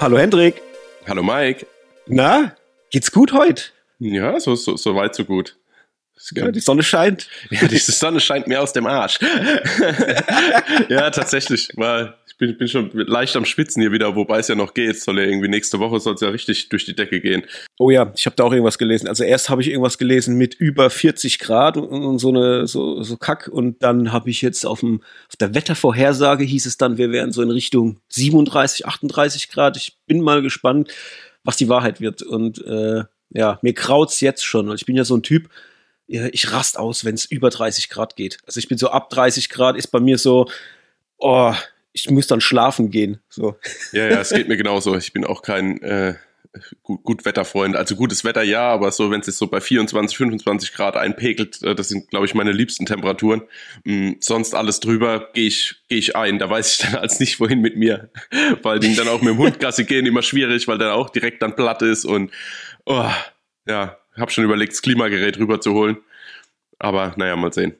Hallo Hendrik. Hallo Mike. Na, geht's gut heute? Ja, so, so, so weit, so gut. Ja, die Sonne scheint. Ja, die Sonne scheint mir aus dem Arsch. ja, tatsächlich. Ich bin, bin schon leicht am Schwitzen hier wieder, wobei es ja noch geht. Soll ja irgendwie nächste Woche soll es ja richtig durch die Decke gehen. Oh ja, ich habe da auch irgendwas gelesen. Also erst habe ich irgendwas gelesen mit über 40 Grad und, und so eine so, so Kack und dann habe ich jetzt auf, dem, auf der Wettervorhersage hieß es dann, wir wären so in Richtung 37, 38 Grad. Ich bin mal gespannt, was die Wahrheit wird. Und äh, ja, mir kraut's jetzt schon. Ich bin ja so ein Typ, ich rast aus, wenn es über 30 Grad geht. Also ich bin so ab 30 Grad ist bei mir so, oh, ich muss dann schlafen gehen. So. Ja, ja, es geht mir genauso. Ich bin auch kein äh, gut, gut Wetterfreund. Also gutes Wetter ja, aber so, wenn es sich so bei 24, 25 Grad einpegelt, äh, das sind, glaube ich, meine liebsten Temperaturen. Mhm, sonst alles drüber gehe ich, geh ich ein. Da weiß ich dann als nicht, wohin mit mir. Weil dann auch mit dem Hund Gassi gehen immer schwierig, weil der auch direkt dann platt ist und oh, ja, habe schon überlegt, das Klimagerät rüberzuholen. Aber naja, mal sehen.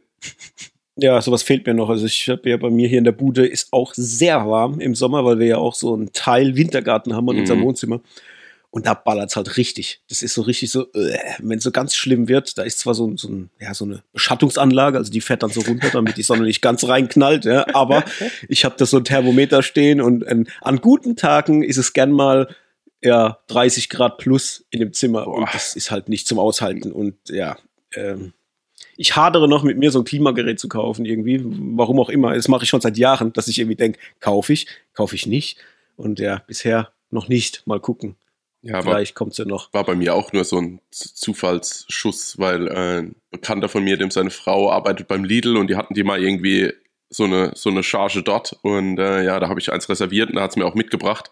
Ja, sowas fehlt mir noch. Also ich habe ja bei mir hier in der Bude ist auch sehr warm im Sommer, weil wir ja auch so einen Teil Wintergarten haben in mhm. unserem Wohnzimmer. Und da ballert es halt richtig. Das ist so richtig so, äh, wenn es so ganz schlimm wird, da ist zwar so, so, ein, ja, so eine Beschattungsanlage, also die fährt dann so runter, damit die Sonne nicht ganz reinknallt, ja, aber ich habe da so ein Thermometer stehen und äh, an guten Tagen ist es gern mal ja, 30 Grad plus in dem Zimmer Boah. und das ist halt nicht zum Aushalten und ja, ähm, ich hadere noch mit mir so ein Klimagerät zu kaufen irgendwie, warum auch immer. Das mache ich schon seit Jahren, dass ich irgendwie denke, kaufe ich, kaufe ich nicht und ja, bisher noch nicht. Mal gucken. Ja, Vielleicht kommt es ja noch. War bei mir auch nur so ein Zufallsschuss, weil äh, ein Bekannter von mir, dem seine Frau arbeitet beim Lidl und die hatten die mal irgendwie so eine, so eine Charge dort und äh, ja, da habe ich eins reserviert und da hat es mir auch mitgebracht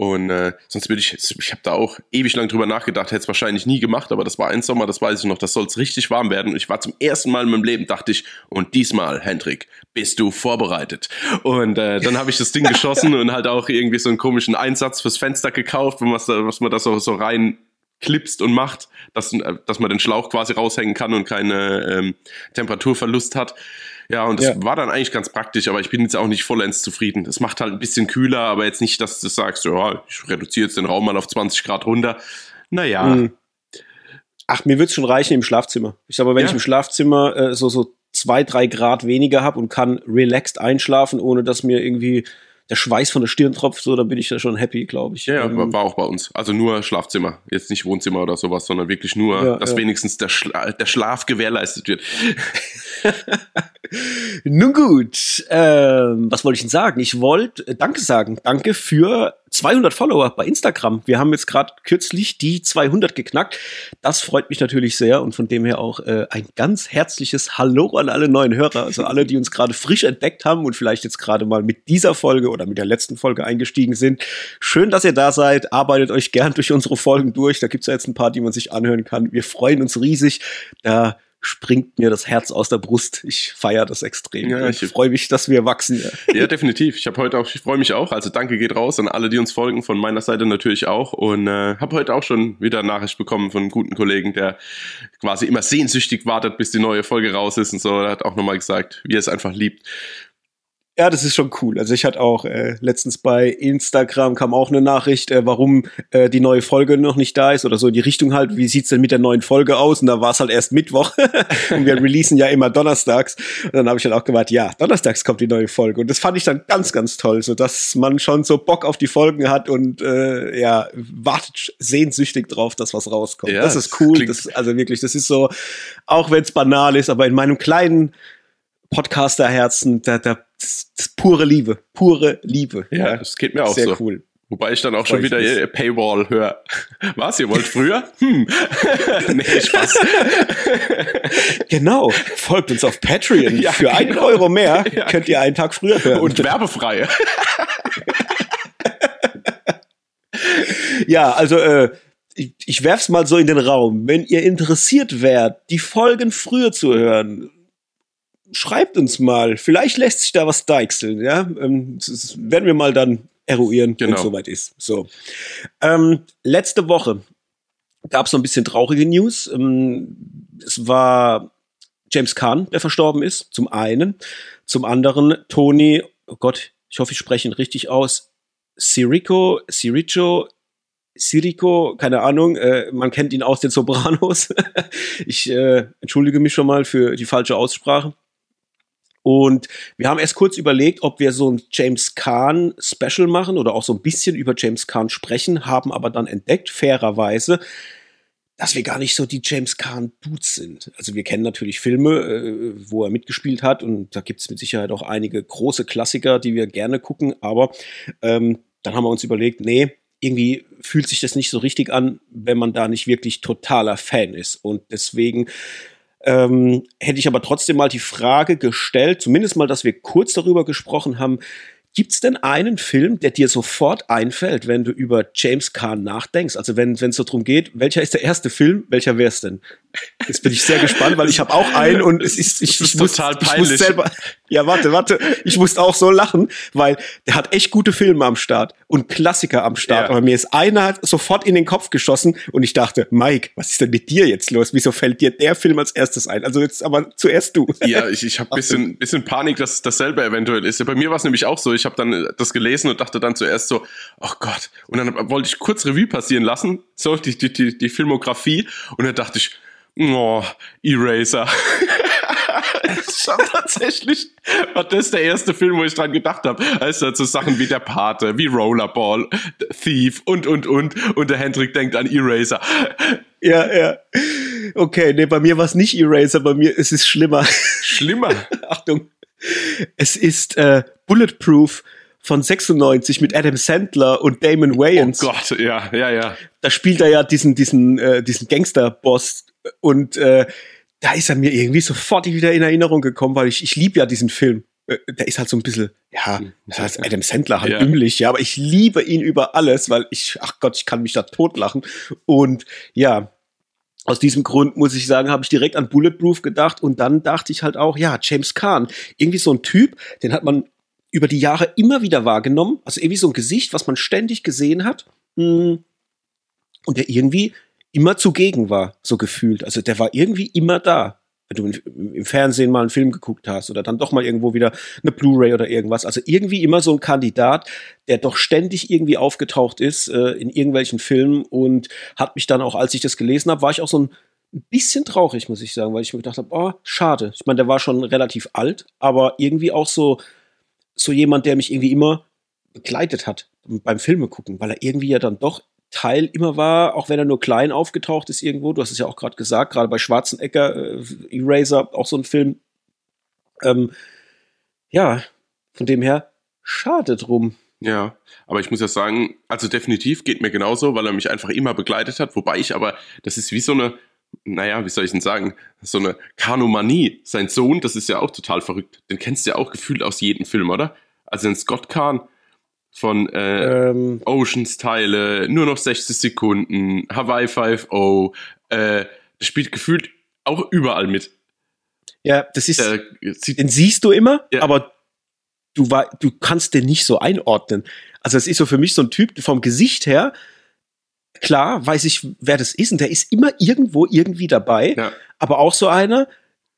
und äh, sonst würde ich, ich habe da auch ewig lang drüber nachgedacht, hätte es wahrscheinlich nie gemacht, aber das war ein Sommer, das weiß ich noch, das soll es richtig warm werden. Und ich war zum ersten Mal in meinem Leben, dachte ich, und diesmal, Hendrik, bist du vorbereitet. Und äh, dann habe ich das Ding geschossen und halt auch irgendwie so einen komischen Einsatz fürs Fenster gekauft, was, was man da so, so rein klipst und macht, dass, äh, dass man den Schlauch quasi raushängen kann und keine ähm, Temperaturverlust hat. Ja, und das ja. war dann eigentlich ganz praktisch, aber ich bin jetzt auch nicht vollends zufrieden. Es macht halt ein bisschen kühler, aber jetzt nicht, dass du sagst, ja, ich reduziere jetzt den Raum mal auf 20 Grad runter. Naja. Mhm. Ach, mir wird's schon reichen im Schlafzimmer. Ich sag mal, wenn ja. ich im Schlafzimmer äh, so, so zwei, drei Grad weniger habe und kann relaxed einschlafen, ohne dass mir irgendwie der Schweiß von der Stirn tropft, so, dann bin ich da schon happy, glaube ich. Ja, ja ähm, war auch bei uns. Also nur Schlafzimmer, jetzt nicht Wohnzimmer oder sowas, sondern wirklich nur, ja, dass ja. wenigstens der, Schla der Schlaf gewährleistet wird. Nun gut, ähm, was wollte ich denn sagen? Ich wollte äh, Danke sagen. Danke für 200 Follower bei Instagram. Wir haben jetzt gerade kürzlich die 200 geknackt. Das freut mich natürlich sehr und von dem her auch äh, ein ganz herzliches Hallo an alle neuen Hörer, also alle, die uns gerade frisch entdeckt haben und vielleicht jetzt gerade mal mit dieser Folge oder mit der letzten Folge eingestiegen sind. Schön, dass ihr da seid. Arbeitet euch gern durch unsere Folgen durch. Da gibt's ja jetzt ein paar, die man sich anhören kann. Wir freuen uns riesig. Da springt mir das Herz aus der Brust. Ich feiere das extrem. Ja, ich freue mich, dass wir wachsen. Ja, definitiv. Ich habe heute auch, ich freue mich auch. Also danke geht raus an alle, die uns folgen. Von meiner Seite natürlich auch. Und äh, habe heute auch schon wieder Nachricht bekommen von einem guten Kollegen, der quasi immer sehnsüchtig wartet, bis die neue Folge raus ist und so. Er hat auch nochmal gesagt, wie er es einfach liebt. Ja, das ist schon cool. Also ich hatte auch äh, letztens bei Instagram kam auch eine Nachricht, äh, warum äh, die neue Folge noch nicht da ist oder so in die Richtung halt, wie sieht's denn mit der neuen Folge aus? Und da war es halt erst Mittwoch und wir releasen ja immer donnerstags. Und dann habe ich dann auch gemeint, ja, donnerstags kommt die neue Folge. Und das fand ich dann ganz, ganz toll, so dass man schon so Bock auf die Folgen hat und äh, ja, wartet sehnsüchtig drauf, dass was rauskommt. Ja, das ist cool. Das, also wirklich, das ist so, auch wenn es banal ist, aber in meinem kleinen Podcaster-Herzen, da, da, das, das pure Liebe, pure Liebe. Ja, ja, das geht mir auch Sehr so. cool. Wobei ich dann auch Freu schon wieder nicht. Paywall höre. Was, ihr wollt früher? Hm. nee, Spaß. genau. Folgt uns auf Patreon. Ja, Für einen genau. Euro mehr ja. könnt ihr einen Tag früher hören. Und werbefrei. ja, also äh, ich, ich werf's mal so in den Raum. Wenn ihr interessiert wärt, die Folgen früher zu hören, schreibt uns mal. Vielleicht lässt sich da was deichseln, ja. Ähm, das werden wir mal dann eruieren, genau. wenn es soweit ist. So. Ähm, letzte Woche gab es so ein bisschen traurige News. Ähm, es war James Kahn, der verstorben ist, zum einen. Zum anderen Tony, oh Gott, ich hoffe, ich spreche ihn richtig aus, Sirico, Sirico, Sirico, keine Ahnung, äh, man kennt ihn aus den Sopranos. ich äh, entschuldige mich schon mal für die falsche Aussprache. Und wir haben erst kurz überlegt, ob wir so ein James Kahn Special machen oder auch so ein bisschen über James Kahn sprechen, haben aber dann entdeckt, fairerweise, dass wir gar nicht so die James Kahn Dudes sind. Also wir kennen natürlich Filme, äh, wo er mitgespielt hat und da gibt es mit Sicherheit auch einige große Klassiker, die wir gerne gucken, aber ähm, dann haben wir uns überlegt, nee, irgendwie fühlt sich das nicht so richtig an, wenn man da nicht wirklich totaler Fan ist. Und deswegen ähm, hätte ich aber trotzdem mal die Frage gestellt, zumindest mal, dass wir kurz darüber gesprochen haben, Gibt es denn einen Film, der dir sofort einfällt, wenn du über James Caan nachdenkst? Also wenn es so darum geht, welcher ist der erste Film, welcher wäre es denn? Jetzt bin ich sehr gespannt, weil ich habe auch einen und es ist, ich, ist ich muss, total peinlich. Ich muss selber, ja, warte, warte, ich musste auch so lachen, weil der hat echt gute Filme am Start und Klassiker am Start. Ja. Aber mir ist einer sofort in den Kopf geschossen und ich dachte, Mike, was ist denn mit dir jetzt los? Wieso fällt dir der Film als erstes ein? Also jetzt aber zuerst du. Ja, ich, ich habe bisschen, bisschen Panik, dass dasselbe eventuell ist. Ja, bei mir war es nämlich auch so. Ich habe dann das gelesen und dachte dann zuerst so, oh Gott. Und dann wollte ich kurz Revue passieren lassen, so die, die, die, die Filmografie. Und dann dachte ich, Oh, Eraser. schon tatsächlich war das der erste Film, wo ich dran gedacht habe. Also so Sachen wie der Pate, wie Rollerball, Thief und, und, und. Und der Hendrik denkt an Eraser. Ja, ja. Okay, nee, bei mir war es nicht Eraser, bei mir ist es schlimmer. Schlimmer? Achtung. Es ist äh, Bulletproof von 96 mit Adam Sandler und Damon Wayans. Oh Gott, ja, ja, ja. Da spielt er ja diesen, diesen, äh, diesen Gangster-Boss und äh, da ist er mir irgendwie sofort wieder in Erinnerung gekommen, weil ich, ich liebe ja diesen Film. Äh, der ist halt so ein bisschen, ja, das heißt Adam Sandler halt ja. dümmlich, ja, aber ich liebe ihn über alles, weil ich, ach Gott, ich kann mich da totlachen. Und ja, aus diesem Grund muss ich sagen, habe ich direkt an Bulletproof gedacht und dann dachte ich halt auch, ja, James Kahn, irgendwie so ein Typ, den hat man über die Jahre immer wieder wahrgenommen, also irgendwie so ein Gesicht, was man ständig gesehen hat hm, und der irgendwie immer zugegen war, so gefühlt. Also der war irgendwie immer da. Wenn du im Fernsehen mal einen Film geguckt hast oder dann doch mal irgendwo wieder eine Blu-ray oder irgendwas. Also irgendwie immer so ein Kandidat, der doch ständig irgendwie aufgetaucht ist äh, in irgendwelchen Filmen und hat mich dann auch, als ich das gelesen habe, war ich auch so ein bisschen traurig, muss ich sagen, weil ich mir gedacht habe, oh, schade. Ich meine, der war schon relativ alt, aber irgendwie auch so, so jemand, der mich irgendwie immer begleitet hat beim Filme gucken, weil er irgendwie ja dann doch Teil immer war, auch wenn er nur klein aufgetaucht ist irgendwo. Du hast es ja auch gerade gesagt, gerade bei Schwarzenegger, äh, Eraser, auch so ein Film. Ähm, ja, von dem her, schade drum. Ja, aber ich muss ja sagen, also definitiv geht mir genauso, weil er mich einfach immer begleitet hat. Wobei ich aber, das ist wie so eine, naja, wie soll ich denn sagen, so eine Kanomanie. Sein Sohn, das ist ja auch total verrückt. Den kennst du ja auch gefühlt aus jedem Film, oder? Also den Scott Kahn, von äh, ähm, Oceans Teile, nur noch 60 Sekunden, Hawaii 5.0, äh, das spielt gefühlt auch überall mit. Ja, das ist, Der, den siehst du immer, ja. aber du, war, du kannst den nicht so einordnen. Also es ist so für mich so ein Typ vom Gesicht her, klar weiß ich, wer das ist und der ist immer irgendwo irgendwie dabei, ja. aber auch so einer,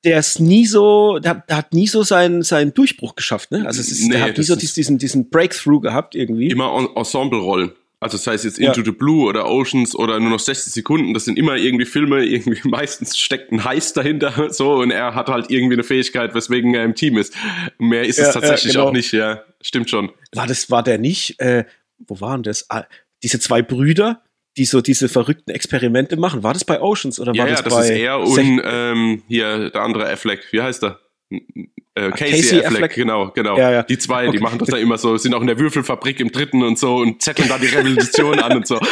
der ist nie so, der, der, hat nie so seinen, seinen Durchbruch geschafft, ne? Also es ist, nee, der hat nie so diesen, diesen Breakthrough gehabt irgendwie. Immer Ensemble-Rollen. Also das heißt jetzt Into ja. the Blue oder Oceans oder nur noch 60 Sekunden, das sind immer irgendwie Filme, irgendwie meistens steckt ein Heiß dahinter so und er hat halt irgendwie eine Fähigkeit, weswegen er im Team ist. Mehr ist ja, es tatsächlich genau. auch nicht, ja, stimmt schon. War das, war der nicht, äh, wo waren das? Ah, diese zwei Brüder, die so diese verrückten Experimente machen. War das bei Oceans oder war ja, das, ja, das bei ist er und ähm, hier der andere Affleck. Wie heißt er? Äh, Casey, Casey Affleck, Affleck, genau, genau. Ja, ja. Die zwei, okay. die machen das da immer so, sind auch in der Würfelfabrik im dritten und so und zetteln da die Revolution an und so.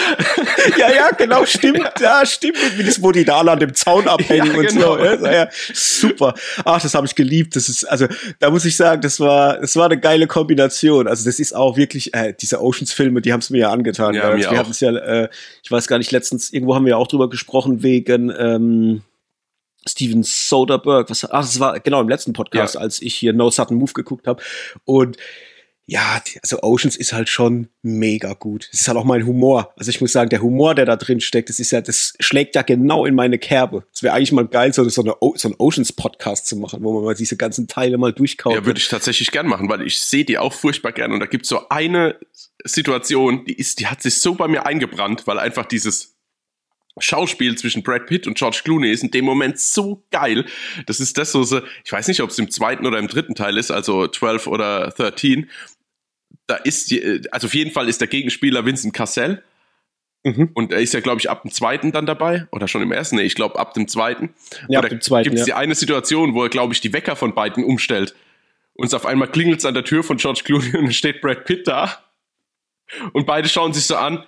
Ja, ja, genau, stimmt, ja, stimmt. Wie das, wo die da alle an dem Zaun abhängen ja, und genau. so. Ja, super. Ach, das habe ich geliebt. Das ist, also, da muss ich sagen, das war, das war eine geile Kombination. Also, das ist auch wirklich, äh, diese Oceans-Filme, die haben es mir ja angetan. Ja, mir wir hatten es ja, äh, ich weiß gar nicht, letztens, irgendwo haben wir ja auch drüber gesprochen, wegen, ähm, Steven Soderbergh, was, ach, das war genau im letzten Podcast, ja. als ich hier No Sudden Move geguckt habe. Und ja, also Oceans ist halt schon mega gut. Es ist halt auch mein Humor. Also ich muss sagen, der Humor, der da drin steckt, das ist ja, das schlägt ja genau in meine Kerbe. Es wäre eigentlich mal geil, so, so, eine, so einen Oceans-Podcast zu machen, wo man mal diese ganzen Teile mal durchkaut. Ja, würde ich tatsächlich gern machen, weil ich sehe die auch furchtbar gern. Und da gibt es so eine Situation, die ist, die hat sich so bei mir eingebrannt, weil einfach dieses Schauspiel zwischen Brad Pitt und George Clooney ist in dem Moment so geil. Das ist das so, so ich weiß nicht, ob es im zweiten oder im dritten Teil ist, also 12 oder 13. Da ist, also auf jeden Fall ist der Gegenspieler Vincent Cassell. Mhm. Und er ist ja, glaube ich, ab dem zweiten dann dabei. Oder schon im ersten? Nee, ich glaube, ab dem zweiten. Ja, ab dem zweiten. Gibt es ja. die eine Situation, wo er, glaube ich, die Wecker von beiden umstellt. Und auf einmal klingelt es an der Tür von George Clooney und dann steht Brad Pitt da. Und beide schauen sich so an.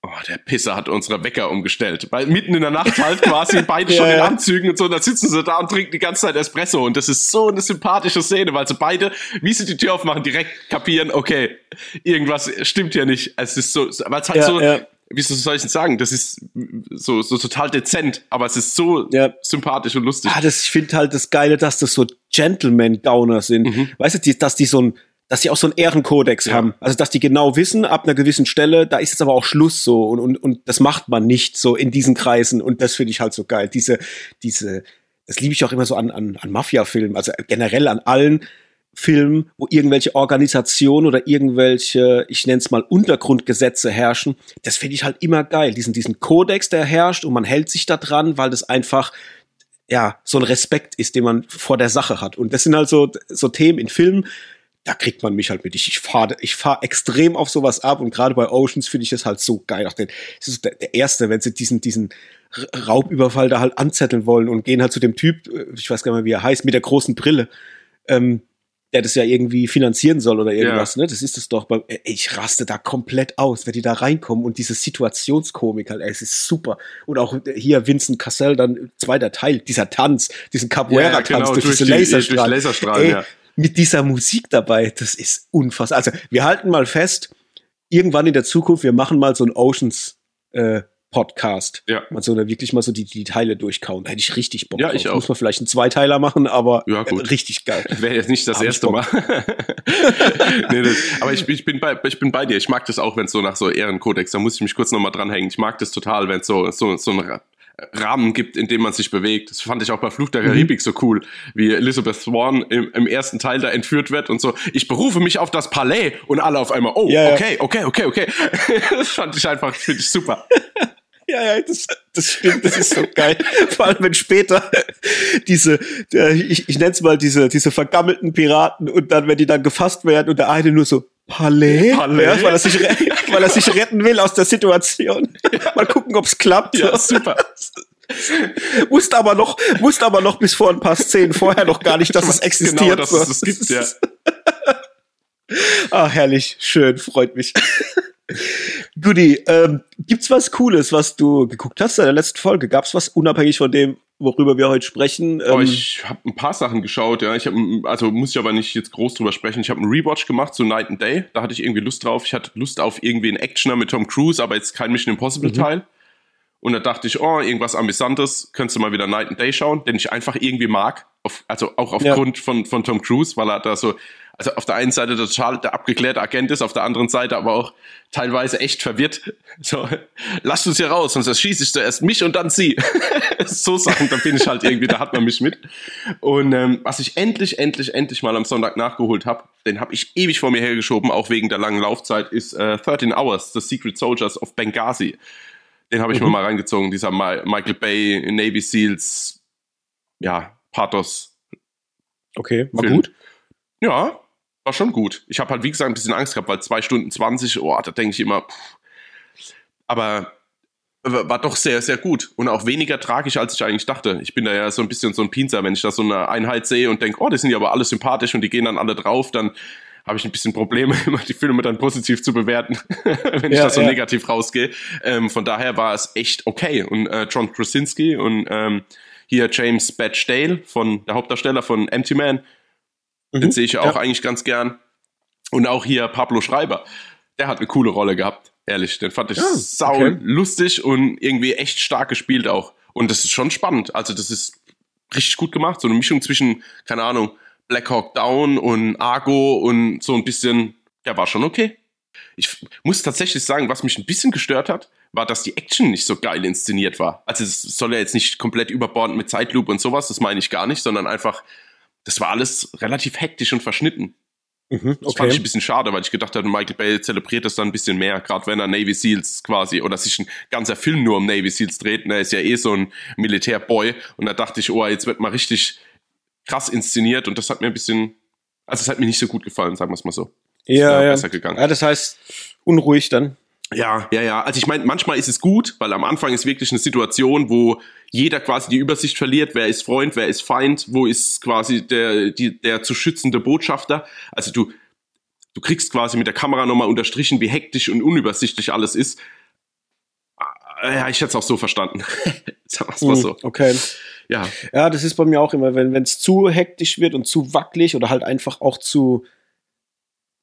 Oh, der Pisser hat unsere Wecker umgestellt. Weil mitten in der Nacht halt quasi beide schon ja, in Anzügen und so, und dann sitzen sie da und trinken die ganze Zeit Espresso. Und das ist so eine sympathische Szene, weil sie beide, wie sie die Tür aufmachen, direkt kapieren, okay, irgendwas stimmt hier nicht. Es ist so, weil es halt ja, so, ja. wie soll ich denn sagen, das ist so, so total dezent, aber es ist so sympathisch und lustig. Ah, das, ich finde halt das Geile, dass das so Gentleman-Gauner sind. Mhm. Weißt du, die, dass die so ein, dass die auch so einen Ehrenkodex ja. haben. Also, dass die genau wissen, ab einer gewissen Stelle, da ist jetzt aber auch Schluss so und, und, und das macht man nicht so in diesen Kreisen und das finde ich halt so geil. Diese, diese, das liebe ich auch immer so an, an, an Mafia-Filmen, also generell an allen Filmen, wo irgendwelche Organisationen oder irgendwelche, ich nenne es mal Untergrundgesetze herrschen. Das finde ich halt immer geil. Diesen, diesen Kodex, der herrscht und man hält sich da dran, weil das einfach ja, so ein Respekt ist, den man vor der Sache hat. Und das sind halt so, so Themen in Filmen, da kriegt man mich halt mit. Ich, ich fahre ich fahr extrem auf sowas ab und gerade bei Oceans finde ich das halt so geil. Auch den, das ist der, der erste, wenn sie diesen, diesen Raubüberfall da halt anzetteln wollen und gehen halt zu dem Typ, äh, ich weiß gar nicht mehr, wie er heißt, mit der großen Brille, ähm, der das ja irgendwie finanzieren soll oder irgendwas, ja. ne? Das ist es doch. Ey, ich raste da komplett aus, wenn die da reinkommen und diese Situationskomik halt, ey, es ist super. Und auch hier Vincent Cassell, dann zweiter Teil, dieser Tanz, diesen Capoeira-Tanz ja, genau, durch, durch, diese Laserstrahlen. Durch Laserstrahlen ey, ja mit dieser Musik dabei, das ist unfassbar. Also wir halten mal fest, irgendwann in der Zukunft, wir machen mal so ein Oceans äh, Podcast. Ja. Mal so, wirklich mal so die, die Teile durchkauen. Da hätte ich richtig Bock ja, drauf. Ich auch. Muss man vielleicht einen Zweiteiler machen, aber ja, gut. Äh, richtig geil. Wäre jetzt nicht das Hab erste Mal. nee, das, aber ich, ich, bin bei, ich bin bei dir. Ich mag das auch, wenn es so nach so Ehrenkodex, da muss ich mich kurz nochmal dranhängen. Ich mag das total, wenn es so, so, so ein Rahmen gibt, in dem man sich bewegt. Das fand ich auch bei Fluch der mhm. Karibik mhm. so cool, wie Elizabeth Swan im, im, ersten Teil da entführt wird und so. Ich berufe mich auf das Palais und alle auf einmal, oh, ja, okay, okay, okay, okay. das fand ich einfach, finde ich super. Ja, ja, das, das stimmt, das ist so geil. Vor allem, wenn später diese, ich, ich nenne es mal diese, diese vergammelten Piraten und dann, wenn die dann gefasst werden und der eine nur so, Palais, Palais? Ja, weil, er sich, weil er sich retten will aus der Situation. Mal gucken, ob's klappt. Ja, super. Wusste aber noch, wusste aber noch bis vor ein paar Szenen vorher noch gar nicht, dass es existiert. Genau, dass es das gibt, ja. Ah, herrlich, schön, freut mich. Goodie, ähm, gibt's was Cooles, was du geguckt hast in der letzten Folge? Gab's was unabhängig von dem, worüber wir heute sprechen? Ähm, oh, ich habe ein paar Sachen geschaut, ja. Ich habe, also muss ich aber nicht jetzt groß drüber sprechen. Ich habe einen Rewatch gemacht zu Night and Day. Da hatte ich irgendwie Lust drauf. Ich hatte Lust auf irgendwie einen Actioner mit Tom Cruise, aber jetzt kein Mission Impossible mhm. Teil. Und da dachte ich, oh, irgendwas Amüsantes, könntest du mal wieder Night and Day schauen, den ich einfach irgendwie mag. Auf, also auch aufgrund ja. von, von Tom Cruise, weil er da so also auf der einen Seite total der abgeklärte Agent ist, auf der anderen Seite aber auch teilweise echt verwirrt. So, lasst uns hier raus, sonst erschieße ich zuerst mich und dann sie. so Sachen, da bin ich halt irgendwie, da hat man mich mit. Und ähm, was ich endlich, endlich, endlich mal am Sonntag nachgeholt habe, den habe ich ewig vor mir hergeschoben, auch wegen der langen Laufzeit, ist äh, 13 Hours, The Secret Soldiers of Benghazi. Den habe ich mhm. mir mal reingezogen, dieser Ma Michael Bay, Navy Seals, ja, Pathos. Okay, war Film. gut. Ja, war schon gut. Ich habe halt, wie gesagt, ein bisschen Angst gehabt, weil zwei Stunden 20, oh, da denke ich immer, pff. aber war doch sehr, sehr gut und auch weniger tragisch, als ich eigentlich dachte. Ich bin da ja so ein bisschen so ein Pinzer, wenn ich da so eine Einheit sehe und denke, oh, die sind ja aber alle sympathisch und die gehen dann alle drauf, dann habe ich ein bisschen Probleme, immer die Filme dann positiv zu bewerten, wenn ich ja, da so ja. negativ rausgehe. Ähm, von daher war es echt okay. Und äh, John Krasinski und ähm, hier James Batch Dale von der Hauptdarsteller von Empty Man, Mhm. Den sehe ich ja auch eigentlich ganz gern. Und auch hier Pablo Schreiber. Der hat eine coole Rolle gehabt, ehrlich. Den fand ich ja, ah, sau okay. lustig und irgendwie echt stark gespielt auch. Und das ist schon spannend. Also, das ist richtig gut gemacht. So eine Mischung zwischen, keine Ahnung, Black Hawk Down und Argo und so ein bisschen, der war schon okay. Ich muss tatsächlich sagen, was mich ein bisschen gestört hat, war, dass die Action nicht so geil inszeniert war. Also es soll ja jetzt nicht komplett überbordend mit Zeitlupe und sowas, das meine ich gar nicht, sondern einfach das war alles relativ hektisch und verschnitten. Mhm, okay. Das fand ich ein bisschen schade, weil ich gedacht hatte, Michael Bay zelebriert das dann ein bisschen mehr, gerade wenn er Navy Seals quasi, oder sich ein ganzer Film nur um Navy Seals dreht, und er ist ja eh so ein Militärboy, und da dachte ich, oh, jetzt wird mal richtig krass inszeniert, und das hat mir ein bisschen, also es hat mir nicht so gut gefallen, sagen wir es mal so. Ja, ja. Besser gegangen. Ja, das heißt, unruhig dann. Ja, ja, ja. Also ich meine, manchmal ist es gut, weil am Anfang ist wirklich eine Situation, wo jeder quasi die Übersicht verliert, wer ist Freund, wer ist Feind, wo ist quasi der, die, der zu schützende Botschafter. Also du, du kriegst quasi mit der Kamera nochmal unterstrichen, wie hektisch und unübersichtlich alles ist. Ah, ja, ich hätte es auch so verstanden. Sagen wir mal so. Hm, okay. Ja. Ja, das ist bei mir auch immer, wenn es zu hektisch wird und zu wackelig oder halt einfach auch zu,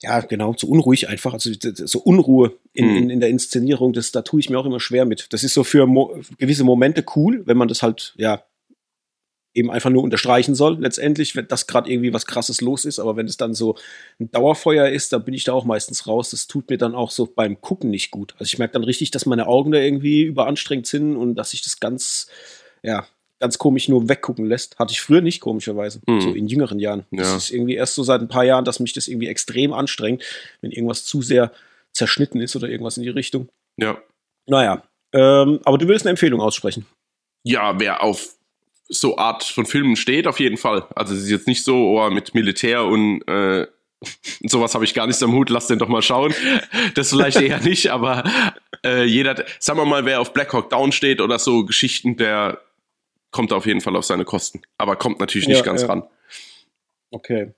ja, genau, zu unruhig einfach, also so Unruhe in, mhm. in, in, der Inszenierung, das, da tue ich mir auch immer schwer mit. Das ist so für mo gewisse Momente cool, wenn man das halt, ja, eben einfach nur unterstreichen soll, letztendlich, wenn das gerade irgendwie was krasses los ist, aber wenn es dann so ein Dauerfeuer ist, dann bin ich da auch meistens raus. Das tut mir dann auch so beim Gucken nicht gut. Also ich merke dann richtig, dass meine Augen da irgendwie überanstrengt sind und dass ich das ganz, ja, ganz komisch nur weggucken lässt. Hatte ich früher nicht, komischerweise. Mhm. So in jüngeren Jahren. Ja. Das ist irgendwie erst so seit ein paar Jahren, dass mich das irgendwie extrem anstrengt, wenn irgendwas zu sehr zerschnitten ist oder irgendwas in die Richtung. Ja. Naja. Ähm, aber du willst eine Empfehlung aussprechen. Ja, wer auf so Art von Filmen steht, auf jeden Fall. Also es ist jetzt nicht so, oh, mit Militär und äh, sowas habe ich gar nicht am Hut, lass den doch mal schauen. Das vielleicht eher nicht, aber äh, jeder, sagen wir mal, wer auf Black Hawk Down steht oder so Geschichten, der kommt auf jeden Fall auf seine Kosten. Aber kommt natürlich nicht ja, ganz ja. ran. Okay.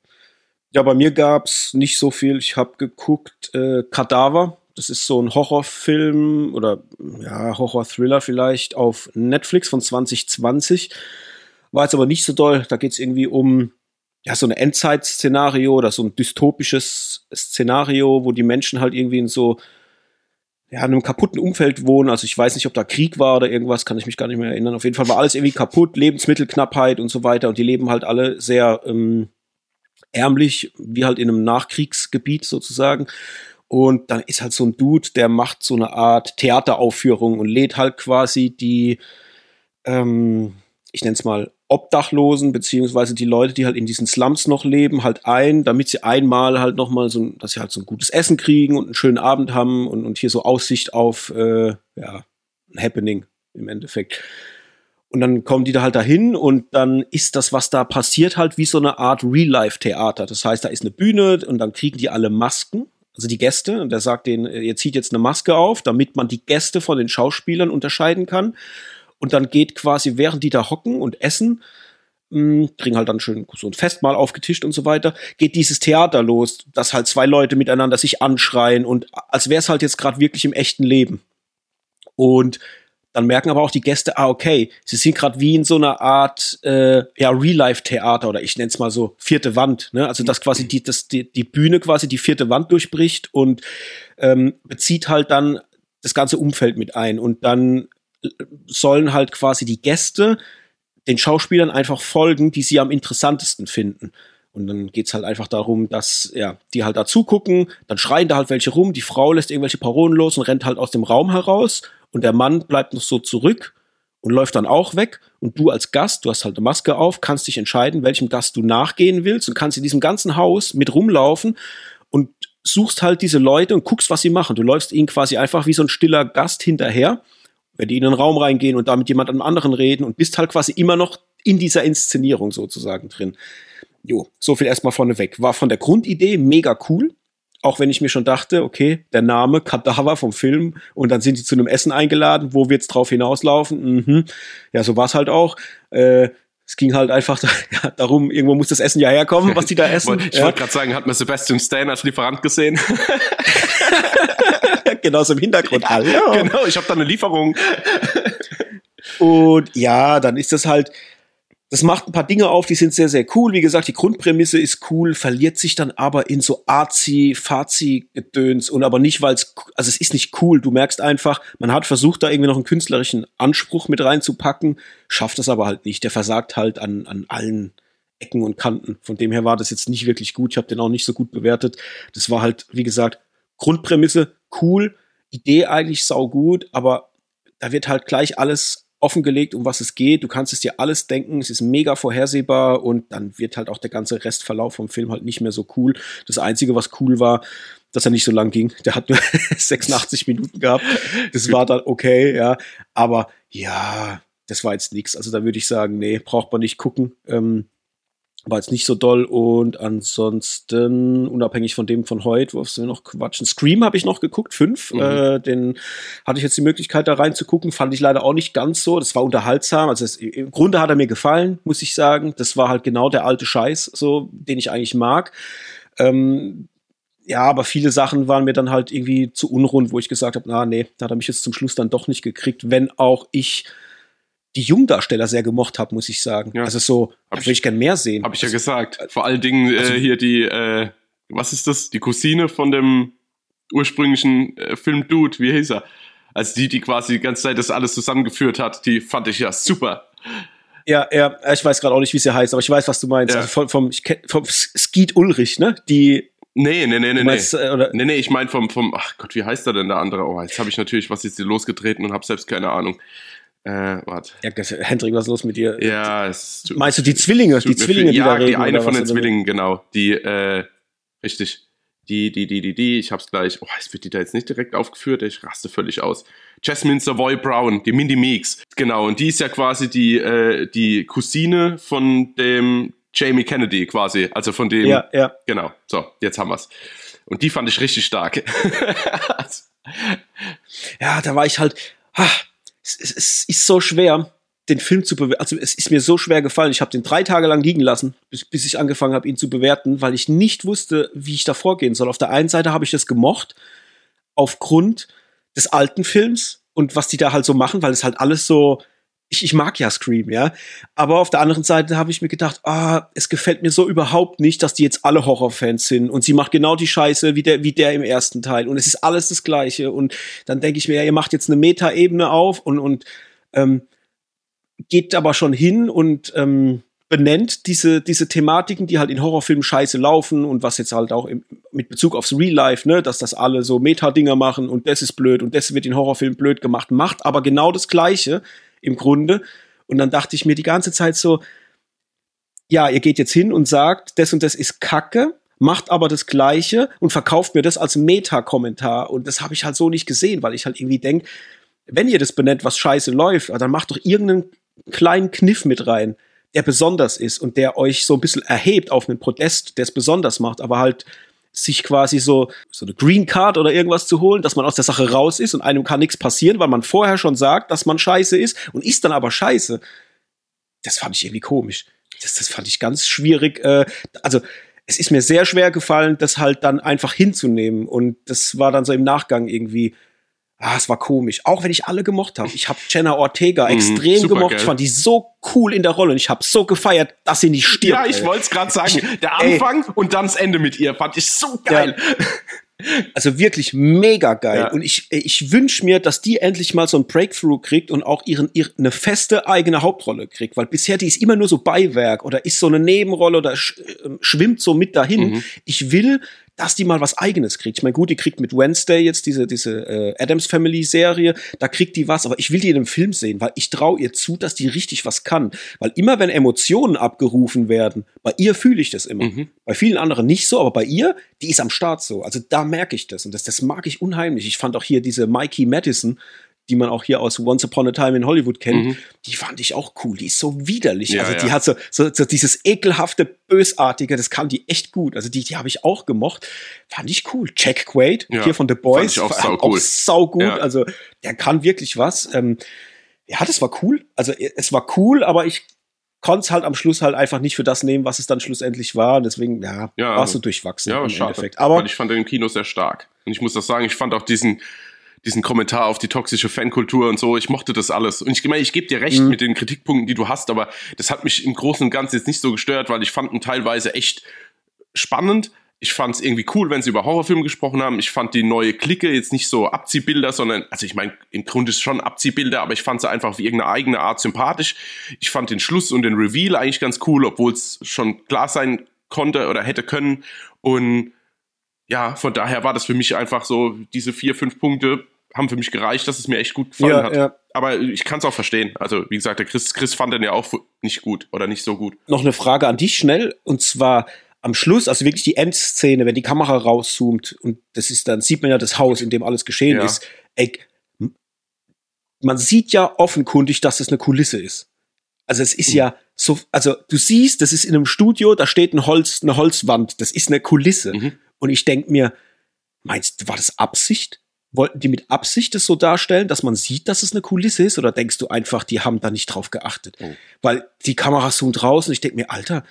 Ja, bei mir gab es nicht so viel. Ich habe geguckt, äh, Kadaver. Das ist so ein Horrorfilm oder ja, Horror-Thriller vielleicht auf Netflix von 2020. War jetzt aber nicht so doll. Da geht es irgendwie um ja, so ein Endzeit-Szenario oder so ein dystopisches Szenario, wo die Menschen halt irgendwie in so ja, in einem kaputten Umfeld wohnen. Also ich weiß nicht, ob da Krieg war oder irgendwas, kann ich mich gar nicht mehr erinnern. Auf jeden Fall war alles irgendwie kaputt, Lebensmittelknappheit und so weiter. Und die leben halt alle sehr ähm, ärmlich, wie halt in einem Nachkriegsgebiet sozusagen. Und dann ist halt so ein Dude, der macht so eine Art Theateraufführung und lädt halt quasi die, ähm, ich nenne es mal, Obdachlosen, beziehungsweise die Leute, die halt in diesen Slums noch leben, halt ein, damit sie einmal halt nochmal so, dass sie halt so ein gutes Essen kriegen und einen schönen Abend haben und, und hier so Aussicht auf, äh, ja, ein Happening im Endeffekt. Und dann kommen die da halt dahin und dann ist das, was da passiert, halt wie so eine Art Real-Life-Theater. Das heißt, da ist eine Bühne und dann kriegen die alle Masken, also die Gäste, und der sagt denen, ihr zieht jetzt eine Maske auf, damit man die Gäste von den Schauspielern unterscheiden kann. Und dann geht quasi, während die da hocken und essen, mh, hm, kriegen halt dann schön so ein Festmahl aufgetischt und so weiter, geht dieses Theater los, dass halt zwei Leute miteinander sich anschreien und als wäre es halt jetzt gerade wirklich im echten Leben. Und dann merken aber auch die Gäste, ah, okay, sie sind gerade wie in so einer Art äh, ja, Real-Life-Theater oder ich nenne es mal so vierte Wand. Ne? Also dass quasi die, dass die, die Bühne quasi die vierte Wand durchbricht und ähm, bezieht halt dann das ganze Umfeld mit ein. Und dann sollen halt quasi die Gäste den Schauspielern einfach folgen, die sie am interessantesten finden. Und dann geht's halt einfach darum, dass ja, die halt da zugucken, dann schreien da halt welche rum, die Frau lässt irgendwelche Parolen los und rennt halt aus dem Raum heraus und der Mann bleibt noch so zurück und läuft dann auch weg. Und du als Gast, du hast halt eine Maske auf, kannst dich entscheiden, welchem Gast du nachgehen willst und kannst in diesem ganzen Haus mit rumlaufen und suchst halt diese Leute und guckst, was sie machen. Du läufst ihnen quasi einfach wie so ein stiller Gast hinterher wenn die in den Raum reingehen und da mit jemand anderen reden und bist halt quasi immer noch in dieser Inszenierung sozusagen drin. Jo, so viel erstmal vorneweg. War von der Grundidee mega cool. Auch wenn ich mir schon dachte, okay, der Name Kadaver vom Film und dann sind die zu einem Essen eingeladen, wo wird's drauf hinauslaufen? Mhm. Ja, so war's halt auch. Äh, es ging halt einfach ja, darum, irgendwo muss das Essen ja herkommen, was die da essen. ich wollte gerade sagen, hat man Sebastian Stan als Lieferant gesehen? Genauso im Hintergrund. Ja. Genau, ich habe da eine Lieferung. Und ja, dann ist das halt, das macht ein paar Dinge auf, die sind sehr, sehr cool. Wie gesagt, die Grundprämisse ist cool, verliert sich dann aber in so arzi, fazi Gedöns und aber nicht, weil es, also es ist nicht cool. Du merkst einfach, man hat versucht, da irgendwie noch einen künstlerischen Anspruch mit reinzupacken, schafft das aber halt nicht. Der versagt halt an, an allen Ecken und Kanten. Von dem her war das jetzt nicht wirklich gut. Ich habe den auch nicht so gut bewertet. Das war halt, wie gesagt, Grundprämisse cool, Idee eigentlich saugut, aber da wird halt gleich alles offengelegt, um was es geht. Du kannst es dir alles denken. Es ist mega vorhersehbar und dann wird halt auch der ganze Restverlauf vom Film halt nicht mehr so cool. Das Einzige, was cool war, dass er nicht so lang ging. Der hat nur 86 Minuten gehabt. Das war dann okay, ja. Aber ja, das war jetzt nichts. Also da würde ich sagen, nee, braucht man nicht gucken. Ähm, war jetzt nicht so doll und ansonsten, unabhängig von dem von heute, wo wir noch quatschen, Scream habe ich noch geguckt, fünf, mhm. äh, den hatte ich jetzt die Möglichkeit da reinzugucken, fand ich leider auch nicht ganz so, das war unterhaltsam, also es, im Grunde hat er mir gefallen, muss ich sagen, das war halt genau der alte Scheiß, so, den ich eigentlich mag, ähm, ja, aber viele Sachen waren mir dann halt irgendwie zu unrund, wo ich gesagt habe, na nee, da hat er mich jetzt zum Schluss dann doch nicht gekriegt, wenn auch ich die Jungdarsteller sehr gemocht habe, muss ich sagen. Ja. Also so, da würde ich gern mehr sehen. Habe ich ja gesagt. Vor allen Dingen äh, also, hier die, äh, was ist das? Die Cousine von dem ursprünglichen äh, Film Dude, wie hieß er? Also die, die quasi die ganze Zeit das alles zusammengeführt hat, die fand ich ja super. Ja, ja, ich weiß gerade auch nicht, wie sie heißt, aber ich weiß, was du meinst. Ja. Also vom, vom, vom Skeet Ulrich, ne? Die Nee, nee, nee, nee. Meinst, nee. Äh, nee, nee, ich meine vom, vom, ach Gott, wie heißt der denn der andere? Oh, jetzt habe ich natürlich was jetzt losgetreten und habe selbst keine Ahnung. Äh, warte. Ja, Hendrik, was ist los mit dir? Ja, es tut, Meinst du die Zwillinge? Die Zwillinge, die ja, da reden? Ja, die eine von den Zwillingen, genau. Die, äh, richtig. Die, die, die, die, die, ich hab's gleich. Oh, es wird die da jetzt nicht direkt aufgeführt, ich raste völlig aus. Jasmine Savoy Brown, die Mindy Meeks. Genau, und die ist ja quasi die, äh, die Cousine von dem Jamie Kennedy quasi. Also von dem. Ja, ja. Genau. So, jetzt haben wir's. Und die fand ich richtig stark. ja, da war ich halt. Ha, es, es ist so schwer, den Film zu bewerten. Also es ist mir so schwer gefallen. Ich habe den drei Tage lang liegen lassen, bis, bis ich angefangen habe, ihn zu bewerten, weil ich nicht wusste, wie ich da vorgehen soll. Auf der einen Seite habe ich das gemocht, aufgrund des alten Films und was die da halt so machen, weil es halt alles so ich, ich mag ja Scream, ja. Aber auf der anderen Seite habe ich mir gedacht, ah, es gefällt mir so überhaupt nicht, dass die jetzt alle Horrorfans sind. Und sie macht genau die Scheiße wie der, wie der im ersten Teil. Und es ist alles das Gleiche. Und dann denke ich mir, ja, ihr macht jetzt eine Meta-Ebene auf und, und ähm, geht aber schon hin und ähm, benennt diese, diese Thematiken, die halt in Horrorfilmen scheiße laufen und was jetzt halt auch im, mit Bezug aufs Real Life, ne, dass das alle so Meta-Dinger machen und das ist blöd und das wird in Horrorfilmen blöd gemacht, macht aber genau das Gleiche im Grunde. Und dann dachte ich mir die ganze Zeit so, ja, ihr geht jetzt hin und sagt, das und das ist Kacke, macht aber das Gleiche und verkauft mir das als Meta-Kommentar. Und das habe ich halt so nicht gesehen, weil ich halt irgendwie denke, wenn ihr das benennt, was scheiße läuft, dann macht doch irgendeinen kleinen Kniff mit rein, der besonders ist und der euch so ein bisschen erhebt auf einen Protest, der es besonders macht, aber halt sich quasi so, so eine Green Card oder irgendwas zu holen, dass man aus der Sache raus ist und einem kann nichts passieren, weil man vorher schon sagt, dass man scheiße ist und ist dann aber scheiße. Das fand ich irgendwie komisch. Das, das fand ich ganz schwierig. Äh, also, es ist mir sehr schwer gefallen, das halt dann einfach hinzunehmen. Und das war dann so im Nachgang irgendwie Ah, es war komisch. Auch wenn ich alle gemocht habe. Ich habe Jenna Ortega mhm, extrem gemocht. Geil. Ich fand die so cool in der Rolle und ich habe so gefeiert, dass sie nicht stirbt. Ja, ich wollte es gerade sagen. Der Anfang ey. und dann das Ende mit ihr fand ich so geil. Ja. Also wirklich mega geil. Ja. Und ich, ich wünsche mir, dass die endlich mal so ein Breakthrough kriegt und auch ihren, ihre, eine feste eigene Hauptrolle kriegt. Weil bisher die ist immer nur so Beiwerk oder ist so eine Nebenrolle oder sch, äh, schwimmt so mit dahin. Mhm. Ich will, dass die mal was eigenes kriegt. Ich meine, gut, die kriegt mit Wednesday jetzt diese, diese äh, Adams Family Serie, da kriegt die was, aber ich will die in einem Film sehen, weil ich traue ihr zu, dass die richtig was kann. Weil immer wenn Emotionen abgerufen werden, bei ihr fühle ich das immer. Mhm. Bei vielen anderen nicht so, aber bei ihr, die ist am Start so. Also da merke ich das und das, das mag ich unheimlich. Ich fand auch hier diese Mikey Madison, die man auch hier aus Once Upon a Time in Hollywood kennt, mhm. die fand ich auch cool. Die ist so widerlich. Ja, also die ja. hat so, so, so, dieses ekelhafte, bösartige, das kann die echt gut. Also die, die habe ich auch gemocht. Fand ich cool. Jack Quaid, ja, hier von The Boys, fand ich auch, sau cool. auch sau gut. Also der kann wirklich was. Ähm, ja, das war cool. Also es war cool, aber ich konnte es halt am Schluss halt einfach nicht für das nehmen, was es dann schlussendlich war. Deswegen, ja, ja war so durchwachsen ja, im schade. Endeffekt. Aber ich fand den Kino sehr stark. Und ich muss das sagen, ich fand auch diesen, diesen Kommentar auf die toxische Fankultur und so. Ich mochte das alles. Und ich meine, ich gebe dir recht mhm. mit den Kritikpunkten, die du hast, aber das hat mich im Großen und Ganzen jetzt nicht so gestört, weil ich fand ihn teilweise echt spannend. Ich fand es irgendwie cool, wenn sie über Horrorfilme gesprochen haben. Ich fand die neue Clique jetzt nicht so Abziehbilder, sondern, also ich meine, im Grunde ist es schon Abziehbilder, aber ich fand sie einfach auf irgendeine eigene Art sympathisch. Ich fand den Schluss und den Reveal eigentlich ganz cool, obwohl es schon klar sein konnte oder hätte können. Und ja, von daher war das für mich einfach so, diese vier, fünf Punkte haben für mich gereicht, dass es mir echt gut gefallen ja, hat. Ja. aber ich kann es auch verstehen. Also, wie gesagt, der Chris, Chris fand den ja auch nicht gut oder nicht so gut. Noch eine Frage an dich schnell, und zwar am Schluss, also wirklich die Endszene, wenn die Kamera rauszoomt und das ist dann, sieht man ja das Haus, in dem alles geschehen Ja. ist. Ey, man sieht ja offenkundig, dass es eine Kulisse ist. Also es Mhm. ist ja so, also du siehst, das ist in einem Studio, da steht ein Holz, eine Holzwand, das ist eine Kulisse. Mhm. Und ich denk mir, meinst du, war das Absicht? Wollten die mit Absicht das so darstellen, dass man sieht, dass es eine Kulisse ist? Oder denkst du einfach, die haben da nicht drauf geachtet? Oh. Weil die Kamera zoomt raus und ich denk mir, Alter,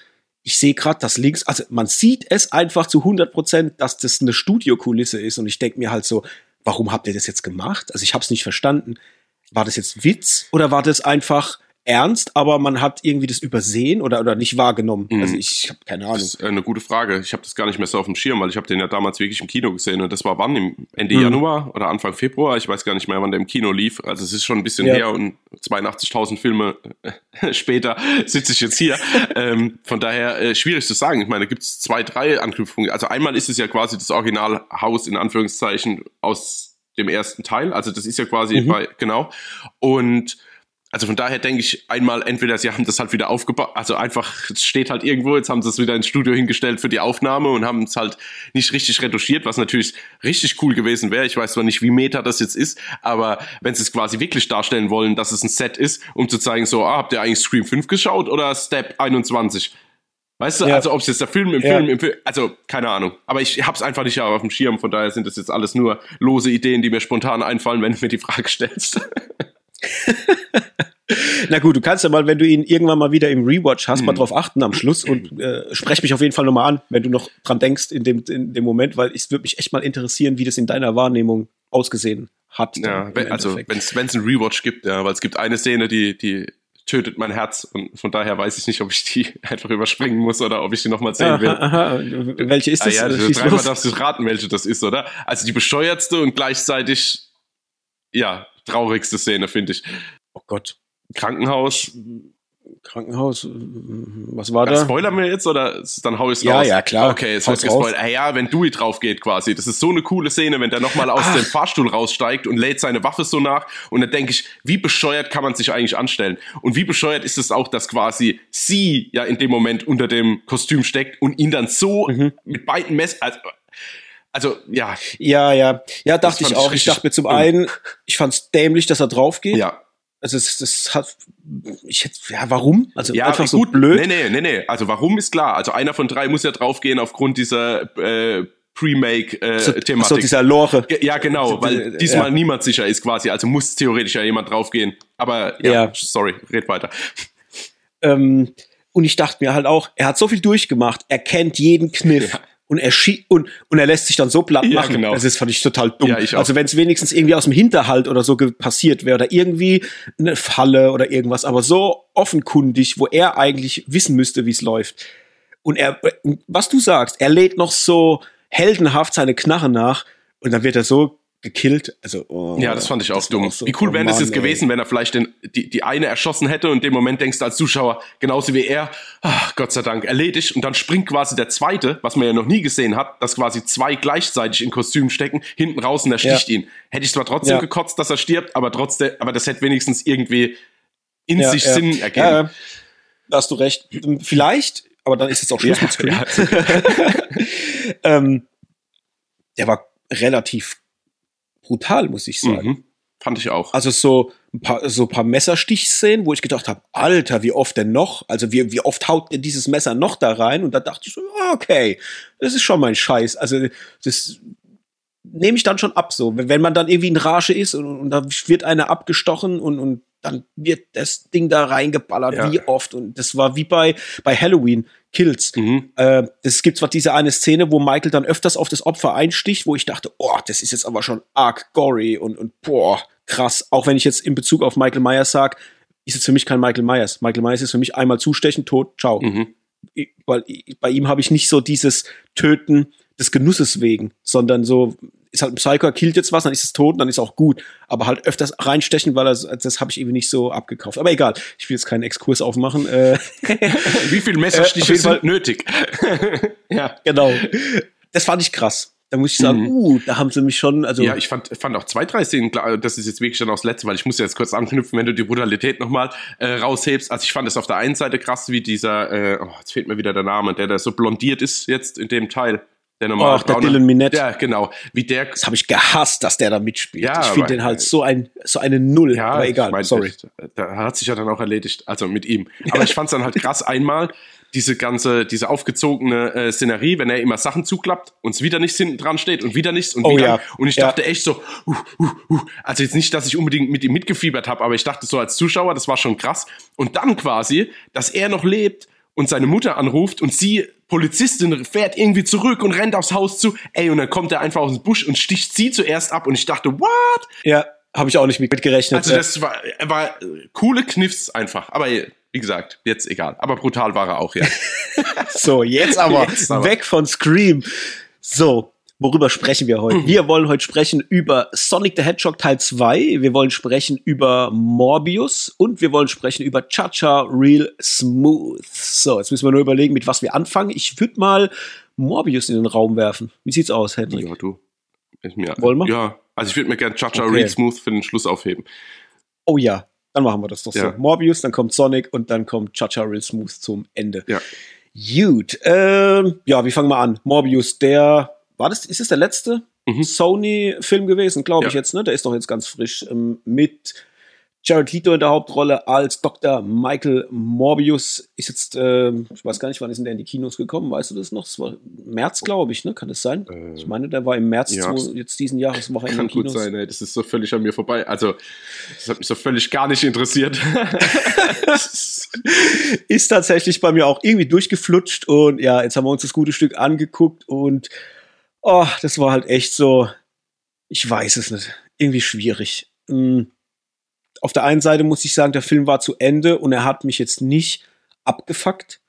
ich sehe gerade das links, also man sieht es einfach zu 100 Prozent, dass das eine Studiokulisse ist und ich denk mir halt so, warum habt ihr das jetzt gemacht? Also ich habe es nicht verstanden. War das jetzt Witz oder war das einfach ernst, aber man hat irgendwie das übersehen oder, oder nicht wahrgenommen? Mhm. Also ich habe keine Ahnung. Das ist äh, eine gute Frage. Ich habe das gar nicht mehr so auf dem Schirm, weil ich habe den ja damals wirklich im Kino gesehen und das war wann? Im Ende Mhm. Januar oder Anfang Februar? Ich weiß gar nicht mehr, wann der im Kino lief. Also es ist schon ein bisschen Ja. her und 82.000 Filme später sitze ich jetzt hier. ähm, von daher äh, schwierig zu sagen. Ich meine, da gibt es zwei, drei Anknüpfungen. Also einmal ist es ja quasi das Originalhaus in Anführungszeichen aus dem ersten Teil. Also das ist ja quasi Mhm. bei, genau. Und also von daher denke ich einmal, entweder sie haben das halt wieder aufgebaut, also einfach, es steht halt irgendwo, jetzt haben sie es wieder ins Studio hingestellt für die Aufnahme und haben es halt nicht richtig retuschiert, was natürlich richtig cool gewesen wäre. Ich weiß zwar nicht, wie meta das jetzt ist, aber wenn sie es quasi wirklich darstellen wollen, dass es ein Set ist, um zu zeigen, so, ah, habt ihr eigentlich Scream 5 geschaut oder Step 21? Weißt du, Ja. also ob es jetzt der Film im Ja. Film, im Film, also keine Ahnung. Aber ich hab's einfach nicht auf dem Schirm, von daher sind das jetzt alles nur lose Ideen, die mir spontan einfallen, wenn du mir die Frage stellst. Na gut, du kannst ja mal, wenn du ihn irgendwann mal wieder im Rewatch hast, mal Mhm. drauf achten am Schluss und äh, sprech mich auf jeden Fall nochmal an, wenn du noch dran denkst in dem, in dem Moment, weil es würde mich echt mal interessieren, wie das in deiner Wahrnehmung ausgesehen hat. Ja, wenn, also wenn es einen Rewatch gibt, ja, weil es gibt eine Szene, die, die tötet mein Herz und von daher weiß ich nicht, ob ich die einfach überspringen muss oder ob ich die nochmal sehen will. aha, aha. Welche ist Ah das? ja, Äh, also dreimal los. darfst du raten, welche das ist, oder? Also die bescheuertste und gleichzeitig, ja, traurigste Szene, finde ich. oh Gott. Krankenhaus. Krankenhaus, was war Ja, da? spoilern wir jetzt oder dann hau ich Ja, raus? ja, klar. Okay, es Haus wird gespoilert. Ah, ja, wenn Dewey drauf geht quasi. Das ist so eine coole Szene, wenn der nochmal aus Ach. dem Fahrstuhl raussteigt und lädt seine Waffe so nach. Und dann denke ich, wie bescheuert kann man sich eigentlich anstellen? Und wie bescheuert ist es auch, dass quasi sie ja in dem Moment unter dem Kostüm steckt und ihn dann so Mhm. mit beiden Mess... Also, also ja, Ja, ja. Ja, dachte fand ich auch. Ich dachte mir zum einen, ich fand's dämlich, dass er drauf geht. ja. Also es, das hat, ich hätte, ja, warum? Also Ja, einfach so gut. blöd. Nee, nee, nee, nee. Also warum ist klar. Also einer von drei muss ja draufgehen aufgrund dieser äh, Pre-Make-Thematik. so, so dieser Lore. Ja, genau, So, weil äh, diesmal ja. niemand sicher ist quasi. Also muss theoretisch ja jemand draufgehen. Aber ja, Ja. sorry, red weiter. Ähm, und ich dachte mir halt auch, er hat so viel durchgemacht, er kennt jeden Kniff. Ja. Und er schie und, und er lässt sich dann so platt Ja, machen. genau. Das ist, fand ich total dumm. Ja, ich also wenn es wenigstens irgendwie aus dem Hinterhalt oder so passiert wäre oder irgendwie eine Falle oder irgendwas, aber so offenkundig, wo er eigentlich wissen müsste, wie es läuft. Und er, was du sagst, er lädt noch so heldenhaft seine Knarre nach und dann wird er so gekillt. Also, oh, Ja, das fand ich auch dumm. so- Wie cool oh wäre das jetzt ey. gewesen, wenn er vielleicht den, die, die eine erschossen hätte und in dem Moment denkst du als Zuschauer, genauso wie er, ach, Gott sei Dank, erledigt. Und dann springt quasi der zweite, was man ja noch nie gesehen hat, dass quasi zwei gleichzeitig in Kostüm stecken, hinten raus und er Ja. sticht ihn. Hätte ich zwar trotzdem Ja. gekotzt, dass er stirbt, aber trotzdem, aber das hätte wenigstens irgendwie in Ja, sich. Sinn ergeben. Ja, da hast du recht. Vielleicht, aber dann ist jetzt auch Schluss mit okay. ähm, der war relativ brutal, muss ich sagen. Mhm. Fand ich auch. Also so ein paar, so ein paar Messerstichszenen, wo ich gedacht habe, Alter, wie oft denn noch? Also wie, wie oft haut denn dieses Messer noch da rein? Und da dachte ich so, okay, das ist schon mein Scheiß. Also das nehme ich dann schon ab so. Wenn wenn man dann irgendwie in Rage ist und, und da wird einer abgestochen und, und dann wird das Ding da reingeballert, Ja. wie oft. Und das war wie bei, bei Halloween, Kills. Mhm. Äh, es gibt zwar diese eine Szene, wo Michael dann öfters auf das Opfer einsticht, wo ich dachte, oh, das ist jetzt aber schon arg gory und, und boah, krass. Auch wenn ich jetzt in Bezug auf Michael Myers sage, ist jetzt für mich kein Michael Myers. Michael Myers ist für mich einmal zustechen, tot, ciao. Mhm. Ich- Weil ich- bei ihm habe ich nicht so dieses Töten des Genusses wegen, sondern so ist halt ein Psycho, er killt jetzt was, dann ist es tot, dann ist auch gut. Aber halt öfters reinstechen, weil er, das habe ich irgendwie nicht so abgekauft. Aber egal, ich will jetzt keinen Exkurs aufmachen. Äh, Wie Äh, auf Messerstiche Fall- sind nötig? ja. Genau. Das fand ich krass. da muss ich sagen, mhm. uh, da haben sie mich schon, also. Ja, ich fand, fand auch zwei, drei Szenen, klar, das ist jetzt wirklich dann auch das Letzte, weil ich muss jetzt kurz anknüpfen, wenn du die Brutalität nochmal äh, raushebst. Also ich fand es auf der einen Seite krass, wie dieser, äh, oh, jetzt fehlt mir wieder der Name, der da so blondiert ist jetzt in dem Teil. Der normal Ach, der Dylan Minette. Ja, genau. Wie der. Das habe ich gehasst, dass der da mitspielt. Ja, ich finde den halt so ein so eine Null. Ja, aber egal. Mein, sorry. Da hat sich ja dann auch erledigt, also mit ihm. Aber ich fand es dann halt krass einmal diese ganze, diese aufgezogene äh, Szenerie, wenn er immer Sachen zuklappt und es wieder nichts hinten dran steht und wieder nichts und oh, wieder. Ja. Und ich dachte ja. echt so, uh, uh, uh. also jetzt nicht, dass ich unbedingt mit ihm mitgefiebert habe, aber ich dachte so als Zuschauer, das war schon krass. Und dann quasi, dass er noch lebt und seine Mutter anruft und sie Polizistin fährt irgendwie zurück und rennt aufs Haus zu. Ey, und dann kommt er einfach aus dem Busch und sticht sie zuerst ab. Und ich dachte, what? Ja, habe ich auch nicht mitgerechnet. Also das war, war coole Kniffs einfach. Aber wie gesagt, jetzt egal. Aber brutal war er auch, ja. so, jetzt aber, jetzt aber weg von Scream. So, worüber sprechen wir heute? Wir wollen heute sprechen über Sonic the Hedgehog Teil 2, wir wollen sprechen über Morbius und wir wollen sprechen über Cha-Cha Real Smooth. So, jetzt müssen wir nur überlegen, mit was wir anfangen. Ich würde mal Morbius in den Raum werfen. Wie sieht's aus, Hendrik? Ja, du. Mir, wollen wir? Ja, also ich würde mir gerne Cha-Cha okay. Real Smooth für den Schluss aufheben. Oh ja, dann machen wir das doch ja. so. Morbius, dann kommt Sonic und dann kommt Cha-Cha Real Smooth zum Ende. Ja. Gut. Ähm, ja, wie fangen wir an? Morbius, der war das, ist es der letzte mhm. Sony-Film gewesen, glaube ich ja. jetzt, ne? Der ist doch jetzt ganz frisch ähm, mit Jared Leto in der Hauptrolle als Dr. Michael Morbius. Ist jetzt, äh, ich weiß gar nicht, wann ist denn der in die Kinos gekommen? Weißt du das noch? Das war März, glaube ich, ne? Kann das sein? Äh, ich meine, der war im März ja, zu, jetzt diesen Jahres Woche in den Kinos. Kann gut sein, ey. Das ist so völlig an mir vorbei. Also, das hat mich so völlig gar nicht interessiert. ist tatsächlich bei mir auch irgendwie durchgeflutscht und ja, jetzt haben wir uns das gute Stück angeguckt und oh, das war halt echt so, ich weiß es nicht, irgendwie schwierig. Mhm. Auf der einen Seite muss ich sagen, der Film war zu Ende und er hat mich jetzt nicht abgefuckt.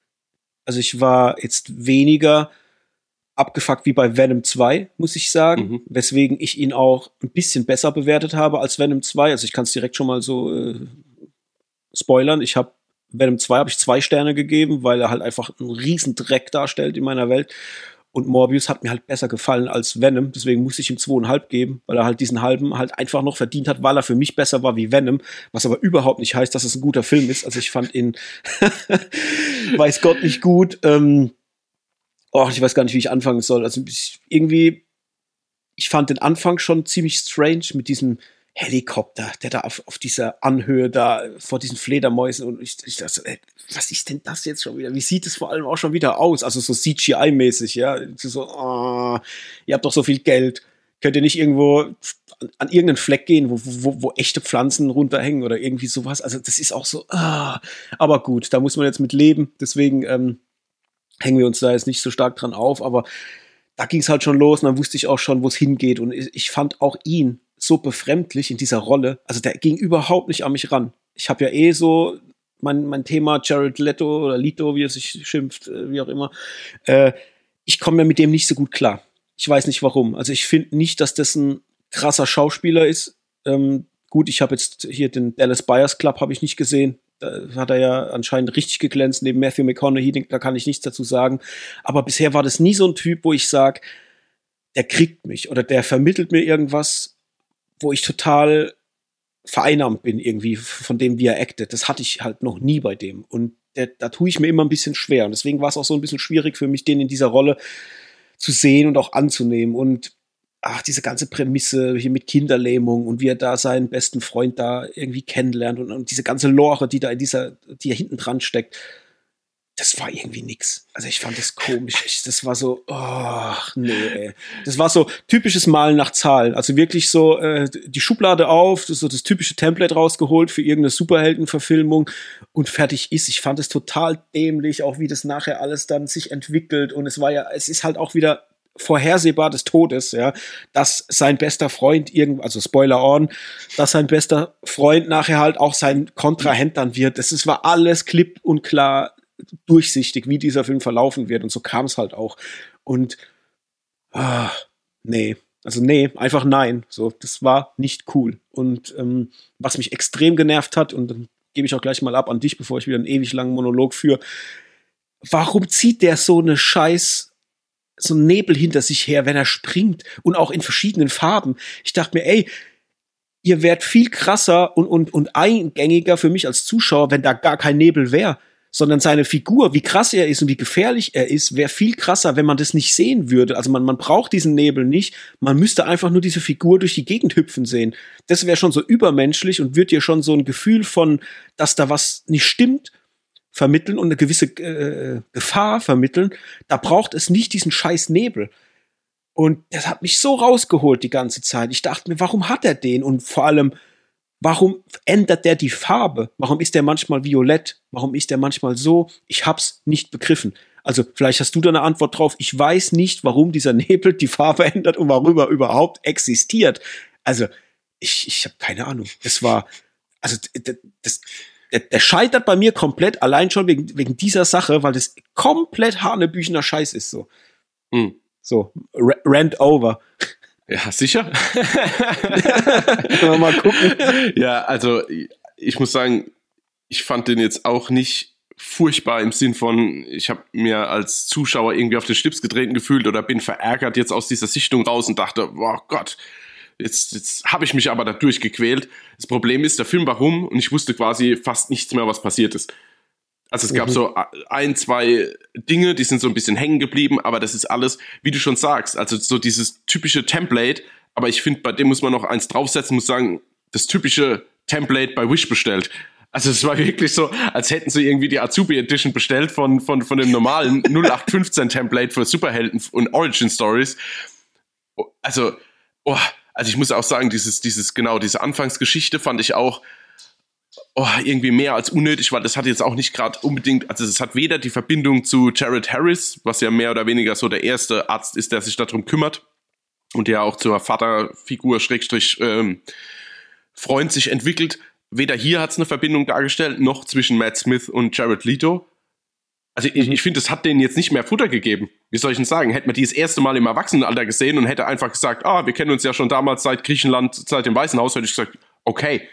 Also ich war jetzt weniger abgefuckt wie bei Venom 2, muss ich sagen, mhm. weswegen ich ihn auch ein bisschen besser bewertet habe als Venom 2. Also ich kann es direkt schon mal so äh, spoilern. Ich habe Venom 2 habe ich zwei Sterne gegeben, weil er halt einfach einen riesen Dreck darstellt in meiner Welt. Und Morbius hat mir halt besser gefallen als Venom. Deswegen musste ich ihm zweieinhalb geben, weil er halt diesen halben halt einfach noch verdient hat, weil er für mich besser war wie Venom. Was aber überhaupt nicht heißt, dass es ein guter Film ist. Also ich fand ihn, weiß Gott, nicht gut. Ähm, oh, ich weiß gar nicht, wie ich anfangen soll. Also irgendwie, ich fand den Anfang schon ziemlich strange mit diesem Helikopter, der da auf, auf dieser Anhöhe da vor diesen Fledermäusen und ich, ich dachte, ey, was ist denn das jetzt schon wieder? Wie sieht es vor allem auch schon wieder aus? Also so CGI-mäßig, ja. So, oh, ihr habt doch so viel Geld. Könnt ihr nicht irgendwo an, an irgendeinen Fleck gehen, wo, wo, wo, echte Pflanzen runterhängen oder irgendwie sowas? Also das ist auch so, ah. aber gut, da muss man jetzt mit leben. Deswegen ähm, hängen wir uns da jetzt nicht so stark dran auf, aber da ging es halt schon los und dann wusste ich auch schon, wo es hingeht. Und ich fand auch ihn so befremdlich in dieser Rolle. Also der ging überhaupt nicht an mich ran. Ich habe ja eh so mein, mein Thema Jared Leto oder Lito, wie er sich schimpft, äh, wie auch immer. Äh, ich komme ja mit dem nicht so gut klar. Ich weiß nicht warum. Also ich finde nicht, dass das ein krasser Schauspieler ist. Ähm, gut, ich habe jetzt hier den Dallas Buyers Club habe ich nicht gesehen. Da hat er ja anscheinend richtig geglänzt neben Matthew McConaughey. Da kann ich nichts dazu sagen. Aber bisher war das nie so ein Typ, wo ich sage, der kriegt mich oder der vermittelt mir irgendwas wo ich total vereinnahmt bin irgendwie von dem, wie er actet. Das hatte ich halt noch nie bei dem. Und der, da tue ich mir immer ein bisschen schwer. Und deswegen war es auch so ein bisschen schwierig für mich, den in dieser Rolle zu sehen und auch anzunehmen. Und ach, diese ganze Prämisse hier mit Kinderlähmung und wie er da seinen besten Freund da irgendwie kennenlernt und, und diese ganze Lore, die da in dieser, die er hinten dran steckt das war irgendwie nix. Also ich fand das komisch. Ich, das war so, oh, nee, ey. Das war so typisches Malen nach Zahlen. Also wirklich so äh, die Schublade auf, so das typische Template rausgeholt für irgendeine Superheldenverfilmung und fertig ist. Ich fand es total dämlich, auch wie das nachher alles dann sich entwickelt. Und es war ja, es ist halt auch wieder vorhersehbar des Todes, ja, dass sein bester Freund irgend, also Spoiler on, dass sein bester Freund nachher halt auch sein Kontrahent dann wird. Das ist, war alles klipp und klar durchsichtig, wie dieser Film verlaufen wird. Und so kam es halt auch. Und ah, nee, also nee, einfach nein. So, das war nicht cool. Und ähm, was mich extrem genervt hat, und dann gebe ich auch gleich mal ab an dich, bevor ich wieder einen ewig langen Monolog führe. Warum zieht der so eine scheiß so einen Nebel hinter sich her, wenn er springt und auch in verschiedenen Farben. Ich dachte mir, ey, ihr wärt viel krasser und, und, und eingängiger für mich als Zuschauer, wenn da gar kein Nebel wäre sondern seine Figur, wie krass er ist und wie gefährlich er ist, wäre viel krasser, wenn man das nicht sehen würde. Also man, man braucht diesen Nebel nicht, man müsste einfach nur diese Figur durch die Gegend hüpfen sehen. Das wäre schon so übermenschlich und würde dir schon so ein Gefühl von, dass da was nicht stimmt, vermitteln und eine gewisse äh, Gefahr vermitteln. Da braucht es nicht diesen scheiß Nebel. Und das hat mich so rausgeholt die ganze Zeit. Ich dachte mir, warum hat er den? Und vor allem, Warum ändert der die Farbe? Warum ist der manchmal violett? Warum ist der manchmal so? Ich hab's nicht begriffen. Also vielleicht hast du da eine Antwort drauf. Ich weiß nicht, warum dieser Nebel die Farbe ändert und warum er überhaupt existiert. Also ich, ich habe keine Ahnung. Das war, also das, der, der scheitert bei mir komplett allein schon wegen, wegen dieser Sache, weil das komplett hanebüchener Scheiß ist so. Mhm. So, rant over. Ja, sicher. mal gucken. Ja, also ich muss sagen, ich fand den jetzt auch nicht furchtbar im Sinn von, ich habe mir als Zuschauer irgendwie auf den Schlips getreten gefühlt oder bin verärgert jetzt aus dieser Sichtung raus und dachte, boah Gott, jetzt, jetzt habe ich mich aber da durchgequält. Das Problem ist, der Film war rum und ich wusste quasi fast nichts mehr, was passiert ist. Also es gab mhm. so ein, zwei Dinge, die sind so ein bisschen hängen geblieben, aber das ist alles, wie du schon sagst, also so dieses typische Template, aber ich finde, bei dem muss man noch eins draufsetzen, muss sagen, das typische Template bei Wish bestellt. Also es war wirklich so, als hätten sie irgendwie die Azubi Edition bestellt von, von, von dem normalen 0815 Template für Superhelden und Origin Stories. Also, oh, also ich muss auch sagen, dieses, dieses, genau, diese Anfangsgeschichte fand ich auch, oh, irgendwie mehr als unnötig, weil das hat jetzt auch nicht gerade unbedingt, also es hat weder die Verbindung zu Jared Harris, was ja mehr oder weniger so der erste Arzt ist, der sich darum kümmert und der auch zur Vaterfigur Schrägstrich ähm, Freund sich entwickelt. Weder hier hat es eine Verbindung dargestellt, noch zwischen Matt Smith und Jared Leto. Also ich, ich finde, es hat denen jetzt nicht mehr Futter gegeben. Wie soll ich denn sagen? Hätte man die das erste Mal im Erwachsenenalter gesehen und hätte einfach gesagt, ah, wir kennen uns ja schon damals seit Griechenland, seit dem Weißen Haus, hätte ich gesagt, okay,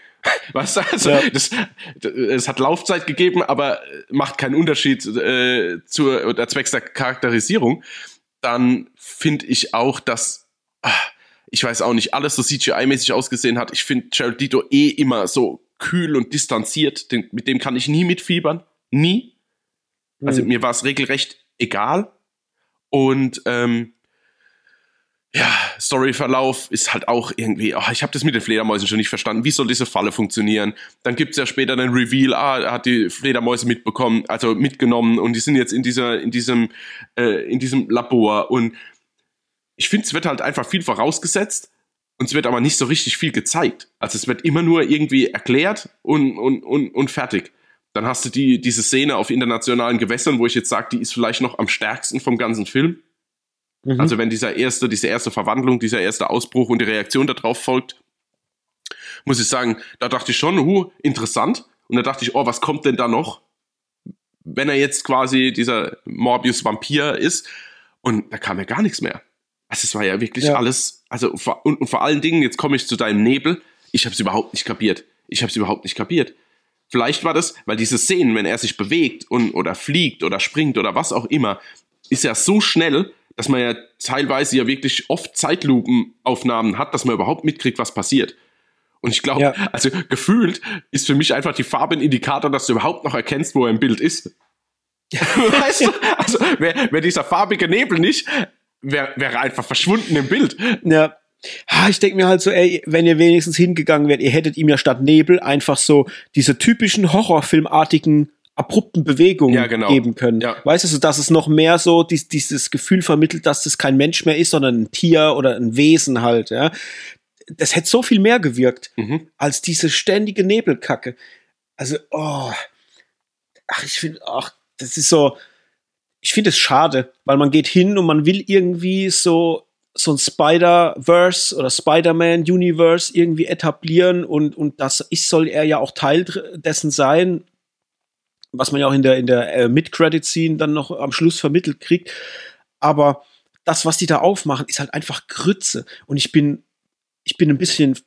Weißt du, also ja. das, es hat Laufzeit gegeben, aber macht keinen Unterschied äh, zur oder zwecks der Charakterisierung. Dann finde ich auch, dass ach, ich weiß auch nicht, alles so CGI-mäßig ausgesehen hat. Ich finde Jared Leto eh immer so kühl und distanziert. Den, mit dem kann ich nie mitfiebern. Nie. Also mhm. mir war es regelrecht egal. Und ähm, ja, Storyverlauf ist halt auch irgendwie, oh, ich habe das mit den Fledermäusen schon nicht verstanden. Wie soll diese Falle funktionieren? Dann gibt's ja später einen Reveal, ah, er hat die Fledermäuse mitbekommen, also mitgenommen und die sind jetzt in dieser, in diesem, äh, in diesem Labor. Und ich finde, es wird halt einfach viel vorausgesetzt und es wird aber nicht so richtig viel gezeigt. Also es wird immer nur irgendwie erklärt und, und, und, und fertig. Dann hast du die, diese Szene auf internationalen Gewässern, wo ich jetzt sage, die ist vielleicht noch am stärksten vom ganzen Film Mhm. Also wenn dieser erste, diese erste Verwandlung, dieser erste Ausbruch und die Reaktion darauf folgt, muss ich sagen, da dachte ich schon, huh, interessant. Und da dachte ich, oh, was kommt denn da noch? Wenn er jetzt quasi dieser Morbius-Vampir ist. Und da kam ja gar nichts mehr. Also es war ja wirklich ja. alles, also und, und vor allen Dingen, jetzt komme ich zu deinem Nebel, ich habe es überhaupt nicht kapiert. Ich habe es überhaupt nicht kapiert. Vielleicht war das, weil diese Szenen, wenn er sich bewegt und oder fliegt oder springt oder was auch immer, ist ja so schnell, dass man ja teilweise ja wirklich oft Zeitlupenaufnahmen hat, dass man überhaupt mitkriegt, was passiert. Und ich glaube, ja. also gefühlt ist für mich einfach die Farbe ein Indikator, dass du überhaupt noch erkennst, wo er im Bild ist. weißt du? Also wäre wär dieser farbige Nebel nicht, wäre wär einfach verschwunden im Bild. Ja. Ich denke mir halt so, ey, wenn ihr wenigstens hingegangen wärt, ihr hättet ihm ja statt Nebel einfach so diese typischen Horrorfilmartigen abrupten Bewegungen ja, genau. geben können. Ja. Weißt du, dass es noch mehr so dies, dieses Gefühl vermittelt, dass das kein Mensch mehr ist, sondern ein Tier oder ein Wesen halt, ja. Das hätte so viel mehr gewirkt, mhm. als diese ständige Nebelkacke. Also, oh. Ach, ich finde, ach, das ist so, ich finde es schade, weil man geht hin und man will irgendwie so so ein Spider-Verse oder Spider-Man-Universe irgendwie etablieren und, und das ist, soll er ja auch Teil dessen sein, was man ja auch in der, in der äh, Mid-Credit-Scene dann noch am Schluss vermittelt kriegt. Aber das, was die da aufmachen, ist halt einfach Grütze. Und ich bin, ich bin ein bisschen,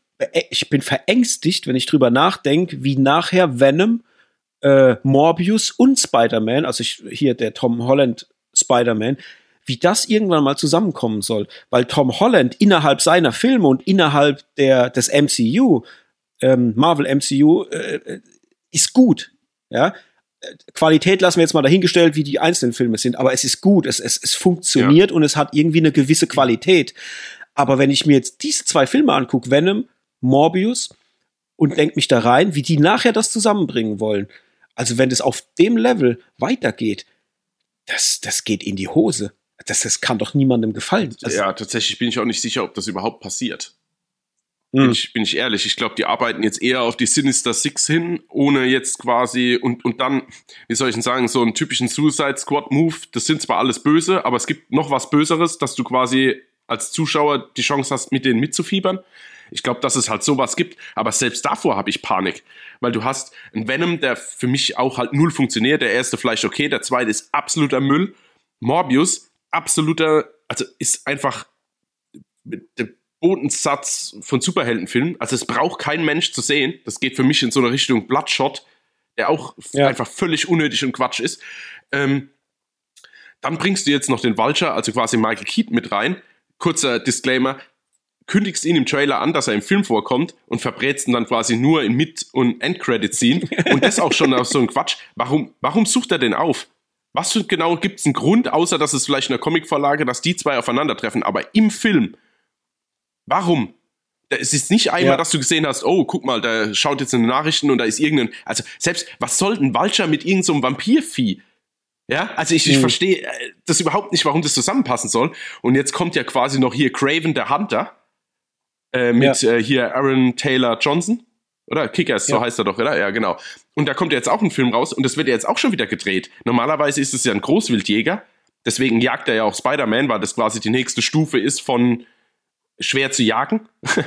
ich bin verängstigt, wenn ich drüber nachdenke, wie nachher Venom, äh, Morbius und Spider-Man, also ich, hier der Tom Holland Spider-Man, wie das irgendwann mal zusammenkommen soll. Weil Tom Holland innerhalb seiner Filme und innerhalb der, des MCU, ähm, Marvel MCU, äh, ist gut. Ja, Qualität lassen wir jetzt mal dahingestellt, wie die einzelnen Filme sind, aber es ist gut, es, es, es funktioniert ja. und es hat irgendwie eine gewisse Qualität. Aber wenn ich mir jetzt diese zwei Filme angucke, Venom, Morbius, und denke mich da rein, wie die nachher das zusammenbringen wollen. Also wenn das auf dem Level weitergeht, das, das geht in die Hose. Das, das kann doch niemandem gefallen. Also, ja, tatsächlich bin ich auch nicht sicher, ob das überhaupt passiert. Bin, hm. ich, bin ich ehrlich. Ich glaube, die arbeiten jetzt eher auf die Sinister Six hin, ohne jetzt quasi und, und dann, wie soll ich denn sagen, so einen typischen Suicide Squad Move. Das sind zwar alles böse, aber es gibt noch was Böseres, dass du quasi als Zuschauer die Chance hast, mit denen mitzufiebern. Ich glaube, dass es halt sowas gibt, aber selbst davor habe ich Panik, weil du hast einen Venom, der für mich auch halt null funktioniert. Der erste vielleicht okay, der zweite ist absoluter Müll. Morbius, absoluter, also ist einfach Bodensatz von Superheldenfilmen. Also es braucht kein Mensch zu sehen. Das geht für mich in so eine Richtung Bloodshot, der auch ja. einfach völlig unnötig und Quatsch ist. Ähm, dann bringst du jetzt noch den Vulture, also quasi Michael Keaton mit rein. Kurzer Disclaimer, kündigst ihn im Trailer an, dass er im Film vorkommt und verbrätst ihn dann quasi nur in Mid- und Endcredit-Scene. und das auch schon aus so ein Quatsch. Warum, warum sucht er denn auf? Was genau gibt es einen Grund, außer dass es vielleicht in der Comicvorlage, dass die zwei aufeinandertreffen, aber im Film Warum? Es ist nicht einmal, ja. dass du gesehen hast, oh, guck mal, da schaut jetzt in den Nachrichten und da ist irgendein, also selbst, was soll ein Vulture mit irgendeinem so Vampirvieh? Ja, also ich, ich mhm. verstehe äh, das überhaupt nicht, warum das zusammenpassen soll. Und jetzt kommt ja quasi noch hier Craven der Hunter äh, mit ja. äh, hier Aaron Taylor Johnson. Oder Kickers, ja. so heißt er doch, oder? Ja, genau. Und da kommt jetzt auch ein Film raus und das wird ja jetzt auch schon wieder gedreht. Normalerweise ist es ja ein Großwildjäger. Deswegen jagt er ja auch Spider-Man, weil das quasi die nächste Stufe ist von schwer zu jagen.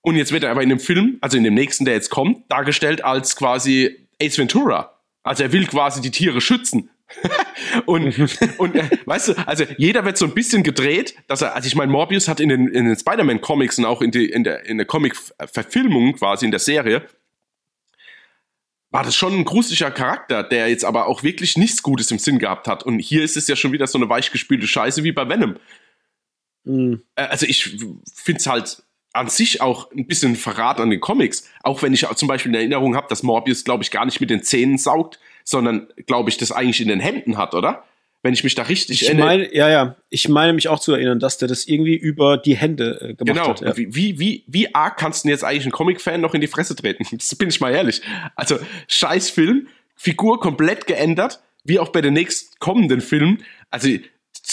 Und jetzt wird er aber in dem Film, also in dem nächsten, der jetzt kommt, dargestellt als quasi Ace Ventura. Also er will quasi die Tiere schützen. und und äh, weißt du, also jeder wird so ein bisschen gedreht, dass er, also ich meine, Morbius hat in den, in den Spider-Man-Comics und auch in, die, in der, in der Comic-Verfilmung quasi in der Serie, war das schon ein gruseliger Charakter, der jetzt aber auch wirklich nichts Gutes im Sinn gehabt hat. Und hier ist es ja schon wieder so eine weichgespülte Scheiße wie bei Venom. Mhm. Also ich finde es halt an sich auch ein bisschen Verrat an den Comics. Auch wenn ich zum Beispiel in Erinnerung habe, dass Morbius, glaube ich, gar nicht mit den Zähnen saugt, sondern, glaube ich, das eigentlich in den Händen hat, oder? Wenn ich mich da richtig ich meine, ja, ja. Ich meine mich auch zu erinnern, dass der das irgendwie über die Hände äh, gemacht genau. hat. Genau. Ja. Wie, wie, wie arg kannst du denn jetzt eigentlich einen Comic-Fan noch in die Fresse treten? Das bin ich mal ehrlich. Also, scheiß Film, Figur komplett geändert, wie auch bei den nächsten kommenden Filmen. Also,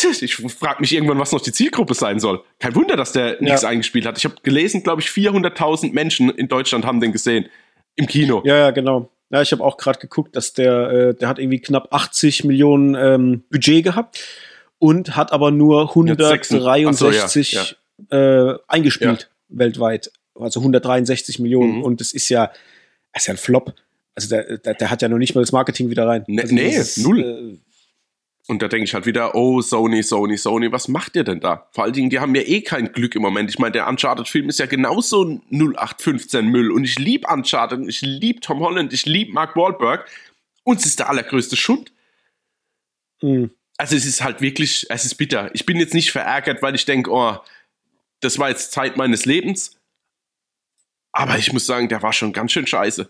ich frage mich irgendwann, was noch die Zielgruppe sein soll. Kein Wunder, dass der nichts ja. eingespielt hat. Ich habe gelesen, glaube ich, 400.000 Menschen in Deutschland haben den gesehen im Kino. Ja, ja, genau. Ja, ich habe auch gerade geguckt, dass der, äh, der hat irgendwie knapp 80 Millionen ähm, Budget gehabt und hat aber nur 163 so, ja. Ja. Äh, eingespielt weltweit. Also 163 Millionen. Mhm. Und das ist ja, das ist ja ein Flop. Also der, der, der, hat ja noch nicht mal das Marketing wieder rein. Ne, also nee, ist, null. Äh, und da denke ich halt wieder, oh, Sony, Sony, Sony, was macht ihr denn da? Vor allen Dingen, die haben ja eh kein Glück im Moment. Ich meine, der Uncharted-Film ist ja genauso 0815 Müll. Und ich liebe Uncharted, ich liebe Tom Holland, ich liebe Mark Wahlberg. Und es ist der allergrößte Schund. Mhm. Also es ist halt wirklich, es ist bitter. Ich bin jetzt nicht verärgert, weil ich denke, oh, das war jetzt Zeit meines Lebens. Aber ich muss sagen, der war schon ganz schön scheiße.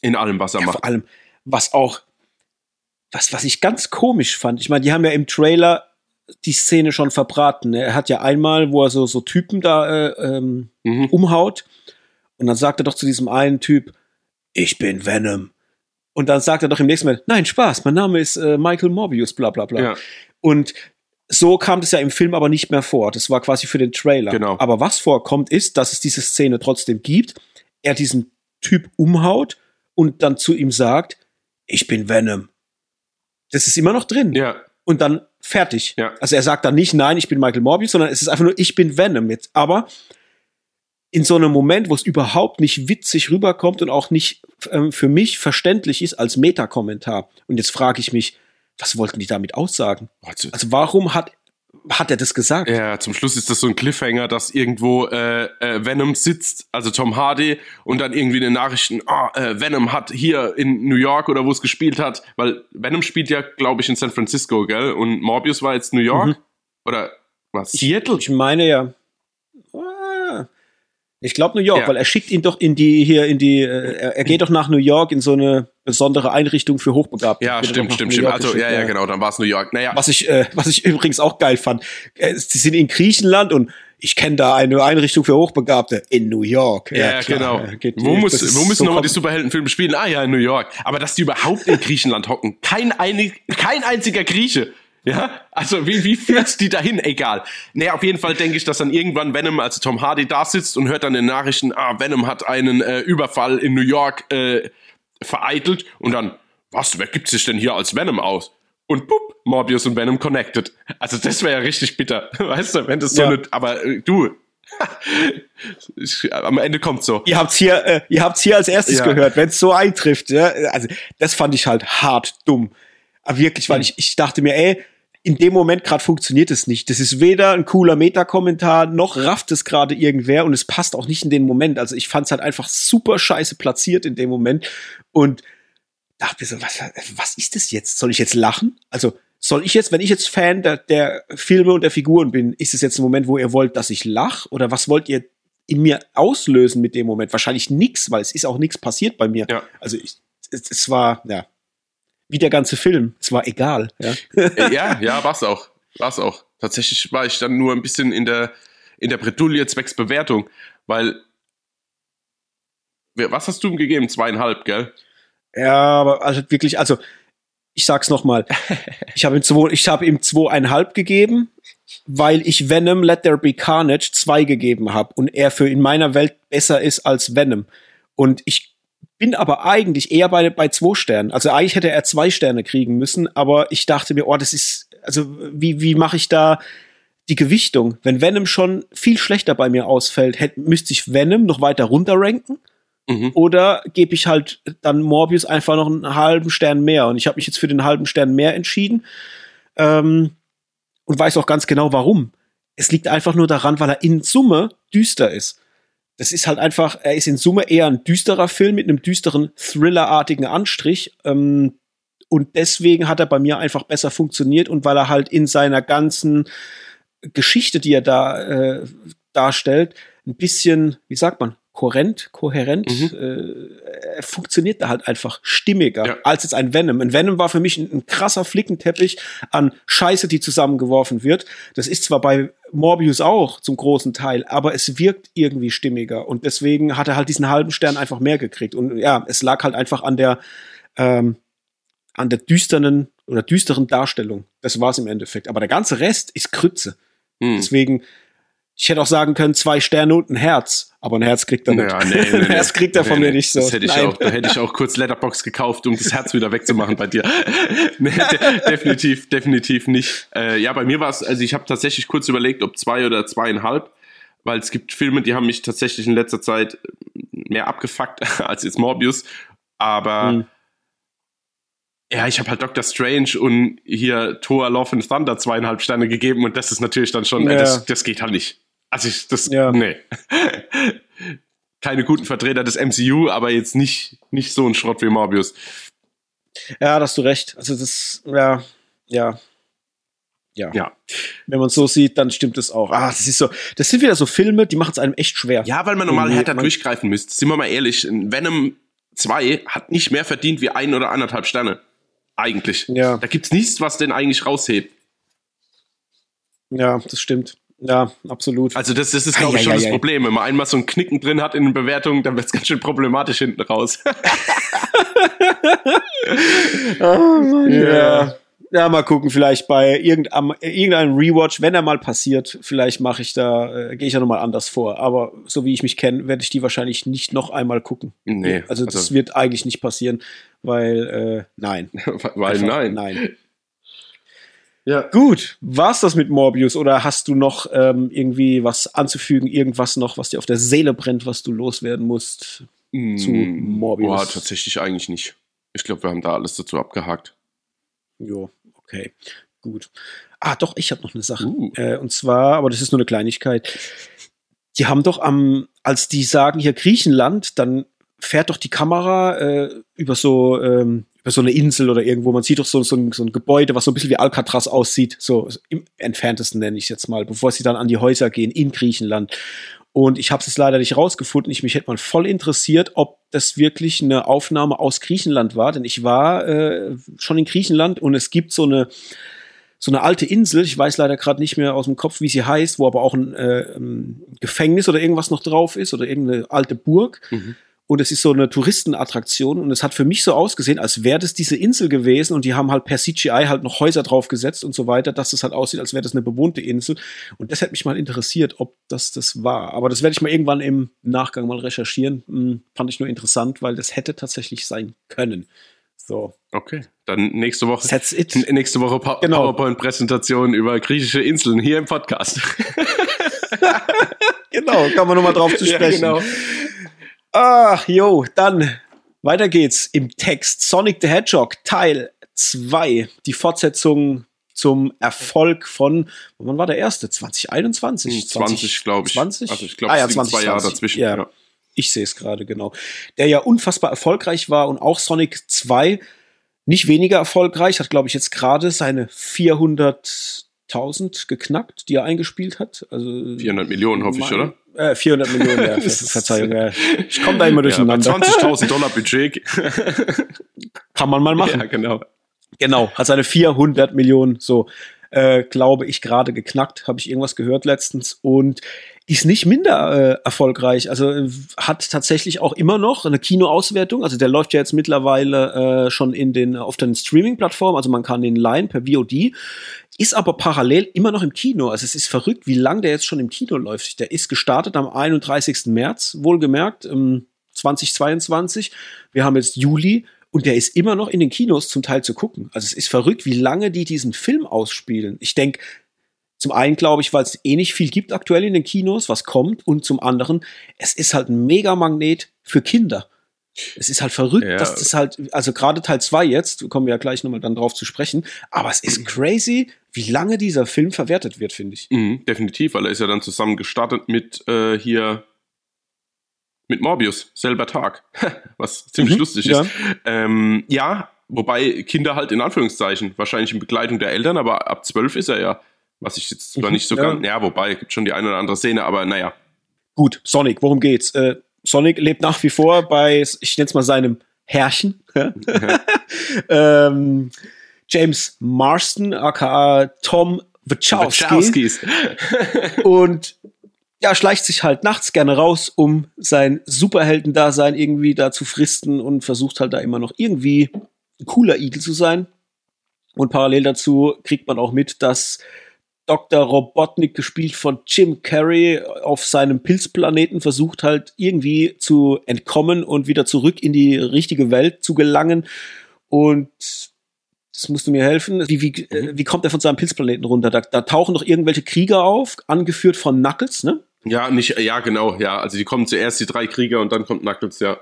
In allem, was er ja, macht. Vor allem, was auch was, was ich ganz komisch fand, ich meine, die haben ja im Trailer die Szene schon verbraten. Ne? Er hat ja einmal, wo er so, so Typen da äh, ähm, mhm. umhaut und dann sagt er doch zu diesem einen Typ, ich bin Venom. Und dann sagt er doch im nächsten Mal, nein, Spaß, mein Name ist äh, Michael Morbius, bla bla bla. Ja. Und so kam das ja im Film aber nicht mehr vor. Das war quasi für den Trailer. Genau. Aber was vorkommt, ist, dass es diese Szene trotzdem gibt. Er diesen Typ umhaut und dann zu ihm sagt, ich bin Venom. Das ist immer noch drin. Ja. Und dann fertig. Ja. Also er sagt dann nicht, nein, ich bin Michael Morbius, sondern es ist einfach nur, ich bin Venom jetzt. Aber in so einem Moment, wo es überhaupt nicht witzig rüberkommt und auch nicht ähm, für mich verständlich ist als Metakommentar. Und jetzt frage ich mich, was wollten die damit aussagen? Also, also warum hat, hat er das gesagt? Ja, zum Schluss ist das so ein Cliffhanger, dass irgendwo äh, äh, Venom sitzt, also Tom Hardy, und dann irgendwie in den Nachrichten, ah, äh, Venom hat hier in New York oder wo es gespielt hat, weil Venom spielt ja, glaube ich, in San Francisco, gell? Und Morbius war jetzt New York? Mhm. Oder was? Seattle? Ich meine ja. Ich glaube New York, ja. weil er schickt ihn doch in die hier in die äh, er, geht doch nach New York in so eine besondere Einrichtung für Hochbegabte. Ja, stimmt, stimmt, stimmt. Also ja, ja, genau, dann war es New York. Naja. Was ich äh, was ich übrigens auch geil fand. Äh, sie sind in Griechenland und ich kenne da eine Einrichtung für Hochbegabte in New York. Ja, ja genau. Geht, wo, muss, wo müssen so nochmal die Superheldenfilme spielen? Ah ja, in New York. Aber dass die überhaupt in Griechenland hocken, kein, einig, kein einziger Grieche ja, also wie, wie führt's die dahin? Egal. Naja, auf jeden Fall denke ich, dass dann irgendwann Venom, also Tom Hardy, da sitzt und hört dann in den Nachrichten, ah, Venom hat einen äh, Überfall in New York äh, vereitelt und dann, was, wer gibt sich denn hier als Venom aus? Und pup, Morbius und Venom connected. Also das wäre ja richtig bitter, weißt du, wenn das so ja. eine, aber äh, du, ich, am Ende kommt so. Ihr habt's hier, äh, ihr habt's hier als erstes ja. gehört, wenn es so eintrifft. Ja? Also das fand ich halt hart dumm. Aber wirklich, weil mhm. ich, ich dachte mir, ey, in dem Moment gerade funktioniert es nicht. Das ist weder ein cooler Meta-Kommentar, noch rafft es gerade irgendwer und es passt auch nicht in den Moment. Also ich fand es halt einfach super scheiße platziert in dem Moment und dachte mir so, was, was ist das jetzt? Soll ich jetzt lachen? Also soll ich jetzt, wenn ich jetzt Fan der, der Filme und der Figuren bin, ist es jetzt ein Moment, wo ihr wollt, dass ich lach? Oder was wollt ihr in mir auslösen mit dem Moment? Wahrscheinlich nix, weil es ist auch nichts passiert bei mir. Ja. Also ich, es, es war, ja, wie der ganze Film. Es war egal. Ja, äh, ja, ja war's auch. War's auch. Tatsächlich war ich dann nur ein bisschen in der, in der Bredouille zwecks Bewertung, weil was hast du ihm gegeben? Zweieinhalb, gell? Ja, aber also wirklich, also ich sag's nochmal. ich habe ihm, zwei, ich hab ihm zweieinhalb gegeben, weil ich Venom Let There Be Carnage zwei gegeben habe und er für in meiner Welt besser ist als Venom. Und ich bin aber eigentlich eher bei, bei zwei Sternen. Also eigentlich hätte er zwei Sterne kriegen müssen, aber ich dachte mir, oh, das ist, also wie, wie mache ich da die Gewichtung? Wenn Venom schon viel schlechter bei mir ausfällt, hätte, müsste ich Venom noch weiter runterranken? Mhm. Oder gebe ich halt dann Morbius einfach noch einen halben Stern mehr? Und ich habe mich jetzt für den halben Stern mehr entschieden ähm, und weiß auch ganz genau warum. Es liegt einfach nur daran, weil er in Summe düster ist das ist halt einfach, er ist in Summe eher ein düsterer Film mit einem düsteren, thrillerartigen Anstrich. Ähm, und deswegen hat er bei mir einfach besser funktioniert und weil er halt in seiner ganzen Geschichte, die er da äh, darstellt, ein bisschen, wie sagt man, kohärent, kohärent, mhm. äh, funktioniert da halt einfach stimmiger ja. als jetzt ein Venom. Ein Venom war für mich ein, ein, krasser Flickenteppich an Scheiße, die zusammengeworfen wird. Das ist zwar bei Morbius auch zum großen Teil, aber es wirkt irgendwie stimmiger und deswegen hat er halt diesen halben Stern einfach mehr gekriegt. Und ja, es lag halt einfach an der ähm, an der düsternen oder düsteren Darstellung. Das war es im Endeffekt. Aber der ganze Rest ist Krütze. Mhm. Deswegen ich hätte auch sagen können, zwei Sterne und ein Herz. Aber ein Herz kriegt er nicht. Ja, nee, nee, ein Herz kriegt er von nee, mir nicht so. Das hätte ich auch, da hätte ich auch kurz Letterbox gekauft, um das Herz wieder wegzumachen bei dir. nee, de definitiv, definitiv nicht. Äh, ja, bei mir war es, also ich habe tatsächlich kurz überlegt, ob zwei oder zweieinhalb, weil es gibt Filme, die haben mich tatsächlich in letzter Zeit mehr abgefuckt als jetzt Morbius. Aber hm. Ja, ich habe halt Doctor Strange und hier Thor Love and Thunder zweieinhalb Sterne gegeben und das ist natürlich dann schon, ja. äh, das, das geht halt nicht. Also ich, das, ja. nee. Keine guten Vertreter des MCU, aber jetzt nicht, nicht so ein Schrott wie Morbius. Ja, da hast du recht. Also das, ja, ja. Ja. ja. Wenn man es so sieht, dann stimmt es auch. Ah, das ist so, das sind wieder so Filme, die machen es einem echt schwer. Ja, weil man normal härter durchgreifen müsste. Sind wir mal ehrlich, Venom 2 hat nicht mehr verdient wie ein oder anderthalb Sterne. Eigentlich. Ja. Da gibt's nichts, was den eigentlich raushebt. Ja, das stimmt. Ja, absolut. Also das, das ist, glaube ich, schon das Problem. Wenn man einmal so ein Knicken drin hat in den Bewertungen, dann wird es ganz schön problematisch hinten raus. oh Mann, ja. ja. mal gucken, vielleicht bei irgendeinem, irgendeinem Rewatch, wenn er mal passiert, vielleicht mache ich da, äh, gehe ich ja nochmal anders vor. Aber so wie ich mich kenne, werde ich die wahrscheinlich nicht noch einmal gucken. Nee. Also das also, wird eigentlich nicht passieren, weil äh, nein. weil Einfach, nein. Nein. Ja. Gut, war's das mit Morbius oder hast du noch ähm, irgendwie was anzufügen, irgendwas noch, was dir auf der Seele brennt, was du loswerden musst mm, zu Morbius? Boah, tatsächlich eigentlich nicht. Ich glaube, wir haben da alles dazu abgehakt. Jo, okay, gut. Ah, doch, ich habe noch eine Sache. Uh. Äh, und zwar, aber das ist nur eine Kleinigkeit. Die haben doch am, als die sagen hier Griechenland, dann fährt doch die Kamera äh, über so ähm, so eine Insel oder irgendwo. Man sieht doch so, so, ein, so ein Gebäude, was so ein bisschen wie Alcatraz aussieht, so im entferntesten nenne ich es jetzt mal, bevor sie dann an die Häuser gehen in Griechenland. Und ich habe es leider nicht rausgefunden. Ich mich hätte mal voll interessiert, ob das wirklich eine Aufnahme aus Griechenland war. Denn ich war äh, schon in Griechenland und es gibt so eine so eine alte Insel, ich weiß leider gerade nicht mehr aus dem Kopf, wie sie heißt, wo aber auch ein, äh, Gefängnis oder irgendwas noch drauf ist oder irgendeine alte Burg. Mhm und es ist so eine Touristenattraktion und es hat für mich so ausgesehen, als wäre das diese Insel gewesen und die haben halt per CGI halt noch Häuser draufgesetzt und so weiter, dass es halt aussieht, als wäre das eine bewohnte Insel und das hätte mich mal interessiert, ob das das war. Aber das werde ich mal irgendwann im Nachgang mal recherchieren. Hm, fand ich nur interessant, weil das hätte tatsächlich sein können. So. Okay, dann nächste Woche. That's it. Nächste Woche pa genau. PowerPoint-Präsentation über griechische Inseln hier im Podcast. genau, kann man nochmal drauf zu sprechen. Ja, genau. Ach, jo, dann weiter geht's im Text. Sonic the Hedgehog Teil 2. Die Fortsetzung zum Erfolg von, wann war der erste? 2021? 20, 20 glaube ich. 20? Also ich glaube, ah, ja, 20, zwei Jahre dazwischen. Ja, ja. Ich sehe es gerade, genau. Der ja unfassbar erfolgreich war und auch Sonic 2 nicht weniger erfolgreich, hat, glaube ich, jetzt gerade seine 400.000 geknackt, die er eingespielt hat. Also 400 Millionen, hoffe ich, oder? Äh, 400 Millionen, ja, Verzeihung. Ja. Ich komme da immer durcheinander. Ja, 20.000 Dollar Budget. Kann man mal machen. Ja, genau. Genau, hat seine 400 Millionen, so, äh, glaube ich, gerade geknackt. Habe ich irgendwas gehört letztens. Und ist nicht minder äh, erfolgreich. Also äh, hat tatsächlich auch immer noch eine Kinoauswertung. Also der läuft ja jetzt mittlerweile äh, schon in den auf den Streaming-Plattformen. Also man kann den leihen per VOD. Ist aber parallel immer noch im Kino. Also es ist verrückt, wie lang der jetzt schon im Kino läuft. Der ist gestartet am 31. März, wohlgemerkt, ähm, 2022. Wir haben jetzt Juli und der ist immer noch in den Kinos zum Teil zu gucken. Also es ist verrückt, wie lange die diesen Film ausspielen. Ich denke, zum einen glaube ich, weil es eh nicht viel gibt aktuell in den Kinos, was kommt. Und zum anderen, es ist halt ein Megamagnet für Kinder. Es ist halt verrückt, ja. dass das halt, also gerade Teil 2 jetzt, kommen wir ja gleich nochmal dann drauf zu sprechen, aber es ist crazy, wie lange dieser Film verwertet wird, finde ich. Mhm, definitiv, weil er ist ja dann zusammen gestartet mit äh, hier mit Morbius, selber Tag, was ziemlich mhm, lustig ja. ist. Ähm, ja, wobei Kinder halt in Anführungszeichen, wahrscheinlich in Begleitung der Eltern, aber ab 12 ist er ja. Was ich jetzt zwar mhm, nicht so ganz, ja, wobei, gibt schon die eine oder andere Szene, aber naja. Gut, Sonic, worum geht's? Äh, Sonic lebt nach wie vor bei, ich nenne es mal seinem Herrchen. ähm, James Marston, aka Tom Wachowski. Und ja, schleicht sich halt nachts gerne raus, um sein Superheldendasein irgendwie da zu fristen und versucht halt da immer noch irgendwie ein cooler Igel zu sein. Und parallel dazu kriegt man auch mit, dass Dr. Robotnik, gespielt von Jim Carrey, auf seinem Pilzplaneten versucht halt irgendwie zu entkommen und wieder zurück in die richtige Welt zu gelangen. Und das musst du mir helfen. Wie, wie, äh, wie kommt er von seinem Pilzplaneten runter? Da, da tauchen doch irgendwelche Krieger auf, angeführt von Knuckles, ne? Ja, nicht, ja, genau, ja. Also die kommen zuerst die drei Krieger und dann kommt Knuckles, ja.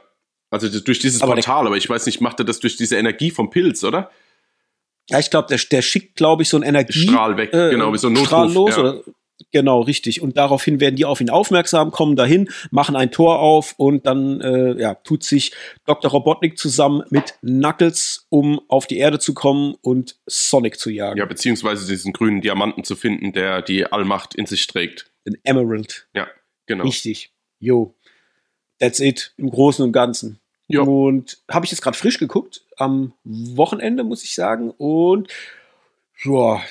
Also durch dieses aber Portal, aber ich weiß nicht, macht er das durch diese Energie vom Pilz, oder? Ja, ich glaube, der, der schickt, glaube ich, so ein Energie Strahl weg, äh, genau, wie so ein Notruf, Strahl los. Ja. Oder, genau, richtig. Und daraufhin werden die auf ihn aufmerksam, kommen dahin, machen ein Tor auf und dann äh, ja, tut sich Dr. Robotnik zusammen mit Knuckles, um auf die Erde zu kommen und Sonic zu jagen. Ja, beziehungsweise diesen grünen Diamanten zu finden, der die Allmacht in sich trägt. Den Emerald. Ja, genau. Richtig. Jo. That's it im Großen und Ganzen. Ja. Und habe ich jetzt gerade frisch geguckt, am Wochenende, muss ich sagen. Und ja,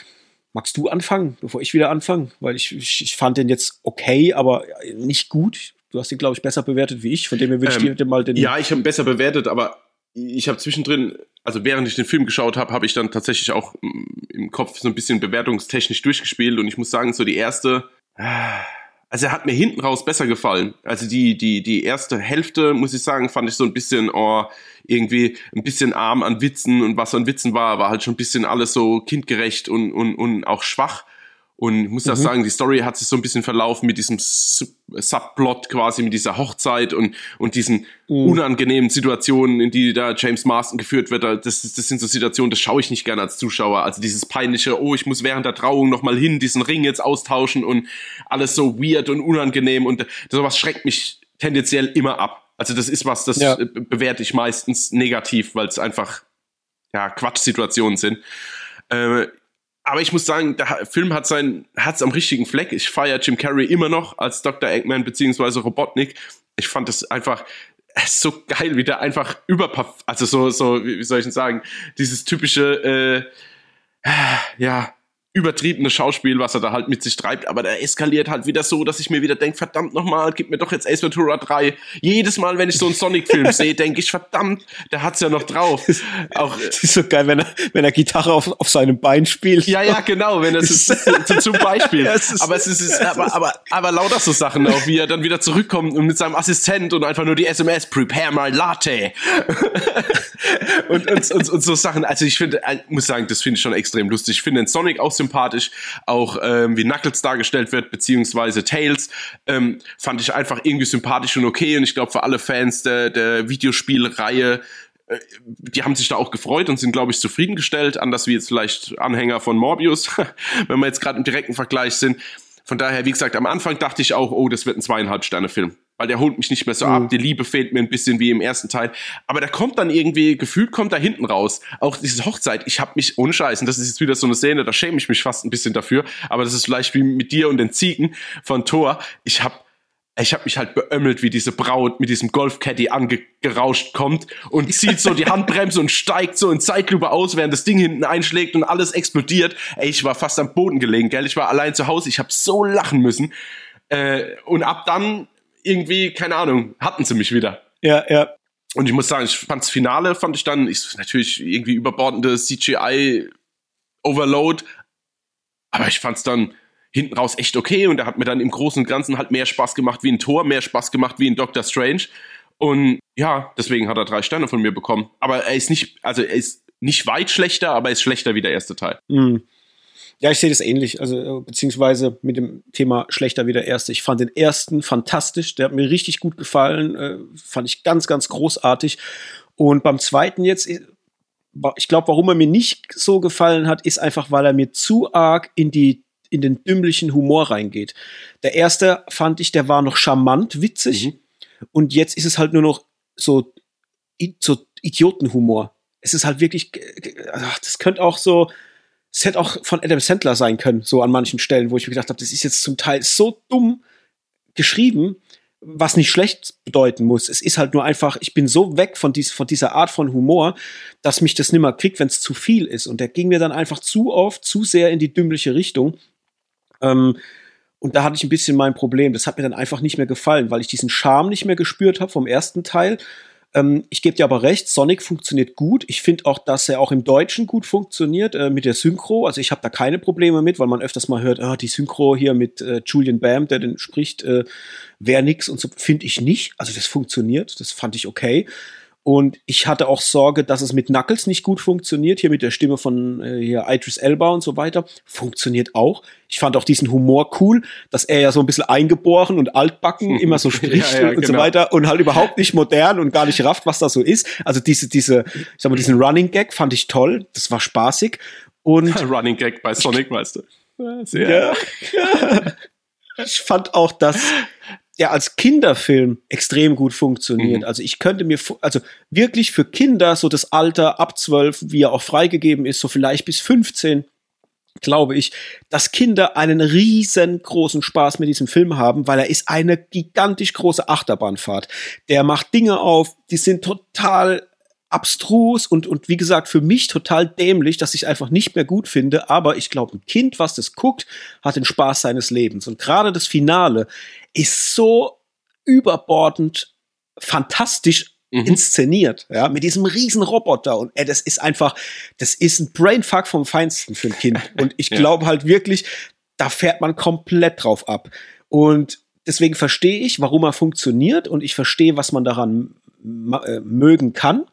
magst du anfangen, bevor ich wieder anfange? Weil ich, ich, ich, fand den jetzt okay, aber nicht gut. Du hast ihn, glaube ich, besser bewertet wie ich. Von dem her würde ich ähm, dir mal den. Ja, ich habe ihn besser bewertet, aber ich habe zwischendrin, also während ich den Film geschaut habe, habe ich dann tatsächlich auch im Kopf so ein bisschen bewertungstechnisch durchgespielt und ich muss sagen, so die erste. Ah, also er hat mir hinten raus besser gefallen. Also die, die, die erste Hälfte, muss ich sagen, fand ich so ein bisschen, oh, irgendwie ein bisschen arm an Witzen und was an Witzen war, war halt schon ein bisschen alles so kindgerecht und, und, und auch schwach. Und ich muss mhm. sagen, die Story hat sich so ein bisschen verlaufen mit diesem Subplot quasi, mit dieser Hochzeit und, und diesen mhm. unangenehmen Situationen, in die da James Marston geführt wird. Das, das sind so Situationen, das schaue ich nicht gerne als Zuschauer. Also dieses peinliche, oh, ich muss während der Trauung nochmal hin, diesen Ring jetzt austauschen und alles so weird und unangenehm und sowas schreckt mich tendenziell immer ab. Also das ist was, das ja. bewerte ich meistens negativ, weil es einfach ja, Quatschsituationen sind. Äh, aber ich muss sagen, der Film hat sein Herz am richtigen Fleck. Ich feiere Jim Carrey immer noch als Dr. Eggman beziehungsweise Robotnik. Ich fand das einfach so geil, wie der einfach über, also so, so, wie soll ich denn sagen, dieses typische, äh, ja, übertriebene Schauspiel, was er da halt mit sich treibt, aber der eskaliert halt wieder so, dass ich mir wieder denke, verdammt nochmal, gib mir doch jetzt Ace Ventura 3. Jedes Mal, wenn ich so einen Sonic-Film sehe, denke ich, verdammt, der hat's ja noch drauf. Auch, das ist so geil, wenn er, wenn er Gitarre auf, auf seinem Bein spielt. Ja, ja, genau, wenn das ist, zum Beispiel. Ja, es aber es ist, ist aber, aber, aber lauter so Sachen auch, wie er dann wieder zurückkommt und mit seinem Assistent und einfach nur die SMS, prepare my latte. und, und, und, und so Sachen, also ich finde, ich muss sagen, das finde ich schon extrem lustig. Ich finde den Sonic auch so sympathisch. Auch ähm, wie Knuckles dargestellt wird, beziehungsweise Tails, ähm, fand ich einfach irgendwie sympathisch und okay. Und ich glaube, für alle Fans der, der Videospielreihe äh, die haben sich da auch gefreut und sind, glaube ich, zufriedengestellt, anders wie jetzt vielleicht Anhänger von Morbius, wenn wir jetzt gerade im direkten Vergleich sind. Von daher, wie gesagt, am Anfang dachte ich auch, oh, das wird ein zweieinhalb Sterne Film weil der holt mich nicht mehr so mhm. ab. Die Liebe fehlt mir ein bisschen wie im ersten Teil. Aber der kommt dann irgendwie, gefühlt kommt da hinten raus. Auch diese Hochzeit, ich habe mich unscheißen, das ist jetzt wieder so eine Szene, da schäme ich mich fast ein bisschen dafür. Aber das ist vielleicht wie mit dir und den Ziegen von Thor. Ich habe ich habe mich halt beömmelt, wie diese Braut mit diesem Golfcaddy angerauscht kommt und zieht so die Handbremse und steigt so in Zeitlupe aus, während das Ding hinten einschlägt und alles explodiert. Ey, ich war fast am Boden gelegen, gell? Ich war allein zu Hause, ich habe so lachen müssen. Äh, und ab dann irgendwie, keine Ahnung, hatten sie mich wieder. Ja, ja. Und ich muss sagen, ich fand das Finale, fand ich dann, ich, natürlich irgendwie überbordende CGI-Overload, aber ich fand es dann hinten raus echt okay und er hat mir dann im Großen und Ganzen halt mehr Spaß gemacht wie ein Tor, mehr Spaß gemacht wie ein Doctor Strange. Und ja, deswegen hat er drei Sterne von mir bekommen. Aber er ist nicht, also er ist nicht weit schlechter, aber er ist schlechter wie der erste Teil. Mhm. Ja, ich sehe das ähnlich, also beziehungsweise mit dem Thema schlechter wie der erste. Ich fand den ersten fantastisch, der hat mir richtig gut gefallen, äh, fand ich ganz, ganz großartig. Und beim zweiten jetzt, ich glaube, warum er mir nicht so gefallen hat, ist einfach, weil er mir zu arg in die in den dümmlichen Humor reingeht. Der erste fand ich, der war noch charmant, witzig. Mhm. Und jetzt ist es halt nur noch so, so Idiotenhumor. Es ist halt wirklich, ach, das könnte auch so, es hätte auch von Adam Sandler sein können, so an manchen Stellen, wo ich mir gedacht habe, das ist jetzt zum Teil so dumm geschrieben, was nicht schlecht bedeuten muss. Es ist halt nur einfach, ich bin so weg von, dies, von dieser Art von Humor, dass mich das nimmer kriegt, wenn es zu viel ist. Und der ging mir dann einfach zu oft, zu sehr in die dümmliche Richtung. Ähm, und da hatte ich ein bisschen mein Problem. Das hat mir dann einfach nicht mehr gefallen, weil ich diesen Charme nicht mehr gespürt habe vom ersten Teil. Ähm, ich gebe dir aber recht, Sonic funktioniert gut. Ich finde auch, dass er auch im Deutschen gut funktioniert äh, mit der Synchro. Also ich habe da keine Probleme mit, weil man öfters mal hört, oh, die Synchro hier mit äh, Julian Bam, der den spricht, äh, wäre nix und so. Finde ich nicht. Also das funktioniert. Das fand ich okay. Und ich hatte auch Sorge, dass es mit Knuckles nicht gut funktioniert, hier mit der Stimme von äh, hier Idris Elba und so weiter. Funktioniert auch. Ich fand auch diesen Humor cool, dass er ja so ein bisschen eingeboren und altbacken immer so spricht ja, ja, und genau. so weiter und halt überhaupt nicht modern und gar nicht rafft, was da so ist. Also diese, diese, ich sag mal, diesen Running Gag fand ich toll. Das war spaßig. Und Running Gag bei Sonic, weißt du. Ja. ich fand auch, dass der als Kinderfilm extrem gut funktioniert. Mhm. Also ich könnte mir, also wirklich für Kinder so das Alter ab 12, wie er auch freigegeben ist, so vielleicht bis 15, glaube ich, dass Kinder einen riesengroßen Spaß mit diesem Film haben, weil er ist eine gigantisch große Achterbahnfahrt. Der macht Dinge auf, die sind total abstrus und, und wie gesagt, für mich total dämlich, dass ich einfach nicht mehr gut finde. Aber ich glaube, ein Kind, was das guckt, hat den Spaß seines Lebens. Und gerade das Finale ist so überbordend fantastisch mhm. inszeniert, ja, mit diesem riesen Roboter und ey, das ist einfach, das ist ein Brainfuck vom Feinsten für ein Kind und ich glaube halt wirklich, da fährt man komplett drauf ab und deswegen verstehe ich, warum er funktioniert und ich verstehe, was man daran mögen kann.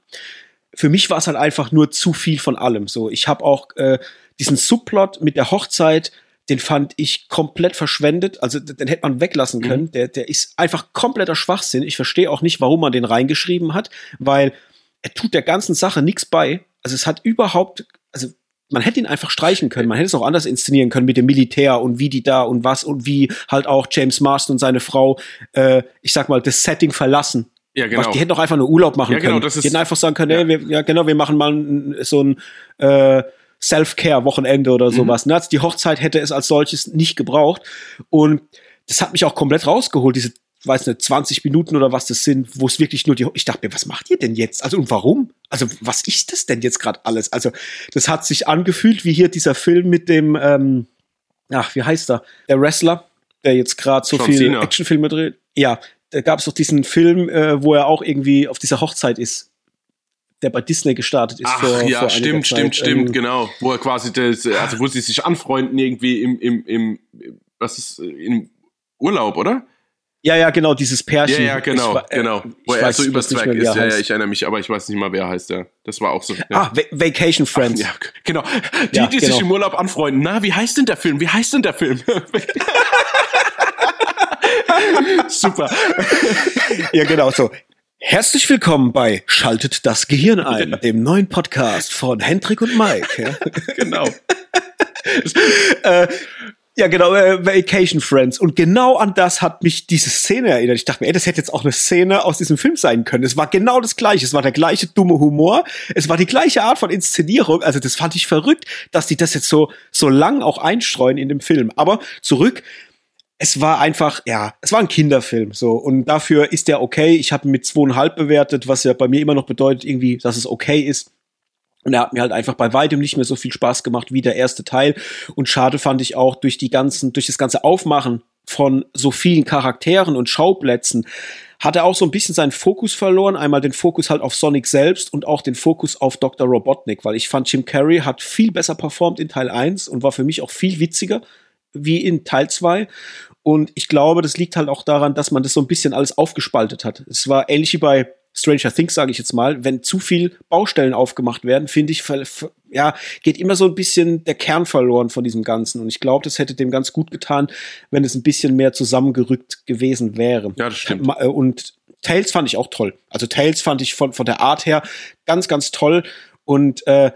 Für mich war es halt einfach nur zu viel von allem. So, ich habe auch äh, diesen Subplot mit der Hochzeit, den fand ich komplett verschwendet. Also den hätte man weglassen können. Mhm. Der, der ist einfach kompletter Schwachsinn. Ich verstehe auch nicht, warum man den reingeschrieben hat, weil er tut der ganzen Sache nichts bei. Also es hat überhaupt, also man hätte ihn einfach streichen können. Man hätte es auch anders inszenieren können mit dem Militär und wie die da und was und wie halt auch James Marston und seine Frau, äh, ich sag mal, das Setting verlassen. Ja, genau. Was, die hätten doch einfach nur Urlaub machen ja, genau, können. Das ist, die hätten einfach sagen können, ja. Hey, wir, ja genau, wir machen mal so ein äh, Self-Care-Wochenende oder mhm. sowas. Mhm. Die Hochzeit hätte es als solches nicht gebraucht. Und das hat mich auch komplett rausgeholt, diese weiß nicht, 20 Minuten oder was das sind, wo es wirklich nur die, ich dachte mir, was macht ihr denn jetzt? Also und warum? Also was ist das denn jetzt gerade alles? Also das hat sich angefühlt wie hier dieser Film mit dem, ähm, ach, wie heißt er? Der Wrestler, der jetzt gerade so viele Actionfilme dreht. Ja, da gab es doch diesen Film, äh, wo er auch irgendwie auf dieser Hochzeit ist der bei Disney gestartet ist. Ach vor, ja, vor stimmt, stimmt, Zeit. stimmt, ähm, genau. Wo er quasi das, also wo sie sich anfreunden irgendwie im, im, im was ist, im Urlaub, oder? Ja, ja, genau, dieses Pärchen. Ja, ja, genau, ich, äh, genau. Wo er weiß, so übers Zweig ist. Ja, ja, ich erinnere mich, aber ich weiß nicht mal, wer heißt der. Das war auch so. Ja. Ah, Va Vacation Friends. Ach, ja, genau. Die, ja, die genau. sich im Urlaub anfreunden. Na, wie heißt denn der Film? Wie heißt denn der Film? Super. ja, genau, so. Herzlich willkommen bei Schaltet das Gehirn ein, dem neuen Podcast von Hendrik und Mike. Ja. genau. äh, ja, genau, äh, Vacation Friends. Und genau an das hat mich diese Szene erinnert. Ich dachte mir, ey, das hätte jetzt auch eine Szene aus diesem Film sein können. Es war genau das Gleiche. Es war der gleiche dumme Humor. Es war die gleiche Art von Inszenierung. Also das fand ich verrückt, dass die das jetzt so, so lang auch einstreuen in dem Film. Aber zurück. Es war einfach, ja, es war ein Kinderfilm, so. Und dafür ist der okay. Ich habe ihn mit zweieinhalb bewertet, was ja bei mir immer noch bedeutet, irgendwie, dass es okay ist. Und er hat mir halt einfach bei weitem nicht mehr so viel Spaß gemacht wie der erste Teil. Und schade fand ich auch durch die ganzen, durch das ganze Aufmachen von so vielen Charakteren und Schauplätzen hat er auch so ein bisschen seinen Fokus verloren. Einmal den Fokus halt auf Sonic selbst und auch den Fokus auf Dr. Robotnik, weil ich fand, Jim Carrey hat viel besser performt in Teil 1 und war für mich auch viel witziger wie in Teil 2. Und ich glaube, das liegt halt auch daran, dass man das so ein bisschen alles aufgespaltet hat. Es war ähnlich wie bei Stranger Things, sage ich jetzt mal, wenn zu viel Baustellen aufgemacht werden, finde ich, ja, geht immer so ein bisschen der Kern verloren von diesem Ganzen. Und ich glaube, das hätte dem ganz gut getan, wenn es ein bisschen mehr zusammengerückt gewesen wäre. Ja, das stimmt. Äh, und Tales fand ich auch toll. Also Tales fand ich von, von der Art her ganz, ganz toll und äh,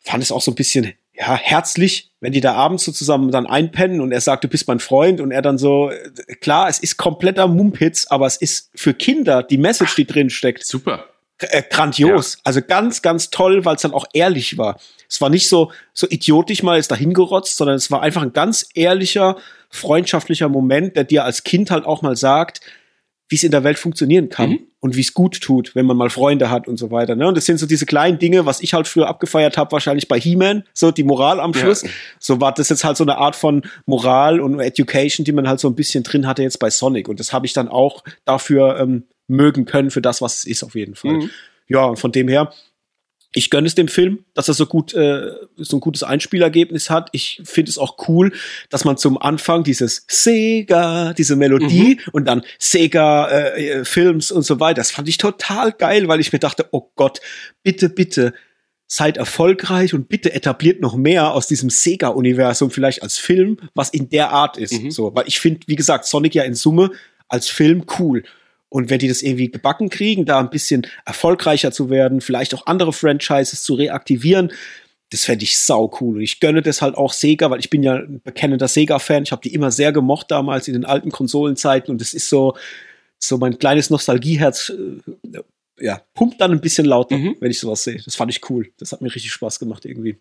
fand es auch so ein bisschen ja, herzlich, wenn die da abends so zusammen dann einpennen und er sagt, du bist mein Freund und er dann so, äh, klar, es ist kompletter Mumpitz, aber es ist für Kinder die Message, die drin steckt. Super. Äh, grandios. Ja. Also ganz, ganz toll, weil es dann auch ehrlich war. Es war nicht so, so idiotisch mal ist dahin gerotzt, sondern es war einfach ein ganz ehrlicher, freundschaftlicher Moment, der dir als Kind halt auch mal sagt, wie es in der Welt funktionieren kann mhm. und wie es gut tut, wenn man mal Freunde hat und so weiter. Ne? Und das sind so diese kleinen Dinge, was ich halt früher abgefeiert habe, wahrscheinlich bei He-Man, so die Moral am Schluss. Ja. So war das jetzt halt so eine Art von Moral und Education, die man halt so ein bisschen drin hatte jetzt bei Sonic. Und das habe ich dann auch dafür ähm, mögen können, für das, was es ist, auf jeden Fall. Mhm. Ja, und von dem her, ich gönne es dem Film, dass er so gut äh, so ein gutes Einspielergebnis hat. Ich finde es auch cool, dass man zum Anfang dieses Sega, diese Melodie mhm. und dann Sega äh, Films und so weiter. Das fand ich total geil, weil ich mir dachte, oh Gott, bitte, bitte seid erfolgreich und bitte etabliert noch mehr aus diesem Sega-Universum vielleicht als Film, was in der Art ist. Mhm. So, weil ich finde, wie gesagt, Sonic ja in Summe als Film cool. Und wenn die das irgendwie gebacken kriegen, da ein bisschen erfolgreicher zu werden, vielleicht auch andere Franchises zu reaktivieren, das fände ich sau cool. Und ich gönne das halt auch Sega, weil ich bin ja ein bekennender Sega-Fan. Ich habe die immer sehr gemocht damals in den alten Konsolenzeiten. Und das ist so, so mein kleines Nostalgieherz, äh, ja, pumpt dann ein bisschen lauter, mhm. wenn ich sowas sehe. Das fand ich cool. Das hat mir richtig Spaß gemacht irgendwie.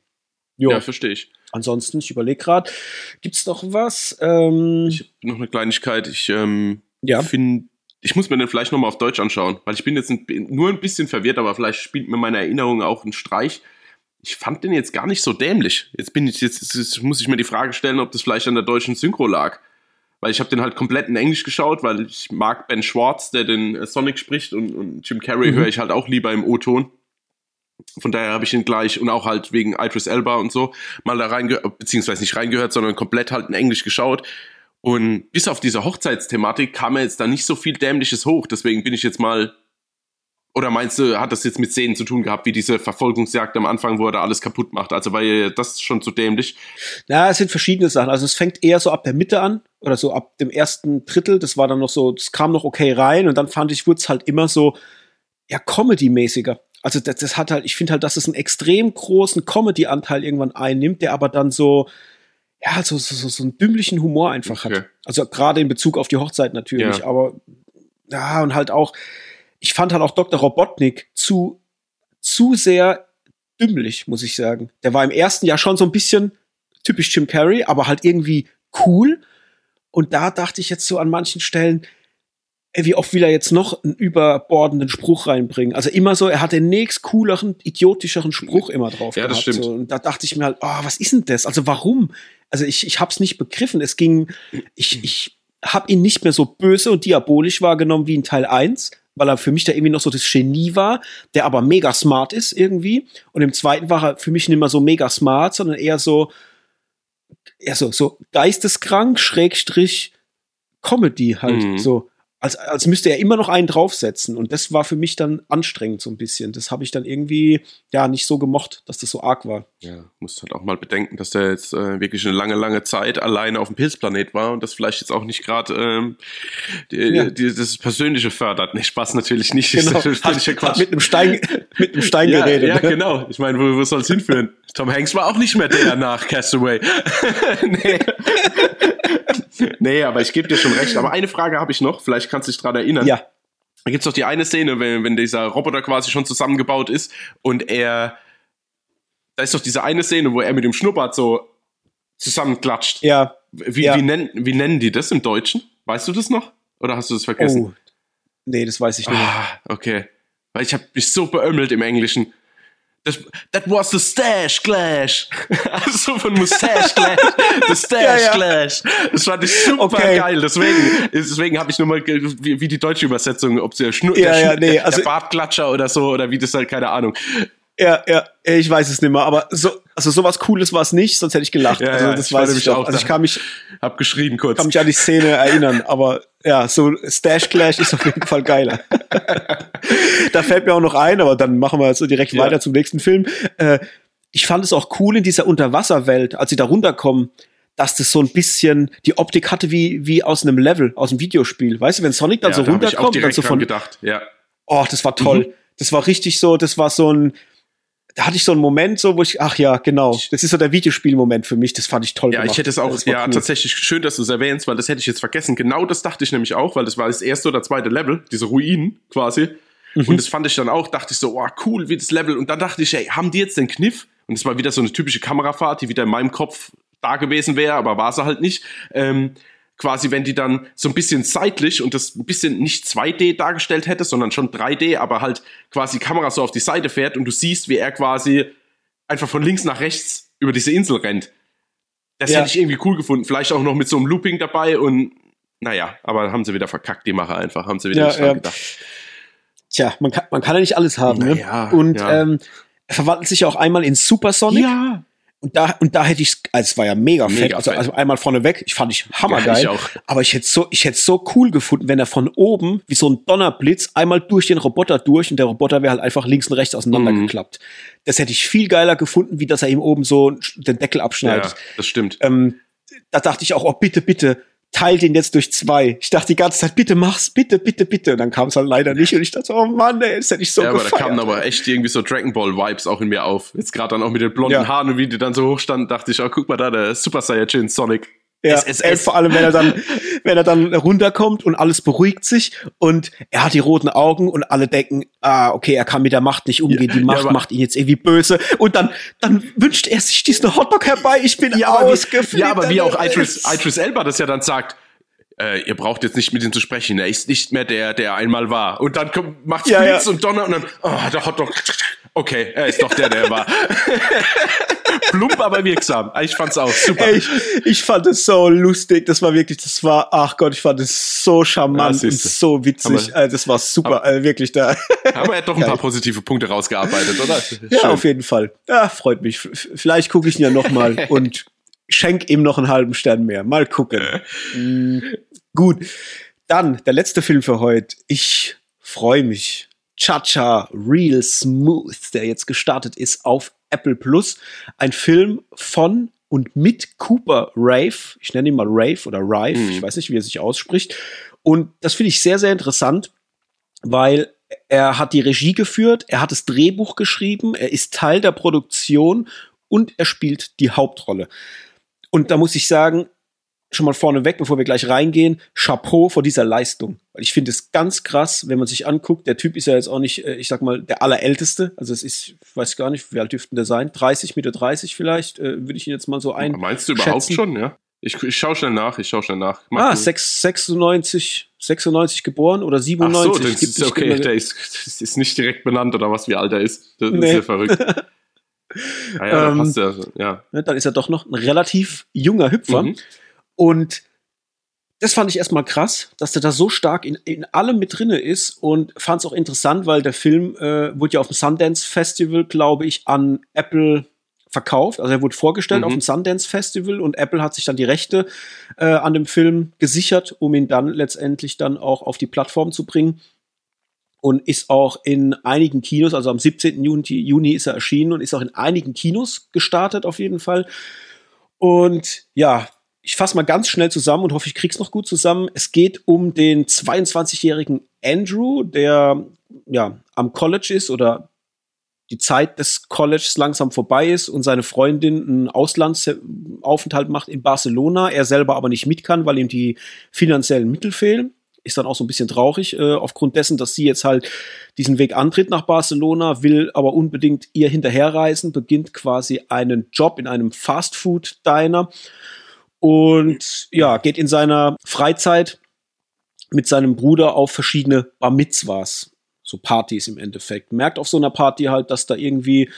Jo. Ja, verstehe ich. Ansonsten, ich überlege gerade, gibt es noch was? Ähm, ich noch eine Kleinigkeit. Ich ähm, ja. finde ich muss mir den vielleicht nochmal auf Deutsch anschauen, weil ich bin jetzt ein, nur ein bisschen verwirrt, aber vielleicht spielt mir meine Erinnerung auch einen Streich. Ich fand den jetzt gar nicht so dämlich. Jetzt bin ich jetzt, jetzt muss ich mir die Frage stellen, ob das vielleicht an der deutschen Synchro lag. Weil ich habe den halt komplett in Englisch geschaut, weil ich mag Ben Schwartz, der den äh, Sonic spricht und, und Jim Carrey mhm. höre ich halt auch lieber im O-Ton. Von daher habe ich ihn gleich und auch halt wegen Idris Elba und so mal da reingehört, beziehungsweise nicht reingehört, sondern komplett halt in Englisch geschaut. Und bis auf diese Hochzeitsthematik kam mir jetzt da nicht so viel Dämliches hoch. Deswegen bin ich jetzt mal Oder meinst du, hat das jetzt mit Szenen zu tun gehabt, wie diese Verfolgungsjagd am Anfang, wo er da alles kaputt macht? Also war das schon zu dämlich? Na, es sind verschiedene Sachen. Also es fängt eher so ab der Mitte an oder so ab dem ersten Drittel. Das war dann noch so, das kam noch okay rein und dann fand ich, wurde es halt immer so, ja, Comedy-mäßiger. Also das, das hat halt, ich finde halt, dass es einen extrem großen Comedy-Anteil irgendwann einnimmt, der aber dann so, ja, so, so, so einen dümmlichen Humor einfach okay. hat. Also gerade in Bezug auf die Hochzeit natürlich, ja. aber ja, und halt auch, ich fand halt auch Dr. Robotnik zu, zu sehr dümmlich, muss ich sagen. Der war im ersten Jahr schon so ein bisschen typisch Jim Carrey, aber halt irgendwie cool. Und da dachte ich jetzt so an manchen Stellen, ey, wie oft will er jetzt noch einen überbordenden Spruch reinbringen? Also immer so, er hat den nächst cooleren, idiotischeren Spruch immer drauf. Ja, gehabt, das stimmt. So. Und da dachte ich mir halt, oh, was ist denn das? Also warum? Also ich, ich hab's nicht begriffen. Es ging, ich, ich hab ihn nicht mehr so böse und diabolisch wahrgenommen wie in Teil 1, weil er für mich da irgendwie noch so das Genie war, der aber mega smart ist irgendwie. Und im zweiten war er für mich nicht mehr so mega smart, sondern eher so, eher so, so geisteskrank, Schrägstrich, Comedy halt, mhm. so als, als müsste er immer noch einen draufsetzen. Und das war für mich dann anstrengend so ein bisschen. Das habe ich dann irgendwie ja nicht so gemocht, dass das so arg war. Ja, musst halt auch mal bedenken, dass der jetzt äh, wirklich eine lange, lange Zeit alleine auf dem Pilzplanet war und das vielleicht jetzt auch nicht gerade ähm, ja. das Persönliche fördert. Nee, Spaß natürlich nicht. Genau. Das hat, Quatsch. Hat mit einem Stein, mit einem Stein ja, geredet. Ja, ne? genau. Ich meine, wo, wo soll es hinführen? Tom Hanks war auch nicht mehr der nach Castaway. nee. nee, aber ich gebe dir schon recht. Aber eine Frage habe ich noch, vielleicht kannst dich dran erinnern. Ja. Da gibt's doch die eine Szene, wenn, wenn dieser Roboter quasi schon zusammengebaut ist und er. Da ist doch diese eine Szene, wo er mit dem Schnurrbart so zusammenklatscht. Ja. Wie, ja. Wie, nennen, wie nennen die das im Deutschen? Weißt du das noch? Oder hast du das vergessen? Oh. Nee, das weiß ich nicht. Ah, okay. Weil ich habe mich so beömmelt im Englischen. Das, that was the Stash Clash. also von Mustache Clash. The Stash ja, ja. Clash. Das fand ich super okay. geil. Deswegen, deswegen habe ich nur mal, wie, wie, die deutsche Übersetzung, ob der, Schnur, ja, der, ja, nee, also, der Bartklatscher oder so, oder wie das halt, keine Ahnung. Ja, ja, ich weiß es nicht mehr, aber so, also sowas Cooles war es nicht, sonst hätte ich gelacht. Ja, also das ich weiß ich auch. Also ich kann mich, hab geschrien kurz. Kann mich an die Szene erinnern, aber ja, so Stash Clash ist auf jeden Fall geiler. da fällt mir auch noch ein, aber dann machen wir so direkt ja. weiter zum nächsten Film. Äh, ich fand es auch cool in dieser Unterwasserwelt, als sie da runterkommen, dass das so ein bisschen die Optik hatte wie, wie aus einem Level, aus einem Videospiel. Weißt du, wenn Sonic dann ja, so da runterkommt, dann so von. gedacht, ja. Oh, das war toll. Mhm. Das war richtig so, das war so ein, da hatte ich so einen Moment, so wo ich, ach ja, genau, das ist so der Videospielmoment für mich. Das fand ich toll. Ja, gemacht. ich hätte es auch, ja, cool. tatsächlich schön, dass du es erwähnst, weil das hätte ich jetzt vergessen. Genau das dachte ich nämlich auch, weil das war das erste oder zweite Level, diese Ruinen quasi. Mhm. Und das fand ich dann auch, dachte ich so, oh, cool, wie das Level. Und dann dachte ich, ey, haben die jetzt den Kniff? Und es war wieder so eine typische Kamerafahrt, die wieder in meinem Kopf da gewesen wäre, aber war sie halt nicht. Ähm, quasi, wenn die dann so ein bisschen seitlich und das ein bisschen nicht 2D dargestellt hätte, sondern schon 3D, aber halt quasi Kamera so auf die Seite fährt und du siehst, wie er quasi einfach von links nach rechts über diese Insel rennt. Das ja. hätte ich irgendwie cool gefunden. Vielleicht auch noch mit so einem Looping dabei und naja, aber haben sie wieder verkackt, die Macher einfach, haben sie wieder ja, nicht dran ja. gedacht. Tja, man kann, man kann ja nicht alles haben. Naja, ne? Und ähm, er verwandelt sich auch einmal in Supersonic. Ja. Und da, und da hätte ich, also es war ja mega, mega fett, also, also einmal vorneweg, ich fand ich hammergeil. Ja, ich auch. Aber ich hätte so, ich hätte so cool gefunden, wenn er von oben wie so ein Donnerblitz einmal durch den Roboter durch und der Roboter wäre halt einfach links und rechts auseinandergeklappt. Mhm. Das hätte ich viel geiler gefunden, wie dass er ihm oben so den Deckel abschneidet. Ja, das stimmt. Ähm, da dachte ich auch, oh bitte, bitte, teil den jetzt durch zwei. Ich dachte die ganze Zeit, bitte mach's, bitte, bitte, bitte. Und dann kam es halt leider nicht. Und ich dachte, oh Mann, ey, das hätte ich so Ja, gefeiert. aber da kamen aber echt irgendwie so Dragon Ball Vibes auch in mir auf. Jetzt gerade dann auch mit den blonden ja. Haaren und wie die dann so hoch standen, dachte ich, oh, guck mal da, der Super Saiyajin Sonic. Ja, SSS. vor allem, wenn er dann, wenn er dann runterkommt und alles beruhigt sich und er hat die roten Augen und alle denken, ah, okay, er kann mit der Macht nicht umgehen, die Macht ja, macht ihn jetzt irgendwie böse und dann, dann wünscht er sich diesen Hotdog herbei, ich bin ja, ausgeflippt. Ja, aber wie auch Idris, Idris Elba das ja dann sagt, äh, ihr braucht jetzt nicht mit ihm zu sprechen, er ist nicht mehr der, der einmal war. Und dann kommt, macht's ja, Blitz ja. und Donner und dann, oh, der Hotdog, okay, er ist doch der, der war. Plump, aber wirksam. Ich fand's auch super. Ey, ich, ich fand es so lustig. Das war wirklich, das war, ach Gott, ich fand es so charmant ja, und so witzig. Wir, das war super, aber, wirklich da. Aber er hat doch ein paar positive Punkte rausgearbeitet, oder? Ja, Schön. auf jeden Fall. Ja, freut mich. Vielleicht gucke ich ihn ja nochmal und schenk ihm noch einen halben Stern mehr. Mal gucken. mm, gut. Dann der letzte Film für heute. Ich freue mich Cha-Cha Real Smooth, der jetzt gestartet ist auf Apple Plus. Ein Film von und mit Cooper Rave. Ich nenne ihn mal Rave oder Rive. Mhm. Ich weiß nicht, wie er sich ausspricht. Und das finde ich sehr, sehr interessant, weil er hat die Regie geführt, er hat das Drehbuch geschrieben, er ist Teil der Produktion und er spielt die Hauptrolle. Und da muss ich sagen, schon mal vorneweg, bevor wir gleich reingehen, Chapeau vor dieser Leistung. Weil ich finde es ganz krass, wenn man sich anguckt, der Typ ist ja jetzt auch nicht, äh, ich sag mal, der allerälteste. Also es ist, ich weiß gar nicht, wie alt dürften der sein? 30, Mitte 30 vielleicht, äh, würde ich ihn jetzt mal so ein. Meinst du überhaupt schon, ja? Ich, ich schaue schnell nach, ich schaue schnell nach. Mach ah, 6, 96, 96 geboren oder 97. Ach so, das ist okay, der ist, das ist nicht direkt benannt oder was, wie alt er ist. Das nee. ist ja verrückt. ah ja, ähm, ja, ja. Ne, Dann ist er doch noch ein relativ junger Hüpfer. Mhm. Und das fand ich erstmal krass, dass der da so stark in, in allem mit drinne ist und fand es auch interessant, weil der Film äh, wurde ja auf dem Sundance Festival, glaube ich, an Apple verkauft. Also er wurde vorgestellt mhm. auf dem Sundance Festival und Apple hat sich dann die Rechte äh, an dem Film gesichert, um ihn dann letztendlich dann auch auf die Plattform zu bringen. Und ist auch in einigen Kinos, also am 17. Juni, Juni ist er erschienen und ist auch in einigen Kinos gestartet auf jeden Fall. Und ja, ich fasse mal ganz schnell zusammen und hoffe, ich krieg's noch gut zusammen. Es geht um den 22-jährigen Andrew, der ja am College ist oder die Zeit des Colleges langsam vorbei ist und seine Freundin einen Auslandsaufenthalt macht in Barcelona, er selber aber nicht mit kann, weil ihm die finanziellen Mittel fehlen. Ist dann auch so ein bisschen traurig, äh, aufgrund dessen, dass sie jetzt halt diesen Weg antritt nach Barcelona, will aber unbedingt ihr hinterherreisen, beginnt quasi einen Job in einem Fastfood-Diner und ja, geht in seiner Freizeit mit seinem Bruder auf verschiedene Bar Mitzvahs, so Partys im Endeffekt. Merkt auf so einer Party halt, dass da irgendwie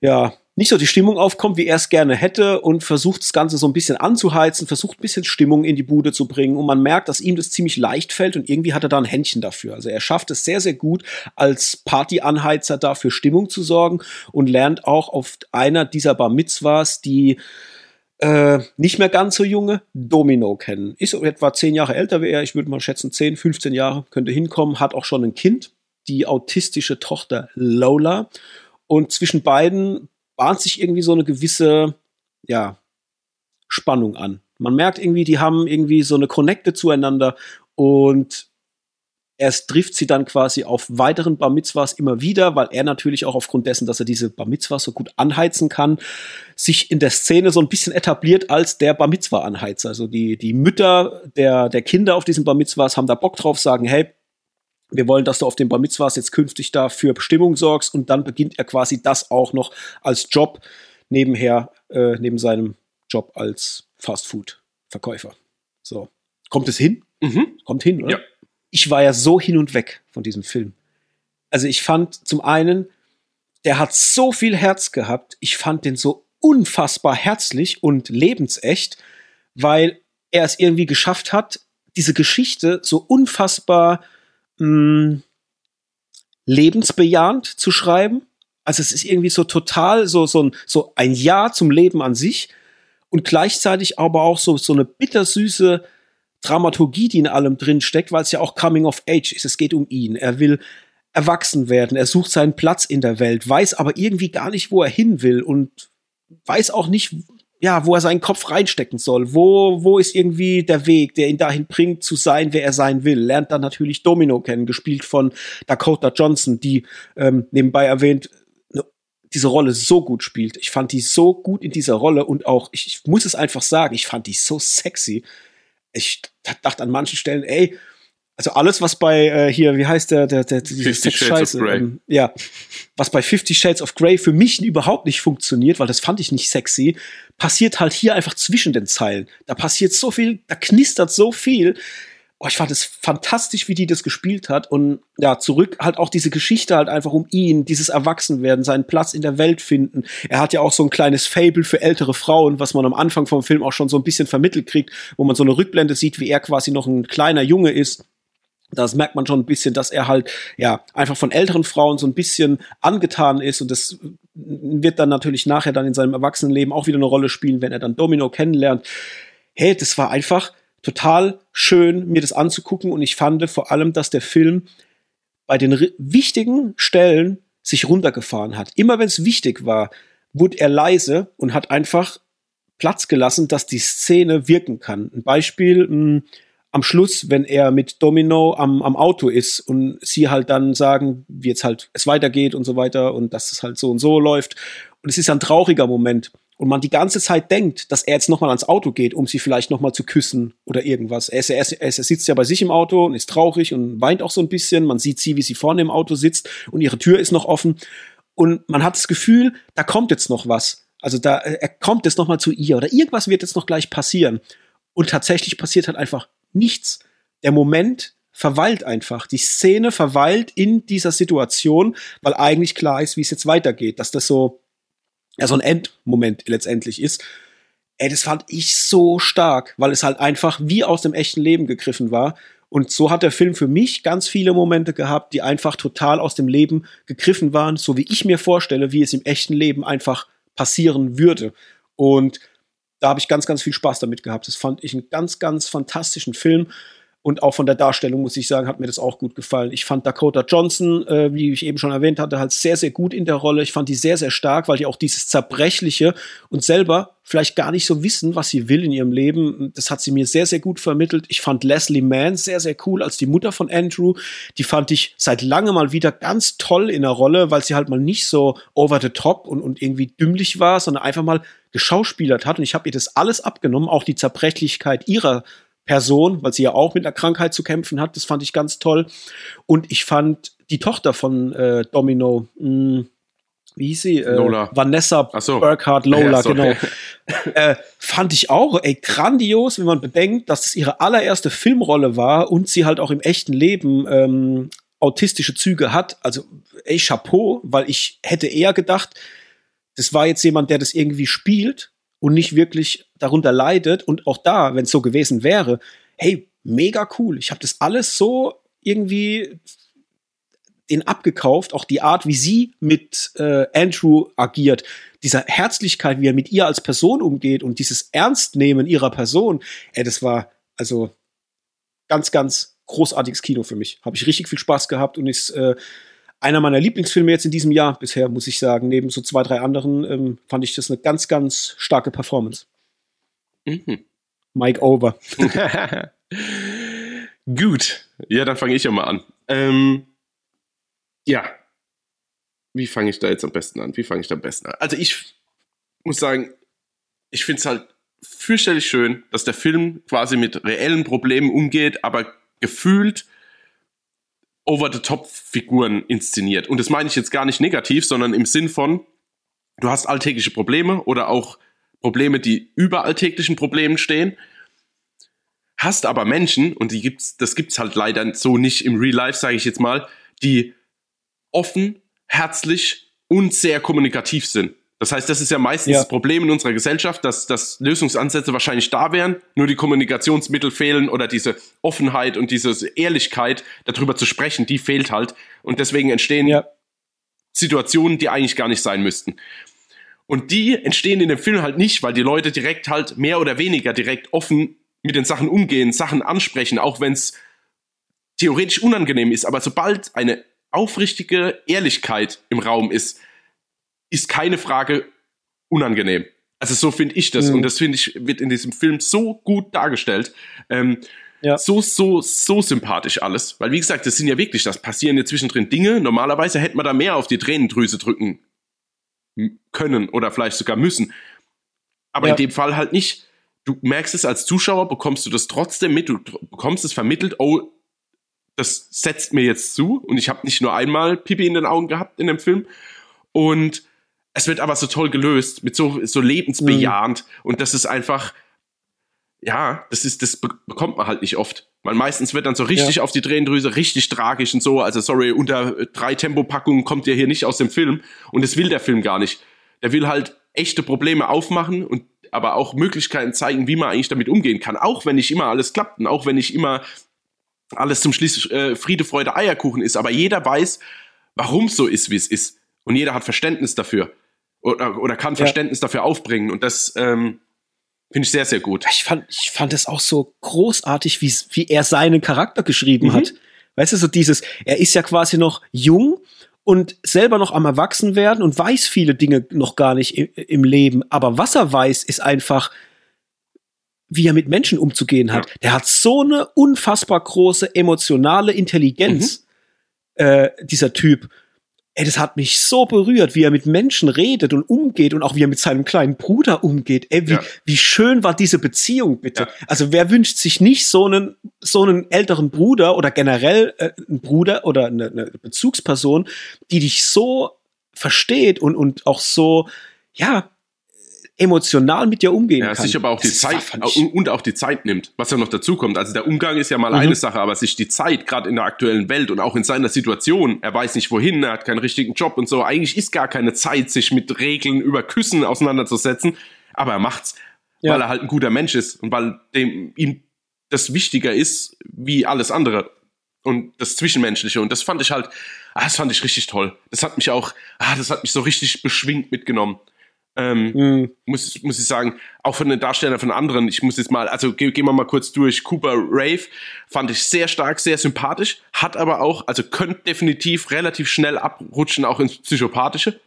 ja nicht so die Stimmung aufkommt, wie er es gerne hätte und versucht das Ganze so ein bisschen anzuheizen, versucht ein bisschen Stimmung in die Bude zu bringen und man merkt, dass ihm das ziemlich leicht fällt und irgendwie hat er da ein Händchen dafür. Also er schafft es sehr, sehr gut, als Partyanheizer da für Stimmung zu sorgen und lernt auch auf einer dieser Bar Mitzvahs die äh, nicht mehr ganz so junge Domino kennen. Ist etwa zehn Jahre älter wie er, ich würde mal schätzen 10, 15 Jahre, könnte hinkommen, hat auch schon ein Kind, die autistische Tochter Lola. Und zwischen beiden bahnt sich irgendwie so eine gewisse, ja, Spannung an. Man merkt irgendwie, die haben irgendwie so eine Connecte zueinander und Erst trifft sie dann quasi auf weiteren Bar Mitzvahs immer wieder, weil er natürlich auch aufgrund dessen, dass er diese Bar Mitzvahs so gut anheizen kann, sich in der Szene so ein bisschen etabliert als der Bar Mitzvah-Anheizer. Also die, die Mütter der, der Kinder auf diesen Bar Mitzvahs haben da Bock drauf, sagen, hey, wir wollen, dass du auf den Bar Mitzvahs jetzt künftig da für Bestimmung sorgst und dann beginnt er quasi das auch noch als Job nebenher, äh, neben seinem Job als Fastfood-Verkäufer. So. Kommt es hin? Mhm. Kommt hin, oder? Ja ich war ja so hin und weg von diesem Film. Also ich fand zum einen, der hat so viel Herz gehabt. Ich fand den so unfassbar herzlich und lebensecht, weil er es irgendwie geschafft hat, diese Geschichte so unfassbar mh, hm, lebensbejahend zu schreiben. Also es ist irgendwie so total so, so, ein, so ein Ja zum Leben an sich und gleichzeitig aber auch so, so eine bittersüße Dramaturgie, die in allem drin steckt, weil es ja auch Coming of Age ist. Es geht um ihn. Er will erwachsen werden. Er sucht seinen Platz in der Welt, weiß aber irgendwie gar nicht, wo er hin will und weiß auch nicht, ja, wo er seinen Kopf reinstecken soll. Wo, wo ist irgendwie der Weg, der ihn dahin bringt, zu sein, wer er sein will? Lernt dann natürlich Domino kennen, gespielt von Dakota Johnson, die ähm, nebenbei erwähnt ne, diese Rolle so gut spielt. Ich fand die so gut in dieser Rolle und auch, ich, ich muss es einfach sagen, ich fand die so sexy ich dachte an manchen Stellen, ey, also alles, was bei äh, hier, wie heißt der, der, der diese Sex-Scheiße, ähm, ja, was bei Fifty Shades of Grey für mich überhaupt nicht funktioniert, weil das fand ich nicht sexy, passiert halt hier einfach zwischen den Zeilen. Da passiert so viel, da knistert so viel oh, ich fand es fantastisch, wie die das gespielt hat. Und ja, zurück halt auch diese Geschichte halt einfach um ihn, dieses Erwachsenwerden, seinen Platz in der Welt finden. Er hat ja auch so ein kleines Fable für ältere Frauen, was man am Anfang vom Film auch schon so ein bisschen vermittelt kriegt, wo man so eine Rückblende sieht, wie er quasi noch ein kleiner Junge ist. Das merkt man schon ein bisschen, dass er halt, ja, einfach von älteren Frauen so ein bisschen angetan ist und das wird dann natürlich nachher dann in seinem Erwachsenenleben auch wieder eine Rolle spielen, wenn er dann Domino kennenlernt. Hey, das war einfach total schön, mir das anzugucken und ich fand vor allem, dass der Film bei den wichtigen Stellen sich runtergefahren hat. Immer wenn es wichtig war, wurde er leise und hat einfach Platz gelassen, dass die Szene wirken kann. Ein Beispiel, mh, hm, am Schluss, wenn er mit Domino am, am Auto ist und sie halt dann sagen, wie jetzt halt es weitergeht und so weiter und dass es halt so und so läuft. Und es ist ein trauriger Moment. Und man die ganze Zeit denkt, dass er jetzt nochmal ans Auto geht, um sie vielleicht nochmal zu küssen oder irgendwas. Er, ist, er, ist, er sitzt ja bei sich im Auto und ist traurig und weint auch so ein bisschen. Man sieht sie, wie sie vorne im Auto sitzt und ihre Tür ist noch offen. Und man hat das Gefühl, da kommt jetzt noch was. Also da, er kommt jetzt nochmal zu ihr oder irgendwas wird jetzt noch gleich passieren. Und tatsächlich passiert halt einfach nichts. Der Moment verweilt einfach. Die Szene verweilt in dieser Situation, weil eigentlich klar ist, wie es jetzt weitergeht. Dass das so, ja, so ein Endmoment letztendlich ist. Ey, das fand ich so stark, weil es halt einfach wie aus dem echten Leben gegriffen war. Und so hat der Film für mich ganz viele Momente gehabt, die einfach total aus dem Leben gegriffen waren, so wie ich mir vorstelle, wie es im echten Leben einfach passieren würde. Und da habe ich ganz, ganz viel Spaß damit gehabt. Das fand ich einen ganz, ganz fantastischen Film. Und auch von der Darstellung, muss ich sagen, hat mir das auch gut gefallen. Ich fand Dakota Johnson, äh, wie ich eben schon erwähnt hatte, halt sehr, sehr gut in der Rolle. Ich fand die sehr, sehr stark, weil die auch dieses Zerbrechliche und selber vielleicht gar nicht so wissen, was sie will in ihrem Leben. Das hat sie mir sehr, sehr gut vermittelt. Ich fand Leslie Mann sehr, sehr cool als die Mutter von Andrew. Die fand ich seit langem mal wieder ganz toll in der Rolle, weil sie halt mal nicht so over the top und, und irgendwie dümmlich war, sondern einfach mal geschauspielert hat. Und ich habe ihr das alles abgenommen, auch die Zerbrechlichkeit ihrer Person, weil sie ja auch mit einer Krankheit zu kämpfen hat. Das fand ich ganz toll. Und ich fand die Tochter von äh, Domino, mh, hm, wie hieß sie? Äh, Lola. Vanessa so. Burkhardt Lola, ja, genau. äh, fand ich auch, ey, grandios, wenn man bedenkt, dass es ihre allererste Filmrolle war und sie halt auch im echten Leben ähm, autistische Züge hat. Also, ey, Chapeau, weil ich hätte eher gedacht, das war jetzt jemand, der das irgendwie spielt und nicht wirklich darunter leidet. Und auch da, wenn es so gewesen wäre, hey, mega cool. Ich habe das alles so irgendwie den abgekauft, auch die Art, wie sie mit äh, Andrew agiert, dieser Herzlichkeit, wie er mit ihr als Person umgeht und dieses Ernstnehmen ihrer Person, ey, das war also ganz, ganz großartiges Kino für mich. Habe ich richtig viel Spaß gehabt und ist äh, einer meiner Lieblingsfilme jetzt in diesem Jahr bisher, muss ich sagen. Neben so zwei, drei anderen ähm, fand ich das eine ganz, ganz starke Performance. Mhm. Mike over. Gut. Ja, dann fange ich ja mal an. Ähm, ja. Wie fange ich da jetzt am besten an? Wie fange ich da am besten an? Also ich muss sagen, ich finde es halt fürchterlich schön, dass der Film quasi mit reellen Problemen umgeht, aber gefühlt over-the-top-Figuren inszeniert. Und das meine ich jetzt gar nicht negativ, sondern im Sinn von, du hast alltägliche Probleme oder auch Probleme, die über alltäglichen Problemen stehen, hast aber Menschen, und die gibt's, das gibt's halt leider so nicht im Real Life, sage ich jetzt mal, die offen, herzlich und sehr kommunikativ sind. Das heißt, das ist ja meistens ja. das Problem in unserer Gesellschaft, dass, dass Lösungsansätze wahrscheinlich da wären, nur die Kommunikationsmittel fehlen oder diese Offenheit und diese Ehrlichkeit, darüber zu sprechen, die fehlt halt. Und deswegen entstehen ja. Situationen, die eigentlich gar nicht sein müssten. Und die entstehen in dem Film halt nicht, weil die Leute direkt halt mehr oder weniger direkt offen mit den Sachen umgehen, Sachen ansprechen, auch wenn es theoretisch unangenehm ist. Aber sobald eine aufrichtige Ehrlichkeit im Raum ist, ist keine Frage unangenehm. Also so finde ich das. Mhm. Und das finde ich, wird in diesem Film so gut dargestellt. Ähm, ja. So, so, so sympathisch alles. Weil, wie gesagt, das sind ja wirklich, das passieren ja zwischendrin Dinge. Normalerweise hätte man da mehr auf die Tränendrüse drücken können oder vielleicht sogar müssen. Aber ja. in dem Fall halt nicht. Du merkst es als Zuschauer, bekommst du das trotzdem mit, du bekommst es vermittelt, oh, das setzt mir jetzt zu. Und ich habe nicht nur einmal Pipi in den Augen gehabt in dem Film. Und es wird aber so toll gelöst, mit so, so lebensbejahend. Mhm. Und das ist einfach, ja, das ist, das bekommt man halt nicht oft. Man meistens wird dann so richtig ja. auf die Tränendrüse, richtig tragisch und so. Also, sorry, unter drei Tempopackungen kommt ihr hier nicht aus dem Film. Und das will der Film gar nicht. Der will halt echte Probleme aufmachen und aber auch Möglichkeiten zeigen, wie man eigentlich damit umgehen kann. Auch wenn nicht immer alles klappt und auch wenn nicht immer alles zum Schluss äh, Friede, Freude, Eierkuchen ist. Aber jeder weiß, warum es so ist, wie es ist. Und jeder hat Verständnis dafür oder, oder kann Verständnis ja. dafür aufbringen. Und das ähm, finde ich sehr, sehr gut. Ich fand, ich fand es auch so großartig, wie er seinen Charakter geschrieben mhm. hat. Weißt du, so dieses, er ist ja quasi noch jung und selber noch am Erwachsenwerden und weiß viele Dinge noch gar nicht im, Leben. Aber was er weiß, ist einfach, wie er mit Menschen umzugehen hat. Ja. Der hat so eine unfassbar große emotionale Intelligenz, mhm. äh, dieser Typ. Ey, das hat mich so berührt, wie er mit Menschen redet und umgeht und auch wie er mit seinem kleinen Bruder umgeht. Ey, wie, ja. wie schön war diese Beziehung, bitte. Ja. Also wer wünscht sich nicht so einen, so einen älteren Bruder oder generell äh, einen Bruder oder eine, eine Bezugsperson, die dich so versteht und, und auch so, ja, emotional mit dir umgehen ja, kann. Sich aber auch die Zeit und auch die Zeit nimmt, was ja noch dazu kommt. Also der Umgang ist ja mal mhm. eine Sache, aber sich die Zeit gerade in der aktuellen Welt und auch in seiner Situation, er weiß nicht wohin, er hat keinen richtigen Job und so. Eigentlich ist gar keine Zeit, sich mit Regeln über Küssen auseinanderzusetzen, aber er macht's, ja. weil er halt ein guter Mensch ist und weil dem ihm das wichtiger ist wie alles andere und das Zwischenmenschliche. Und das fand ich halt, ah, das fand ich richtig toll. Das hat mich auch, ah, das hat mich so richtig beschwingt mitgenommen. Ähm, mhm. muss, muss ich sagen, auch von den Darstellern von anderen, ich muss jetzt mal, also gehen wir mal kurz durch. Cooper Rave fand ich sehr stark, sehr sympathisch, hat aber auch, also könnte definitiv relativ schnell abrutschen, auch ins Psychopathische.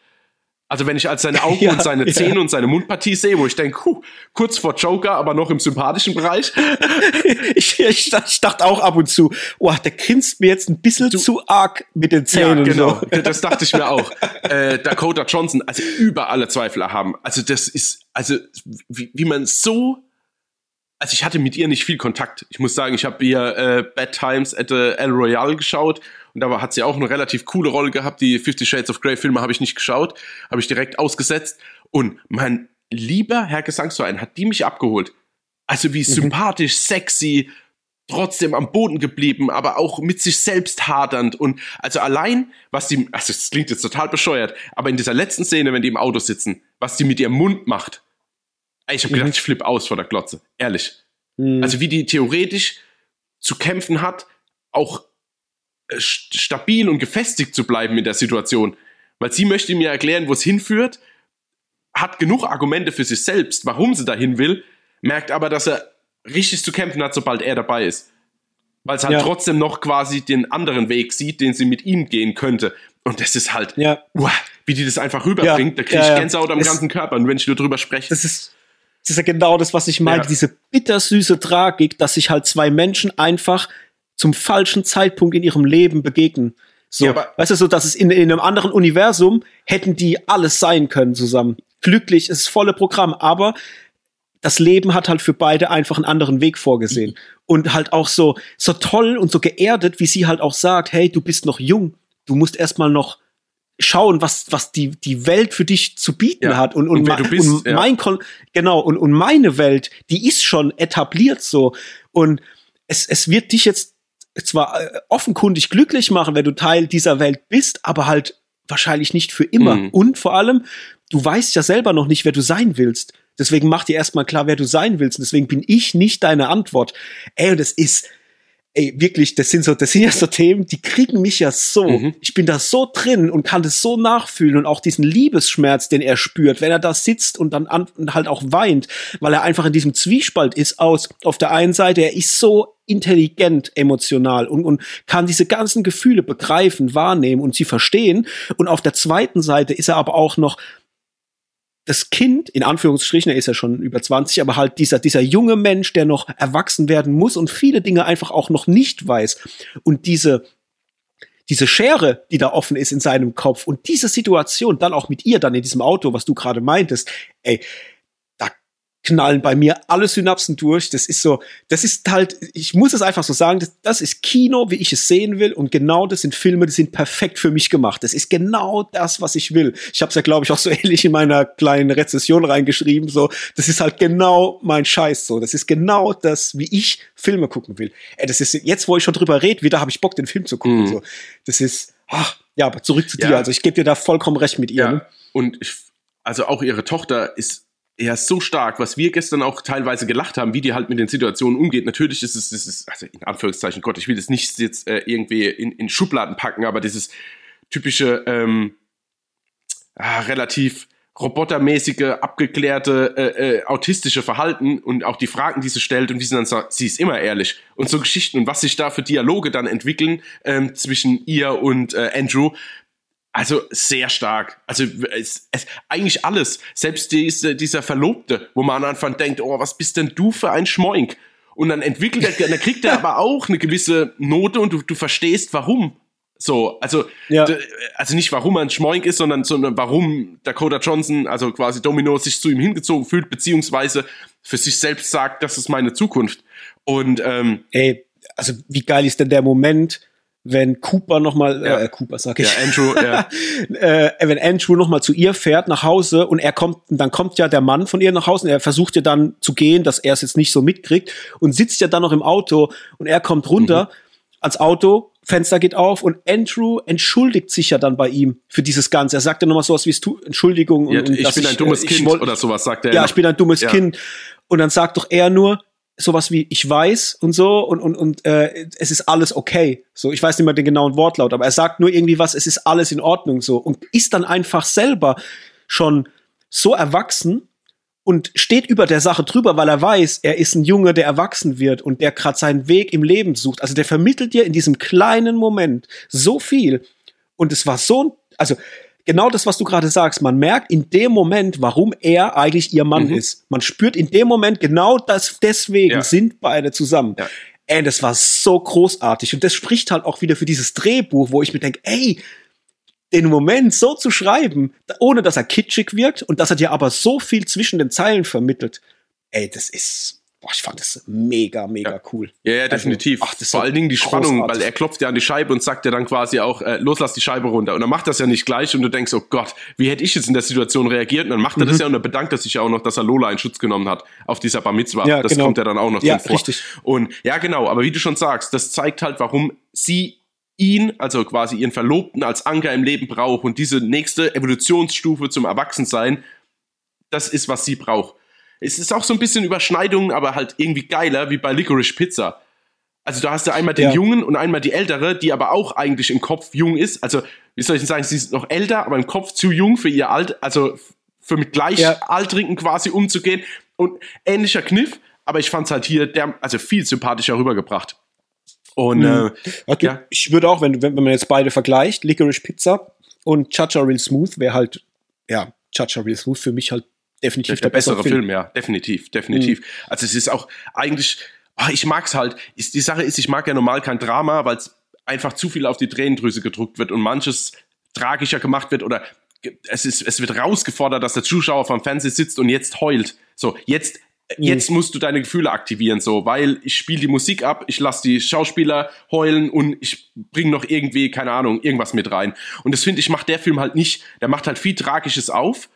Also wenn ich als seine Augen ja, und seine Zähne ja. und seine Mundpartie sehe, wo ich denke, huh, kurz vor Joker, aber noch im sympathischen Bereich. ich, ich, ich, dachte auch ab und zu, oh, der grinst mir jetzt ein bisschen du, zu arg mit den Zähnen. Ja, genau, so. das dachte ich mir auch. Äh, Dakota Johnson, also über alle Zweifel haben. Also das ist, also wie, wie man so also ich hatte mit ihr nicht viel Kontakt. Ich muss sagen, ich habe ihr äh, Bad Times at the El Royale geschaut und da hat sie auch eine relativ coole Rolle gehabt. Die Fifty Shades of Grey Filme habe ich nicht geschaut, habe ich direkt ausgesetzt. Und mein lieber Herr Gesangsverein hat die mich abgeholt. Also wie mhm. sympathisch, sexy, trotzdem am Boden geblieben, aber auch mit sich selbst hadernd und also allein, was die, also es klingt jetzt total bescheuert, aber in dieser letzten Szene, wenn die im Auto sitzen, was die mit ihrem Mund macht, ich habe gedacht, mhm. ich flippe aus vor der Glotze, ehrlich. Mhm. Also wie die theoretisch zu kämpfen hat, auch stabil und gefestigt zu bleiben in der Situation. Weil sie möchte mir erklären, wo es hinführt, hat genug Argumente für sich selbst, warum sie dahin will, merkt aber, dass er richtig zu kämpfen hat, sobald er dabei ist. Weil es halt ja. trotzdem noch quasi den anderen Weg sieht, den sie mit ihm gehen könnte. Und das ist halt, ja. uah, wie die das einfach rüberbringt, ja. da kriege ich Gänsehaut am es, ganzen Körper. Und wenn ich nur drüber spreche. Das ist, das ist ja genau das, was ich meine. Diese bittersüße Tragik, dass sich halt zwei Menschen einfach zum falschen Zeitpunkt in ihrem Leben begegnen. So, ja, weißt du, so, dass es in, in einem anderen Universum hätten die alles sein können zusammen. Glücklich, es ist volle Programm, aber das Leben hat halt für beide einfach einen anderen Weg vorgesehen. Mhm. Und halt auch so, so toll und so geerdet, wie sie halt auch sagt, hey, du bist noch jung, du musst erstmal noch schauen, was, was die, die Welt für dich zu bieten ja. hat. Und, und, und, bist, und mein Kon genau, und, und meine Welt, die ist schon etabliert so. Und es, es wird dich jetzt zwar äh, offenkundig glücklich machen, wenn du Teil dieser Welt bist, aber halt wahrscheinlich nicht für immer. Mhm. Und vor allem, du weißt ja selber noch nicht, wer du sein willst. Deswegen mach dir erstmal klar, wer du sein willst. Und deswegen bin ich nicht deine Antwort. Ey, und das ist, ey, wirklich, das sind so, das sind ja so Themen, die kriegen mich ja so. Mhm. Ich bin da so drin und kann das so nachfühlen und auch diesen Liebesschmerz, den er spürt, wenn er da sitzt und dann an, und halt auch weint, weil er einfach in diesem Zwiespalt ist aus, auf der einen Seite, er ist so intelligent emotional und, und kann diese ganzen Gefühle begreifen, wahrnehmen und sie verstehen. Und auf der zweiten Seite ist er aber auch noch das Kind, in Anführungsstrichen, er ist ja schon über 20, aber halt dieser, dieser junge Mensch, der noch erwachsen werden muss und viele Dinge einfach auch noch nicht weiß. Und diese, diese Schere, die da offen ist in seinem Kopf und diese Situation dann auch mit ihr dann in diesem Auto, was du gerade meintest, ey, knallen bei mir alle Synapsen durch. Das ist so, das ist halt, ich muss es einfach so sagen, das, das, ist Kino, wie ich es sehen will. Und genau das sind Filme, die sind perfekt für mich gemacht. Das ist genau das, was ich will. Ich habe es ja, glaube ich, auch so ähnlich in meiner kleinen Rezession reingeschrieben. So, das ist halt genau mein Scheiß. So, das ist genau das, wie ich Filme gucken will. Ey, das ist jetzt, wo ich schon drüber rede, wieder habe ich Bock, den Film zu gucken. Mhm. So, das ist, ach, ja, aber zurück zu ja. dir. Also ich gebe dir da vollkommen recht mit ihr. Ja. Ne? Und ich, also auch ihre Tochter ist er ist so stark, was wir gestern auch teilweise gelacht haben, wie die halt mit den Situationen umgeht. Natürlich ist es, ist es also in Anführungszeichen, Gott, ich will das nicht jetzt äh, irgendwie in, in Schubladen packen, aber dieses typische, ähm, ah, relativ robotermäßige, abgeklärte, äh, äh, autistische Verhalten und auch die Fragen, die sie stellt und wie sie dann sagt, sie ist immer ehrlich. Und so Geschichten und was sich da für Dialoge dann entwickeln ähm, zwischen ihr und äh, Andrew, also sehr stark. Also es, es, eigentlich alles. Selbst diese, dieser Verlobte, wo man am Anfang denkt, oh, was bist denn du für ein Schmoink? Und dann entwickelt er, dann kriegt er aber auch eine gewisse Note und du, du verstehst, warum. So, also, Ja. also nicht warum er ein Schmoink ist, sondern, sondern warum Dakota Johnson, also quasi Domino, sich zu ihm hingezogen fühlt, beziehungsweise für sich selbst sagt, das ist meine Zukunft. Und ähm, Ey, also wie geil ist denn der Moment, wenn Cooper nochmal, Ja. äh, Cooper sag ja, ich, Andrew, ja, äh, wenn Andrew nochmal zu ihr fährt nach Hause und er kommt, dann kommt ja der Mann von ihr nach Hause und er versucht ja dann zu gehen, dass er es jetzt nicht so mitkriegt und sitzt ja dann noch im Auto und er kommt runter ans Auto, Fenster geht auf und Andrew entschuldigt sich ja dann bei ihm für dieses Ganze. Er sagt ja nochmal sowas wie Entschuldigung und, ja und ich dass bin ein dummes äh, Kind wollt- oder sowas, sagt er. ja, noch. ich bin ein dummes Ja. Kind. Und dann sagt doch er nur sowas wie ich weiß und so und und und äh, es ist alles okay. So, ich weiß nicht mehr den genauen Wortlaut, aber er sagt nur irgendwie was, es ist alles in Ordnung so und ist dann einfach selber schon so erwachsen und steht über der Sache drüber, weil er weiß, er ist ein Junge, der erwachsen wird und der gerade seinen Weg im Leben sucht. Also der vermittelt dir in diesem kleinen Moment so viel. Und es war so, ein- also genau das, was du gerade sagst. Man merkt in dem Moment, warum er eigentlich ihr Mann Mhm. ist. Man spürt in dem Moment genau das, deswegen Ja. sind beide zusammen. Ja. Ey, das war so großartig. Und das spricht halt auch wieder für dieses Drehbuch, wo ich mir denke, ey, den Moment so zu schreiben, ohne dass er kitschig wirkt und dass er dir aber so viel zwischen den Zeilen vermittelt. Ey, das ist, boah, ich fand das mega, mega Ja. cool. Ja, ja, definitiv. ach, das ist Vor allen Dingen die Spannung, großartig. weil er klopft ja an die Scheibe und sagt ja dann quasi auch, äh, los, lass die Scheibe runter. Und er macht das ja nicht gleich und du denkst, oh Gott, wie hätte ich jetzt in der Situation reagiert? Und dann macht er Mhm. das ja und er bedankt er sich ja auch noch, dass er Lola in Schutz genommen hat auf dieser Bar Mitzwa. Ja, das genau. kommt ja dann auch noch Ja, vor. richtig. Und ja, genau, aber wie du schon sagst, das zeigt halt, warum sie ihn, also quasi ihren Verlobten als Anker im Leben braucht und diese nächste Evolutionsstufe zum Erwachsensein, das ist, was sie braucht. Es ist auch so ein bisschen Überschneidungen, aber halt irgendwie geiler, wie bei Licorice Pizza. Also da hast du einmal den Ja. Jungen und einmal die Ältere, die aber auch eigentlich im Kopf jung ist. Also, wie soll ich denn sagen, sie ist noch älter, aber im Kopf zu jung für ihr Alt, also für mit Gleichaltrigen quasi umzugehen. Und ähnlicher Kniff, aber ich fand es halt hier der, also viel sympathischer rübergebracht. Und Mhm. äh, Okay. Ja. Ich würde auch, wenn, wenn, wenn man jetzt beide vergleicht, Licorice Pizza und Chacha Real Smooth, wäre halt, ja, Chacha Real Smooth für mich halt definitiv der bessere Film. ja, definitiv, definitiv. Mhm. Also es ist auch eigentlich, ah, ich mag's halt. Ist, die Sache ist, ich mag ja normal kein Drama, weil es einfach zu viel auf die Tränendrüse gedruckt wird und manches tragischer gemacht wird oder es ist, es wird rausgefordert, dass der Zuschauer vom Fernseher sitzt und jetzt heult. So, jetzt, Mhm. jetzt musst du deine Gefühle aktivieren, so, weil ich spiele die Musik ab, ich lasse die Schauspieler heulen und ich bringe noch irgendwie, keine Ahnung, irgendwas mit rein. Und das finde ich, macht der Film halt nicht. Der macht halt viel Tragisches auf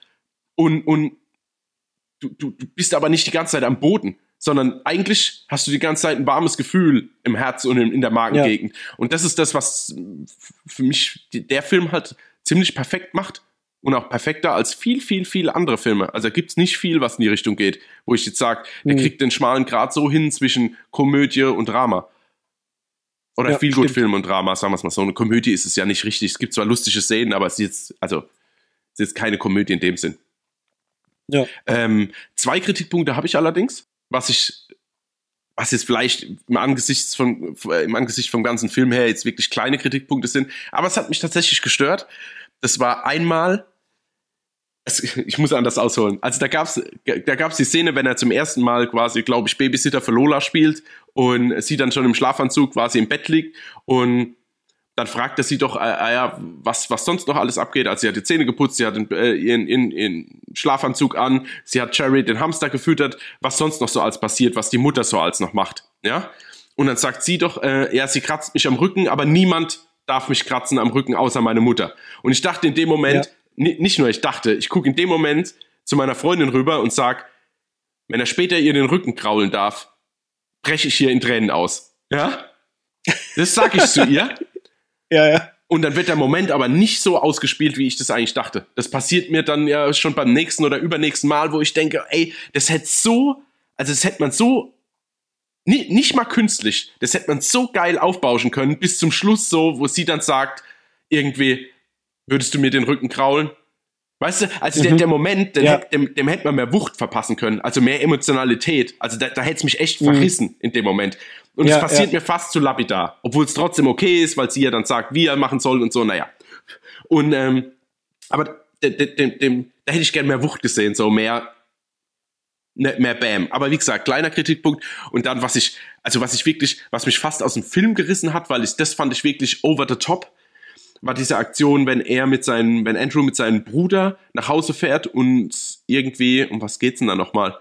und, und du, du, du bist aber nicht die ganze Zeit am Boden, sondern eigentlich hast du die ganze Zeit ein warmes Gefühl im Herz und in, in der Magengegend. Und das ist das, was für mich der Film halt ziemlich perfekt macht. Und auch perfekter als viel, viel, viel andere Filme. Also gibt es nicht viel, was in die Richtung geht, wo ich jetzt sage, der Mhm. kriegt den schmalen Grad so hin zwischen Komödie und Drama. Oder Ja, viel gut. Film und Drama, sagen wir es mal so. Eine Komödie ist es ja nicht richtig. Es gibt zwar lustige Szenen, aber es ist jetzt, also, es ist jetzt keine Komödie in dem Sinn. Ja. Ähm, zwei Kritikpunkte habe ich allerdings, was ich, was jetzt vielleicht im Angesicht, von, im Angesicht vom ganzen Film her jetzt wirklich kleine Kritikpunkte sind, aber es hat mich tatsächlich gestört. Das war einmal, es, ich muss anders ausholen. Also da gab's da gab's die Szene, wenn er zum ersten Mal quasi, glaube ich, Babysitter für Lola spielt und sie dann schon im Schlafanzug quasi im Bett liegt und dann fragt er sie doch, äh, äh, ja, was, was sonst noch alles abgeht. Also sie hat die Zähne geputzt, sie hat den, äh, ihren, ihren, ihren Schlafanzug an, sie hat Cherry den Hamster gefüttert, was sonst noch so als passiert, was die Mutter so als noch macht. Ja? Und dann sagt sie doch, äh, ja, sie kratzt mich am Rücken, aber niemand darf mich kratzen am Rücken außer meine Mutter. Und ich dachte in dem Moment, Ja. ni- nicht nur ich dachte, ich gucke in dem Moment zu meiner Freundin rüber und sag, wenn er später ihr den Rücken kraulen darf, breche ich hier in Tränen aus. Ja? Das sag ich zu ihr. Ja, ja. Und dann wird der Moment aber nicht so ausgespielt, wie ich das eigentlich dachte. Das passiert mir dann ja schon beim nächsten oder übernächsten Mal, wo ich denke, ey, das hätte so, also das hätte man so, ni- nicht mal künstlich, das hätte man so geil aufbauschen können, bis zum Schluss so, wo sie dann sagt, irgendwie, würdest du mir den Rücken kraulen? Weißt du, also mhm. der, der Moment, den, ja. dem, dem hätte man mehr Wucht verpassen können, also mehr Emotionalität. Also da, da hätte es mich echt mhm. verrissen in dem Moment. Und es ja, passiert ja. mir fast zu lapidar, obwohl es trotzdem okay ist, weil sie ja dann sagt, wie er machen soll und so, naja. Und ähm, aber dem, dem, dem, da hätte ich gerne mehr Wucht gesehen, so mehr, ne, mehr Bam. Aber wie gesagt, kleiner Kritikpunkt. Und dann, was ich, also was ich wirklich, was mich fast aus dem Film gerissen hat, weil ich, das fand ich wirklich over the top war diese Aktion, wenn er mit seinem, wenn Andrew mit seinem Bruder nach Hause fährt und irgendwie, um was geht's denn da nochmal?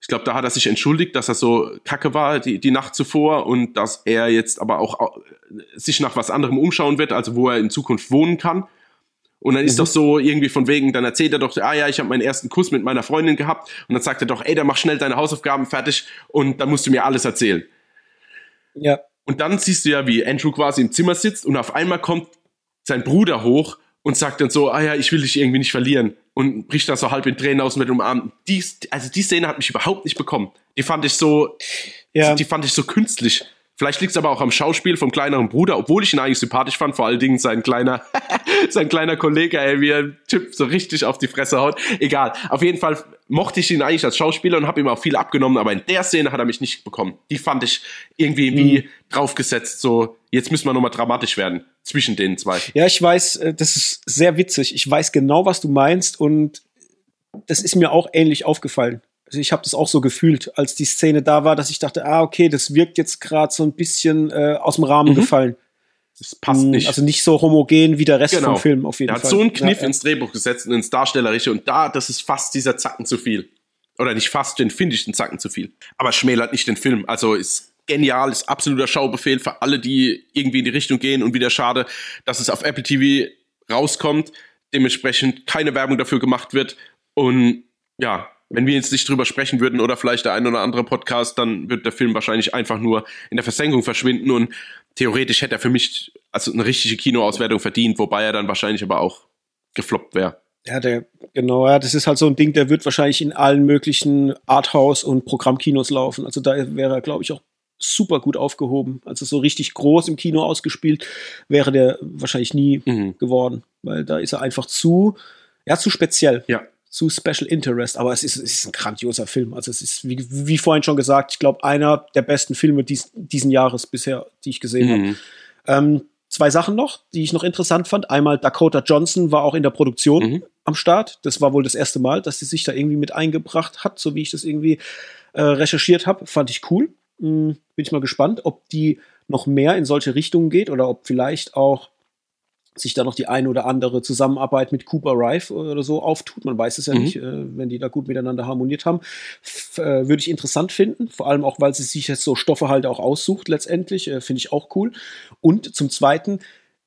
Ich glaube, da hat er sich entschuldigt, dass er so kacke war die, die Nacht zuvor und dass er jetzt aber auch sich nach was anderem umschauen wird, also wo er in Zukunft wohnen kann. Und dann ist mhm. doch so irgendwie von wegen, dann erzählt er doch, ah ja, ich habe meinen ersten Kuss mit meiner Freundin gehabt und dann sagt er doch, ey, dann mach schnell deine Hausaufgaben fertig und dann musst du mir alles erzählen. Ja. Und dann siehst du ja, wie Andrew quasi im Zimmer sitzt und auf einmal kommt sein Bruder hoch und sagt dann so, ah ja, ich will dich irgendwie nicht verlieren und bricht da so halb in Tränen aus mit dem Arm. Die, also die Szene hat mich überhaupt nicht bekommen. Die fand ich so, ja. die fand ich so künstlich. Vielleicht liegt es aber auch am Schauspiel vom kleineren Bruder, obwohl ich ihn eigentlich sympathisch fand, vor allen Dingen sein kleiner, sein kleiner Kollege, ey, wie er Typ so richtig auf die Fresse haut. Egal. Auf jeden Fall mochte ich ihn eigentlich als Schauspieler und habe ihm auch viel abgenommen, aber in der Szene hat er mich nicht bekommen. Die fand ich irgendwie wie mhm. draufgesetzt, so, jetzt müssen wir nochmal dramatisch werden zwischen den zwei. Ja, ich weiß, äh, das ist sehr witzig. Ich weiß genau, was du meinst und das ist mir auch ähnlich aufgefallen. Also ich habe das auch so gefühlt, als die Szene da war, dass ich dachte, ah, okay, das wirkt jetzt gerade so ein bisschen äh, aus dem Rahmen mhm. gefallen. Das passt hm, nicht. Also nicht so homogen wie der Rest genau. vom Film auf jeden er Fall. Er hat so einen Kniff ja, ins Drehbuch gesetzt und ins Darstellerische und da, das ist fast dieser Zacken zu viel. Oder nicht fast, den finde ich den Zacken zu viel. Aber schmälert nicht den Film. Also ist genial, ist absoluter Schaubefehl für alle, die irgendwie in die Richtung gehen und wieder schade, dass es auf Apple TV rauskommt. Dementsprechend keine Werbung dafür gemacht wird und ja, wenn wir jetzt nicht drüber sprechen würden oder vielleicht der ein oder andere Podcast, dann wird der Film wahrscheinlich einfach nur in der Versenkung verschwinden und theoretisch hätte er für mich also eine richtige Kinoauswertung verdient, wobei er dann wahrscheinlich aber auch gefloppt wäre. Ja, der, genau, ja, das ist halt so ein Ding, der wird wahrscheinlich in allen möglichen Arthouse- und Programmkinos laufen. Also da wäre er, glaube ich, auch super gut aufgehoben. Also so richtig groß im Kino ausgespielt wäre der wahrscheinlich nie mhm. geworden, weil da ist er einfach zu, ja, zu speziell. Ja zu Special Interest, aber es ist, es ist ein grandioser Film. Also es ist, wie, wie vorhin schon gesagt, ich glaube, einer der besten Filme dies, diesen Jahres bisher, die ich gesehen mhm. habe. Ähm, zwei Sachen noch, die ich noch interessant fand. Einmal Dakota Johnson war auch in der Produktion mhm. am Start. Das war wohl das erste Mal, dass sie sich da irgendwie mit eingebracht hat, so wie ich das irgendwie äh, recherchiert habe. Fand ich cool. Hm, bin ich mal gespannt, ob die noch mehr in solche Richtungen geht oder ob vielleicht auch sich da noch die eine oder andere Zusammenarbeit mit Cooper Rife oder so auftut. Man weiß es ja mhm. nicht, äh, wenn die da gut miteinander harmoniert haben. F äh, Würde ich interessant finden, vor allem auch, weil sie sich jetzt so Stoffe halt auch aussucht letztendlich. Äh, Finde ich auch cool. Und zum Zweiten,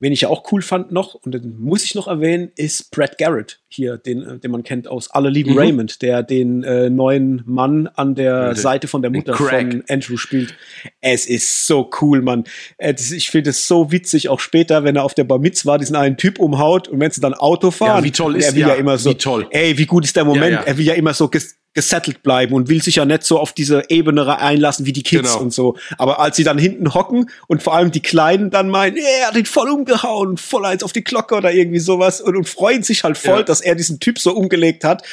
Wen ich ja auch cool fand noch, und den muss ich noch erwähnen, ist Brad Garrett hier, den, äh, den man kennt aus Alle lieben mhm. Raymond, der den äh, neuen Mann an der ja, Seite von der Mutter von Andrew spielt. Es ist so cool, Mann. Äh, ich finde es so witzig, auch später, wenn er auf der Bar Mitzwa diesen einen Typ umhaut und wenn sie dann Auto fahren. Ja, wie toll ist er will ja, ja immer so, wie toll. ey, wie gut ist der Moment? Ja, er will ja immer so gesettelt bleiben und will sich ja nicht so auf diese Ebene einlassen wie die Kids genau. und so. Aber als sie dann hinten hocken und vor allem die Kleinen dann meinen, er hat ihn voll umgehauen und voll eins auf die Glocke oder irgendwie sowas und, und freuen sich halt voll, ja. dass er diesen Typ so umgelegt hat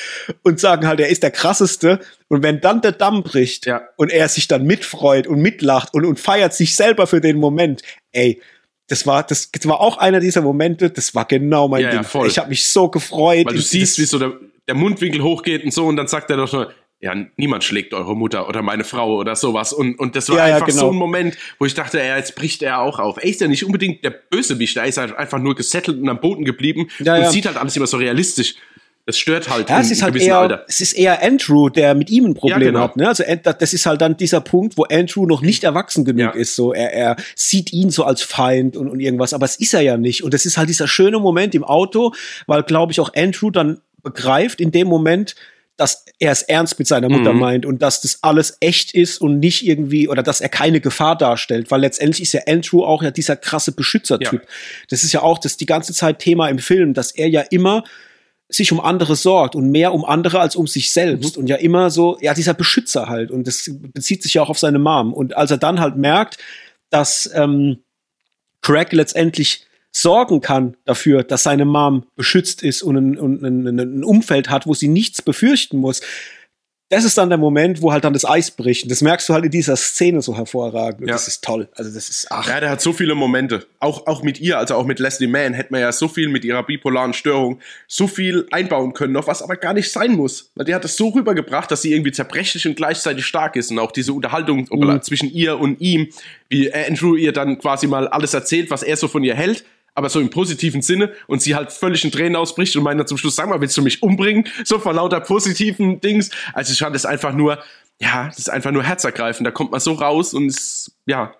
und sagen halt, er ist der krasseste. Und wenn dann der Damm bricht ja. und er sich dann mitfreut und mitlacht und, und feiert sich selber für den Moment, ey, das war, das, das war auch einer dieser Momente, das war genau mein ja, Ding. Ja, ich habe mich so gefreut. Weil du siehst, wie so der, der Mundwinkel hochgeht und so und dann sagt er doch nur, ja, niemand schlägt eure Mutter oder meine Frau oder sowas. Und, und das war ja, einfach ja, genau. so ein Moment, wo ich dachte, ja, jetzt bricht er auch auf. Er ist ja nicht unbedingt der Bösewicht, er ist halt einfach nur gesettelt und am Boden geblieben ja, und sieht halt alles immer so realistisch. Das stört halt ja, es ist halt eher, Alter. Es ist eher Andrew, der mit ihm ein Problem genau. hat. Ne? Also das ist halt dann dieser Punkt, wo Andrew noch nicht erwachsen genug ist. So, er, er sieht ihn so als Feind und, und irgendwas, aber es ist er ja nicht. Und das ist halt dieser schöne Moment im Auto, weil, glaube ich, auch Andrew dann begreift in dem Moment, dass er es ernst mit seiner Mutter mhm. meint und dass das alles echt ist und nicht irgendwie oder dass er keine Gefahr darstellt, weil letztendlich ist ja Andrew auch ja dieser krasse Beschützertyp. Ja. Das ist ja auch das die ganze Zeit Thema im Film, dass er ja immer sich um andere sorgt und mehr um andere als um sich selbst. Mhm. und ja immer so, ja, dieser Beschützer halt. Und das bezieht sich ja auch auf seine Mom. Und als er dann halt merkt, dass ähm, Craig letztendlich sorgen kann dafür, dass seine Mom beschützt ist und ein, und ein, ein Umfeld hat, wo sie nichts befürchten muss, das ist dann der Moment, wo halt dann das Eis bricht. Und das merkst du halt in dieser Szene so hervorragend. Ja. Das ist toll. Also das ist ach. Ja, der hat so viele Momente. Auch, auch mit ihr, also auch mit Leslie Mann, hätte man ja so viel mit ihrer bipolaren Störung so viel einbauen können, noch was aber gar nicht sein muss. Weil die hat das so rübergebracht, dass sie irgendwie zerbrechlich und gleichzeitig stark ist. Und auch diese Unterhaltung mhm. zwischen ihr und ihm, wie Andrew ihr dann quasi mal alles erzählt, was er so von ihr hält aber so im positiven Sinne und sie halt völlig in Tränen ausbricht und meint dann zum Schluss, sag mal, willst du mich umbringen? So vor lauter positiven Dings. Also ich fand es einfach nur, ja, das ist einfach nur herzergreifend. Da kommt man so raus und es, ja,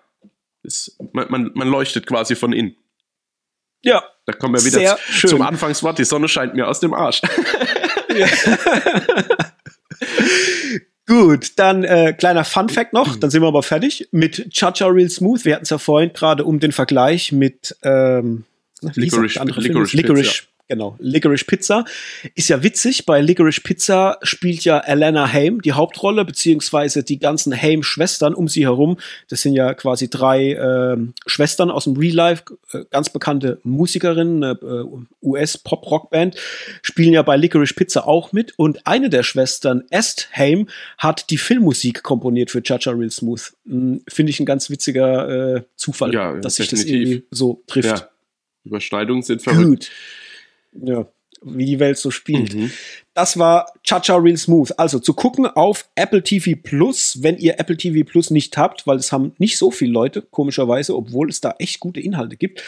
es, man, man, man leuchtet quasi von innen. Ja. Da kommen wir wieder zum Anfangswort. Die Sonne scheint mir aus dem Arsch. Ja. Gut, dann äh, kleiner Fun Fact noch, dann sind wir aber fertig mit Chacha Real Smooth. Wir hatten es ja vorhin gerade um den Vergleich mit ähm, Licorice, Licorice, Licorice, Genau, Licorice Pizza. Ist ja witzig, bei Licorice Pizza spielt ja Alana Haim die Hauptrolle, beziehungsweise die ganzen Haim-Schwestern um sie herum. Das sind ja quasi drei äh, Schwestern aus dem Real Life, äh, ganz bekannte Musikerinnen, äh, US-Pop-Rock-Band, spielen ja bei Licorice Pizza auch mit. Und eine der Schwestern, Est Haim, hat die Filmmusik komponiert für Chacha Real Smooth. Hm, Finde ich ein ganz witziger äh, Zufall, ja, dass sich das irgendwie so trifft. Ja. Überschneidungen sind verrückt. Gut ja, wie die Welt so spielt. Mhm. Das war Cha-Cha Real Smooth. Also zu gucken auf Apple TV Plus, wenn ihr Apple TV Plus nicht habt, weil es haben nicht so viele Leute, komischerweise, obwohl es da echt gute Inhalte gibt.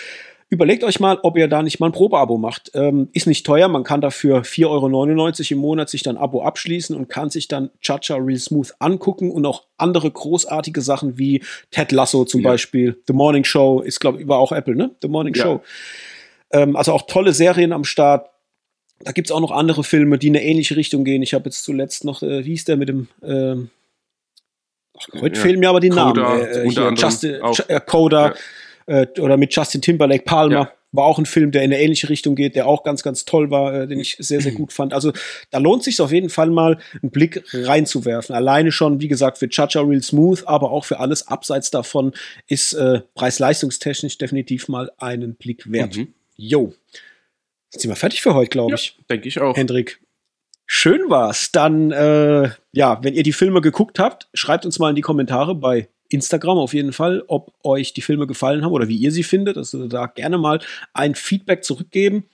Überlegt euch mal, ob ihr da nicht mal ein Probeabo macht. Ähm, ist nicht teuer, man kann dafür 4,99 Euro im Monat sich dann Abo abschließen und kann sich dann Cha-Cha Real Smooth angucken und auch andere großartige Sachen wie Ted Lasso zum ja. Beispiel. The Morning Show ist, glaube ich, war auch Apple, ne? The Morning ja. Show. Ähm, also auch tolle Serien am Start. Da gibt es auch noch andere Filme, die in eine ähnliche Richtung gehen. Ich habe jetzt zuletzt noch, äh, wie hieß der mit dem, ähm, ach, heute ja. fehlen mir aber die Coda, Namen. Äh, Justin, äh, Coda ja. Äh, oder mit Justin Timberlake, Palmer. Ja. War auch ein Film, der in eine ähnliche Richtung geht, der auch ganz, ganz toll war, äh, den ich sehr, sehr gut fand. Also da lohnt sich auf jeden Fall mal einen Blick reinzuwerfen. Alleine schon, wie gesagt, für Chacha Real Smooth, aber auch für alles abseits davon ist äh, preis-leistungstechnisch definitiv mal einen Blick wert. Mhm. Jo. Jetzt sind wir fertig für heute, glaube ich. Ja, Denke ich auch. Hendrik. Schön war's. Dann, äh, ja, wenn ihr die Filme geguckt habt, schreibt uns mal in die Kommentare bei Instagram auf jeden Fall, ob euch die Filme gefallen haben oder wie ihr sie findet. Also da gerne mal ein Feedback zurückgeben.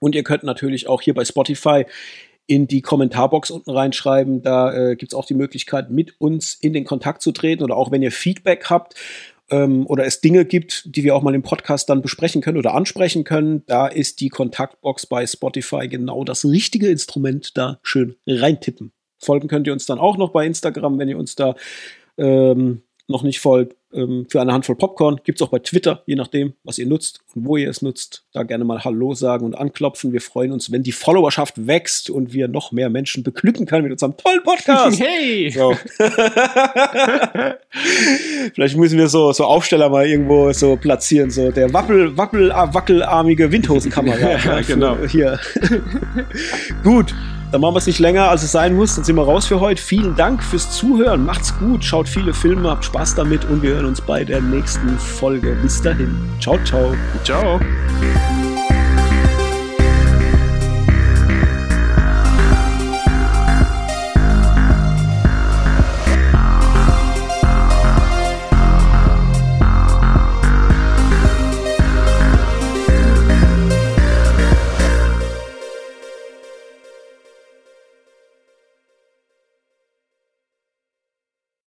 Und ihr könnt natürlich auch hier bei Spotify in die Kommentarbox unten reinschreiben. Da äh, gibt es auch die Möglichkeit, mit uns in den Kontakt zu treten oder auch wenn ihr Feedback habt ähm, oder es Dinge gibt, die wir auch mal im Podcast dann besprechen können oder ansprechen können, da ist die Kontaktbox bei Spotify genau das richtige Instrument, da schön reintippen. Folgen könnt ihr uns dann auch noch bei Instagram, wenn ihr uns da ähm, noch nicht folgt ähm, für eine Handvoll Popcorn. Gibt es auch bei Twitter, je nachdem, was ihr nutzt und wo ihr es nutzt. Da gerne mal Hallo sagen und anklopfen. Wir freuen uns, wenn die Followerschaft wächst und wir noch mehr Menschen beglücken können mit unserem tollen Podcast. Hey! So. Vielleicht müssen wir so, so Aufsteller mal irgendwo so platzieren. So der Wappel, Wappel, wackelarmige Windhosenkamera. ja, genau. Hier. Gut. Dann machen wir es nicht länger, als es sein muss. Dann sind wir raus für heute. Vielen Dank fürs Zuhören. Macht's gut, schaut viele Filme, habt Spaß damit und wir hören uns bei der nächsten Folge. Bis dahin. Ciao, ciao. Ciao.